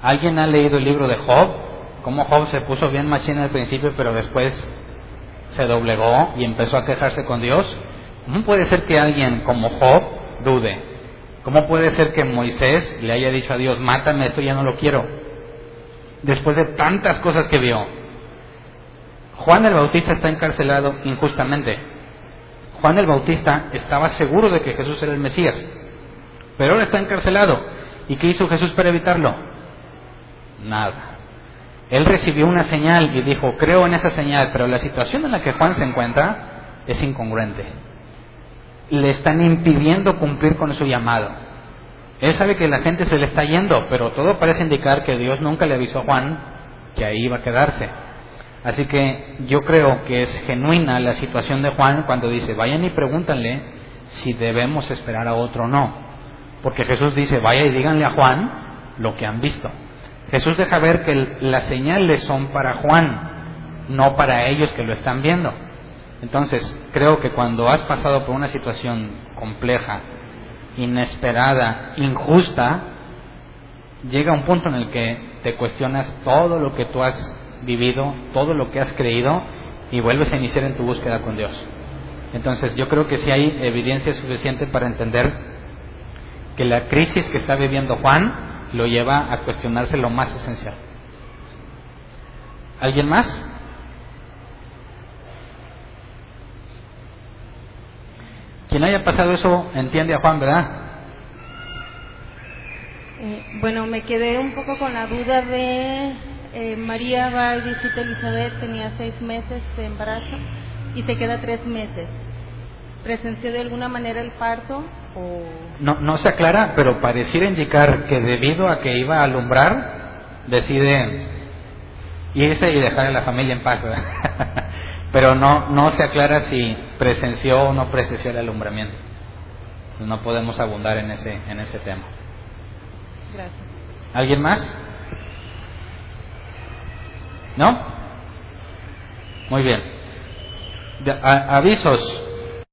¿Alguien ha leído el libro de Job? Cómo Job se puso bien machina al principio, pero después se doblegó y empezó a quejarse con Dios. ¿Cómo puede ser que alguien como Job dude? ¿Cómo puede ser que Moisés le haya dicho a Dios, mátame, esto ya no lo quiero? Después de tantas cosas que vio. Juan el Bautista está encarcelado injustamente. Juan el Bautista estaba seguro de que Jesús era el Mesías, pero ahora está encarcelado. ¿Y qué hizo Jesús para evitarlo? Nada. Él recibió una señal y dijo, creo en esa señal, pero la situación en la que Juan se encuentra es incongruente. Le están impidiendo cumplir con su llamado. Él sabe que la gente se le está yendo, pero todo parece indicar que Dios nunca le avisó a Juan que ahí iba a quedarse. Así que yo creo que es genuina la situación de Juan cuando dice, vayan y pregúntanle si debemos esperar a otro o no. Porque Jesús dice, vaya y díganle a Juan lo que han visto. Jesús deja ver que las señales son para Juan, no para ellos que lo están viendo. Entonces, creo que cuando has pasado por una situación compleja, inesperada, injusta, llega un punto en el que te cuestionas todo lo que tú has vivido, todo lo que has creído y vuelves a iniciar en tu búsqueda con Dios. Entonces yo creo que sí hay evidencia suficiente para entender que la crisis que está viviendo Juan lo lleva a cuestionarse lo más esencial. ¿Alguien más? Quien haya pasado eso entiende a Juan, ¿verdad? Eh, bueno, me quedé un poco con la duda de eh, María va y visita a Elizabeth, tenía seis meses de embarazo y se queda tres meses. ¿Presenció de alguna manera el parto? O... No, no se aclara, pero pareciera indicar que debido a que iba a alumbrar, decide irse y dejar a la familia en paz. pero no, no se aclara si presenció o no presenció el alumbramiento. No podemos abundar en ese, en ese tema. Gracias. ¿Alguien más? ¿No? Muy bien. avisos.